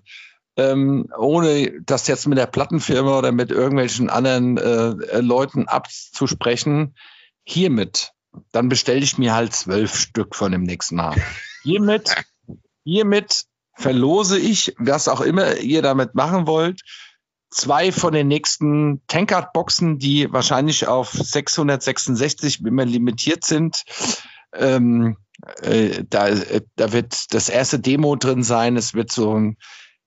ähm, ohne das jetzt mit der Plattenfirma oder mit irgendwelchen anderen äh, Leuten abzusprechen, hiermit, dann bestelle ich mir halt zwölf Stück von dem nächsten Mal. Hiermit, hiermit verlose ich, was auch immer ihr damit machen wollt, zwei von den nächsten Tankard-Boxen, die wahrscheinlich auf 666 immer limitiert sind. Ähm, äh, da, äh, da wird das erste Demo drin sein. Es wird so ein,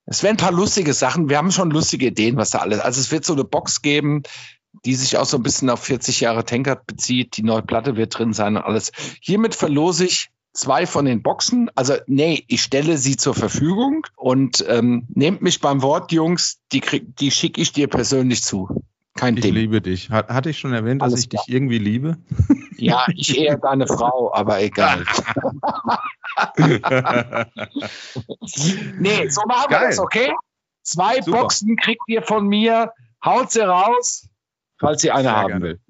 es werden ein paar lustige Sachen. Wir haben schon lustige Ideen, was da alles. Also es wird so eine Box geben, die sich auch so ein bisschen auf 40 Jahre Tankard bezieht. Die neue Platte wird drin sein und alles. Hiermit verlose ich zwei von den Boxen. Also, nee, ich stelle sie zur Verfügung und ähm, nehmt mich beim Wort, Jungs, die, die schicke ich dir persönlich zu. Kein ich Ding. Ich liebe dich. Hat, hatte ich schon erwähnt, Alles dass ich klar. dich irgendwie liebe? Ja, ich eher deine Frau, aber egal. nee, so machen Geil. wir das, okay? Zwei Super. Boxen kriegt ihr von mir. Haut sie raus, falls ihr eine Sehr haben gerne. will.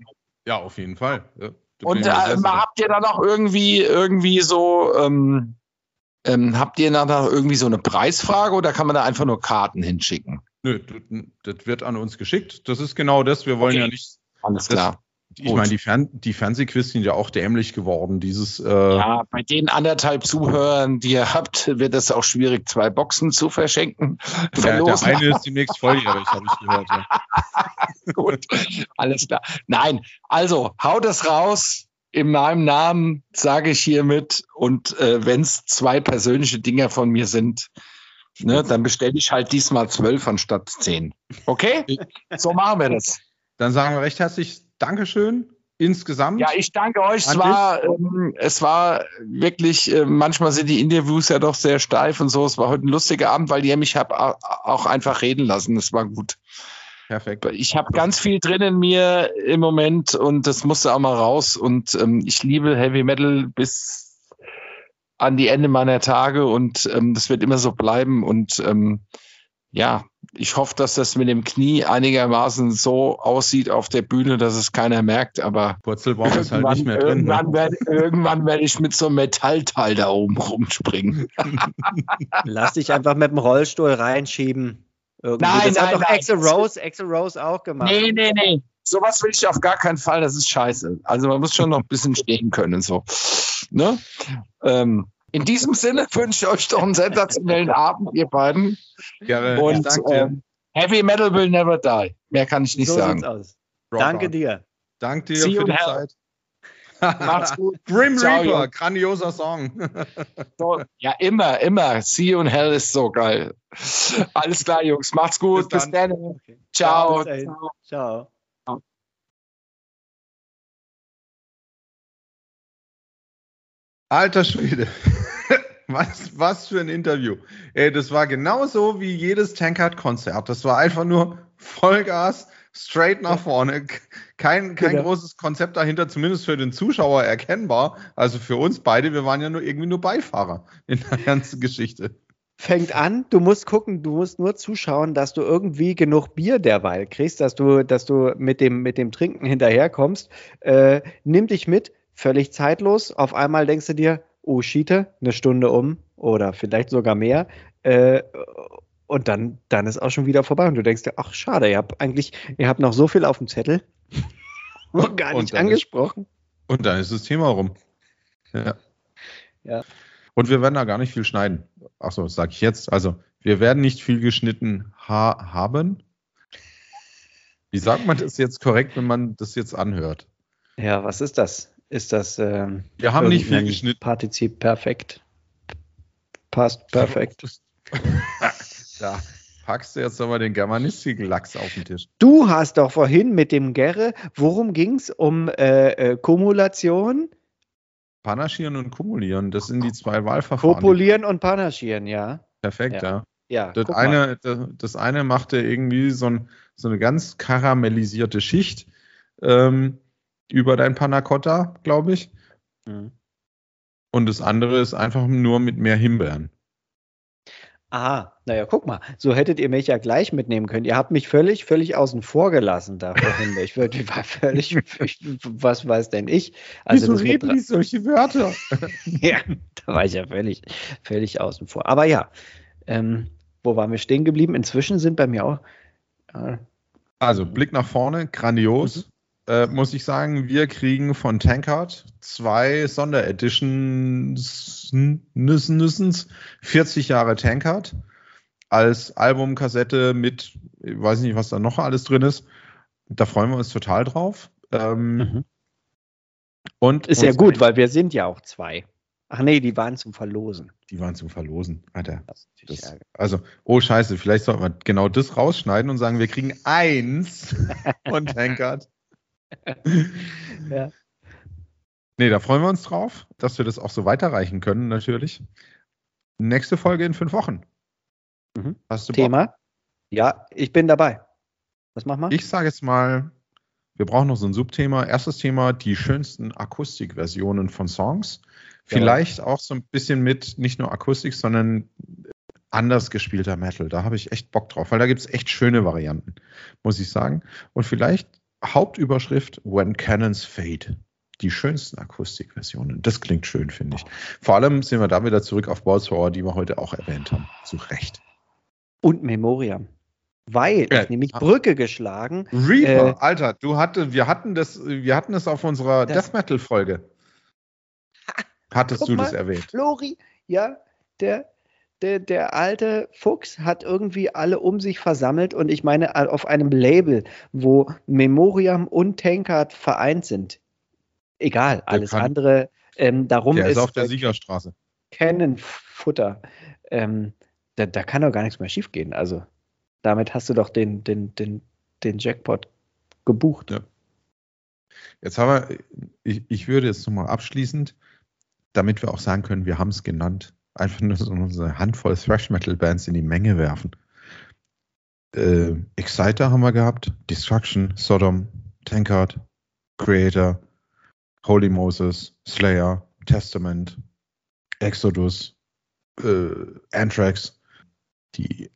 Ja, auf jeden Fall. Ja, Und äh, habt ihr dann auch irgendwie, irgendwie so, ähm, ähm, habt ihr dann irgendwie so eine Preisfrage oder kann man da einfach nur Karten hinschicken? Nö, das wird an uns geschickt. Das ist genau das. Wir wollen okay. ja nicht. Alles klar. Ich meine, die, Fern die Fernsehquiz sind ja auch dämlich geworden. Dieses, äh ja, bei den anderthalb Zuhörern, die ihr habt, wird es auch schwierig, zwei Boxen zu verschenken. Ja, der eine ist demnächst volljährig, habe ich gehört. Ja. Gut, alles klar. Nein, also haut es raus. In meinem Namen sage ich hiermit. Und äh, wenn es zwei persönliche Dinge von mir sind, Ne, dann bestelle ich halt diesmal zwölf anstatt zehn. Okay? So machen wir das. Dann sagen wir recht herzlich Dankeschön insgesamt. Ja, ich danke euch. Es war, ähm, es war wirklich, äh, manchmal sind die Interviews ja doch sehr steif und so. Es war heute ein lustiger Abend, weil ihr mich habt auch einfach reden lassen. Es war gut. Perfekt. Ich habe ganz viel drin in mir im Moment und das musste auch mal raus. Und ähm, ich liebe Heavy Metal bis an die Ende meiner Tage und ähm, das wird immer so bleiben. Und ähm, ja, ich hoffe, dass das mit dem Knie einigermaßen so aussieht auf der Bühne, dass es keiner merkt. Aber Purzelbaum ist halt nicht mehr drin. Ne? Irgendwann, ne? werde, irgendwann werde ich mit so einem Metallteil da oben rumspringen. Lass dich einfach mit dem Rollstuhl reinschieben. Irgendwie. Nein, das nein, hat doch Axel Rose, Axel Rose auch gemacht. Nee, nee, nee. Sowas will ich auf gar keinen Fall. Das ist scheiße. Also man muss schon noch ein bisschen stehen können und so. Ne? Ähm, in diesem Sinne wünsche ich euch doch einen sensationellen Abend, ihr beiden. Gerne. Und äh, Heavy Metal will never die. Mehr kann ich nicht so sagen. Danke on. dir. Danke dir See für die Zeit. Macht's gut. Grim Ciao, Reaper, Jungs. grandioser Song. so, ja, immer, immer. See you in Hell ist so geil. Alles klar, Jungs. Macht's gut. Bis dann. Bis dann. Okay. Ciao. Ciao. Ciao. Alter Schwede. Was, was für ein Interview. Ey, das war genauso wie jedes Tankard-Konzert. Das war einfach nur Vollgas, straight nach vorne. Kein, kein genau. großes Konzept dahinter, zumindest für den Zuschauer erkennbar. Also für uns beide, wir waren ja nur irgendwie nur Beifahrer in der ganzen Geschichte. fängt an, du musst gucken, du musst nur zuschauen, dass du irgendwie genug Bier derweil kriegst, dass du, dass du mit dem, mit dem Trinken hinterherkommst. Äh, nimm dich mit, völlig zeitlos. Auf einmal denkst du dir, oh, Schiete, eine Stunde um oder vielleicht sogar mehr. Äh, und dann, dann ist auch schon wieder vorbei. Und du denkst dir, ach, schade, ihr habt eigentlich, ihr habt noch so viel auf dem Zettel. und gar nicht und angesprochen. Ist, und dann ist das Thema rum. Ja. ja. Und wir werden da gar nicht viel schneiden. Achso, das sage ich jetzt. Also, wir werden nicht viel geschnitten ha haben. Wie sagt man das jetzt korrekt, wenn man das jetzt anhört? Ja, was ist das? Ist das. Ähm, wir haben nicht viel geschnitten. Partizip perfekt. Passt perfekt. da packst du jetzt aber den germanistischen Lachs auf den Tisch. Du hast doch vorhin mit dem Gerre, worum ging es? Um äh, äh, Kumulation? Panaschieren und Kumulieren, das sind die zwei Wahlverfahren. Kopulieren und Panaschieren, ja. Perfekt, ja. ja. ja das, eine, das, das, eine machte irgendwie so, ein, so, eine ganz karamellisierte Schicht ähm, über dein Panacotta, glaube ich. Mhm. Und das andere ist einfach nur mit mehr Himbeeren. Aha, naja, guck mal, so hättet ihr mich ja gleich mitnehmen können. Ihr habt mich völlig, völlig außen vor gelassen da vorhin. Ich würde, war völlig, ich, was weiß denn ich? Also Wieso reden die solche Wörter? ja, da war ich ja völlig, völlig außen vor. Aber ja, ähm, wo waren wir stehen geblieben? Inzwischen sind bei mir auch. Äh, also Blick nach vorne, grandios. Äh, muss ich sagen, wir kriegen von Tankard zwei Sondereditions, 40 Jahre Tankard als Albumkassette mit, ich weiß nicht, was da noch alles drin ist. Da freuen wir uns total drauf. Ähm, mhm. Und ist ja gut, weil wir sind ja auch zwei. Ach nee, die waren zum Verlosen. Die waren zum Verlosen, Alter. Das, also, oh Scheiße, vielleicht sollten wir genau das rausschneiden und sagen, wir kriegen eins von Tankard. ja. Nee, da freuen wir uns drauf, dass wir das auch so weiterreichen können, natürlich. Nächste Folge in fünf Wochen. Mhm. Hast du Thema? Bock? Ja, ich bin dabei. Was machen wir? Ich sage jetzt mal, wir brauchen noch so ein Subthema. Erstes Thema, die schönsten Akustikversionen von Songs. Vielleicht ja. auch so ein bisschen mit nicht nur Akustik, sondern anders gespielter Metal. Da habe ich echt Bock drauf, weil da gibt es echt schöne Varianten, muss ich sagen. Und vielleicht Hauptüberschrift When Cannons Fade. Die schönsten Akustikversionen. Das klingt schön, finde ich. Vor allem sind wir da wieder zurück auf Balls die wir heute auch erwähnt haben. Zu Recht. Und Memoriam. Weil ja, nämlich Brücke geschlagen. Reaper, äh, Alter, du hatte, wir hatten das, wir hatten das auf unserer Death Metal Folge. Hattest du das erwähnt? Flori, ja, der der, der alte Fuchs hat irgendwie alle um sich versammelt und ich meine auf einem Label, wo Memoriam und Tankard vereint sind. Egal, alles kann, andere. Ähm, darum der ist, ist auf der Siegerstraße. Kennenfutter. Ähm, da, da kann doch gar nichts mehr schiefgehen. Also damit hast du doch den, den, den, den Jackpot gebucht. Ja. Jetzt haben wir, ich, ich würde jetzt nochmal abschließend, damit wir auch sagen können, wir haben es genannt, einfach nur so eine Handvoll Thrash Metal Bands in die Menge werfen. Äh, Exciter haben wir gehabt, Destruction, Sodom, Tankard, Creator, Holy Moses, Slayer, Testament, Exodus, äh, Anthrax, die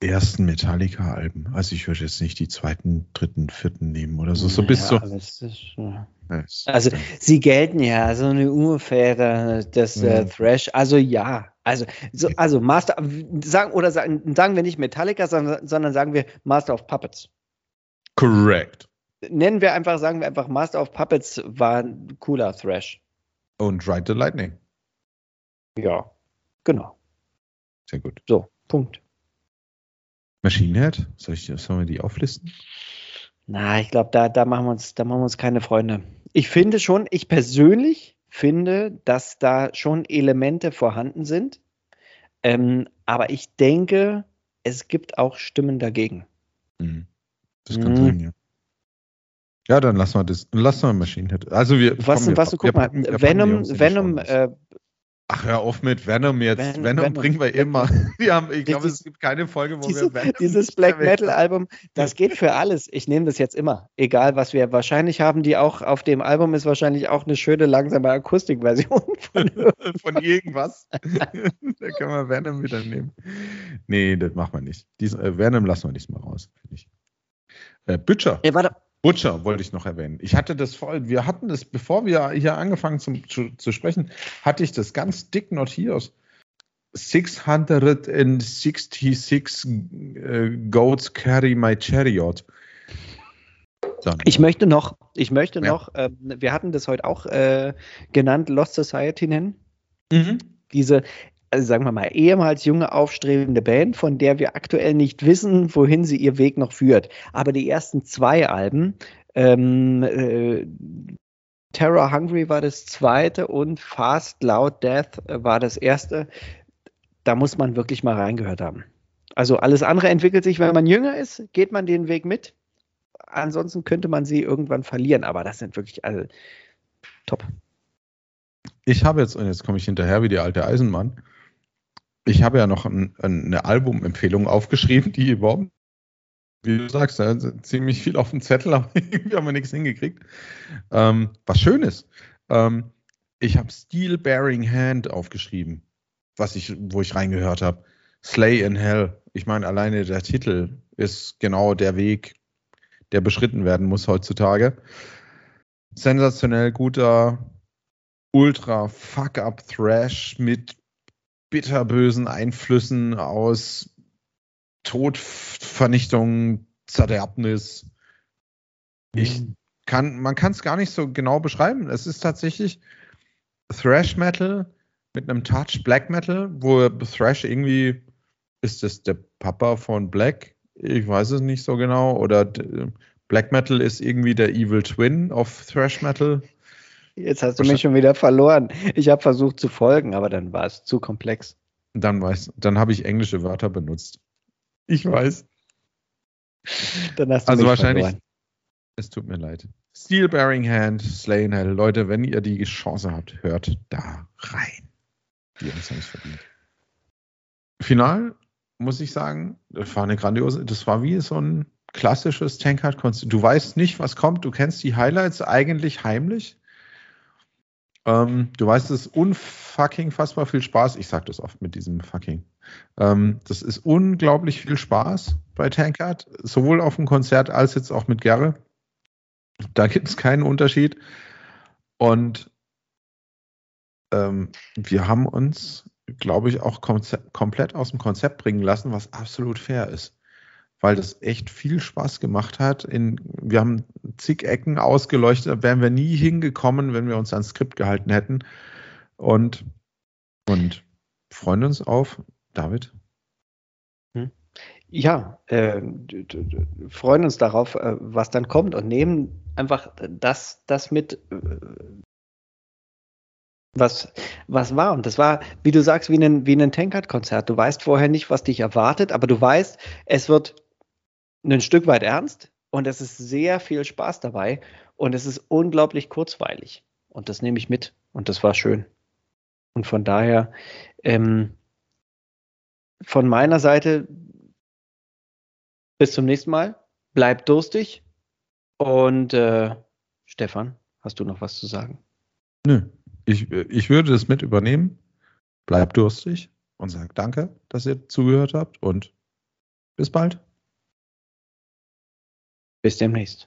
ersten Metallica-Alben. Also ich würde jetzt nicht die zweiten, dritten, vierten nehmen oder so. So bis ja, so. Ja. Also sie gelten ja so eine ungefähre das äh, Thrash. Also ja, also so, also Master sagen oder sagen, sagen wir nicht Metallica, sondern, sondern sagen wir Master of Puppets. Correct. Nennen wir einfach, sagen wir einfach Master of Puppets war ein cooler Thrash. Und Ride the Lightning. Ja, genau. Sehr gut. So, Punkt. Machine Head? Soll ich, sollen wir die auflisten? Na, ich glaube, da, da, machen wir uns, da machen wir uns keine Freunde. Ich finde schon, ich persönlich finde, dass da schon Elemente vorhanden sind. Ähm, aber ich denke, es gibt auch Stimmen dagegen. Mhm. Das kann mhm. sein, ja. Ja, dann lassen wir das. Lassen wir Machine Head. Also wir. Was, was wir, guck wir, mal, Venom, Venom, äh, Ach, hör auf mit Venom jetzt. Venom, Venom, Venom bringen wir immer. Wir haben, ich glaube, es gibt keine Folge, wo diese, wir Venom Dieses Black Metal Album, das geht für alles. Ich nehme das jetzt immer. Egal, was wir wahrscheinlich haben, die auch auf dem Album ist wahrscheinlich auch eine schöne, langsame Akustikversion von, von irgendwas. da können wir Venom wieder nehmen. Nee, das machen wir nicht. Dies, äh, Venom lassen wir nicht mal raus, finde ich. Äh, Butcher. Ja, warte. Butcher wollte ich noch erwähnen. Ich hatte das voll, wir hatten das, bevor wir hier angefangen zum, zu, zu sprechen, hatte ich das ganz dick notiert. 666 uh, goats carry my chariot. Dann. Ich möchte noch, ich möchte ja. noch, äh, wir hatten das heute auch äh, genannt, Lost Society nennen. Mhm. Diese, also sagen wir mal, ehemals junge, aufstrebende Band, von der wir aktuell nicht wissen, wohin sie ihr Weg noch führt. Aber die ersten zwei Alben, ähm, äh, Terror Hungry war das zweite und Fast Loud Death war das erste. Da muss man wirklich mal reingehört haben. Also alles andere entwickelt sich, wenn man jünger ist, geht man den Weg mit. Ansonsten könnte man sie irgendwann verlieren, aber das sind wirklich alle top. Ich habe jetzt, und jetzt komme ich hinterher wie die alte Eisenmann, ich habe ja noch ein, eine Albumempfehlung aufgeschrieben, die überhaupt, wie du sagst, ja, ziemlich viel auf dem Zettel, aber irgendwie haben wir nichts hingekriegt. Ähm, was Schönes. Ähm, ich habe Steel Bearing Hand aufgeschrieben, was ich, wo ich reingehört habe. Slay in Hell. Ich meine, alleine der Titel ist genau der Weg, der beschritten werden muss heutzutage. Sensationell guter Ultra Fuck-Up Thrash mit bitterbösen Einflüssen aus Tod, Vernichtung, Zerderbnis. Ich mhm. kann, man kann es gar nicht so genau beschreiben. Es ist tatsächlich Thrash Metal mit einem Touch Black Metal, wo Thrash irgendwie ist es der Papa von Black? Ich weiß es nicht so genau. Oder Black Metal ist irgendwie der Evil Twin of Thrash Metal. Jetzt hast du mich schon wieder verloren. Ich habe versucht zu folgen, aber dann war es zu komplex. Dann weiß, dann habe ich englische Wörter benutzt. Ich weiß. Dann hast du also mich wahrscheinlich. Verloren. Es tut mir leid. Steel Bearing Hand, Slain Hell. Leute, wenn ihr die Chance habt, hört da rein. Die haben es verdient. Final muss ich sagen, das war eine grandiose, das war wie so ein klassisches Tankard-Konzert. Du weißt nicht, was kommt, du kennst die Highlights eigentlich heimlich ähm, du weißt, es ist unfucking fassbar viel Spaß. Ich sage das oft mit diesem fucking. Ähm, das ist unglaublich viel Spaß bei Tankard, sowohl auf dem Konzert als jetzt auch mit Gerre. Da gibt es keinen Unterschied. Und ähm, wir haben uns, glaube ich, auch komplett aus dem Konzept bringen lassen, was absolut fair ist weil das echt viel Spaß gemacht hat. In, wir haben zig Ecken ausgeleuchtet, da wären wir nie hingekommen, wenn wir uns ans Skript gehalten hätten. Und, und freuen uns auf David. Hm. Ja, äh, freuen uns darauf, äh, was dann kommt und nehmen einfach das, das mit, äh, was, was war. Und das war, wie du sagst, wie ein, wie ein Tankard-Konzert. Du weißt vorher nicht, was dich erwartet, aber du weißt, es wird ein Stück weit ernst und es ist sehr viel Spaß dabei und es ist unglaublich kurzweilig. Und das nehme ich mit und das war schön. Und von daher, ähm, von meiner Seite, bis zum nächsten Mal. Bleib durstig. Und äh, Stefan, hast du noch was zu sagen? Nö, ich, ich würde das mit übernehmen. Bleib durstig und sag danke, dass ihr zugehört habt und bis bald. Bis demnächst.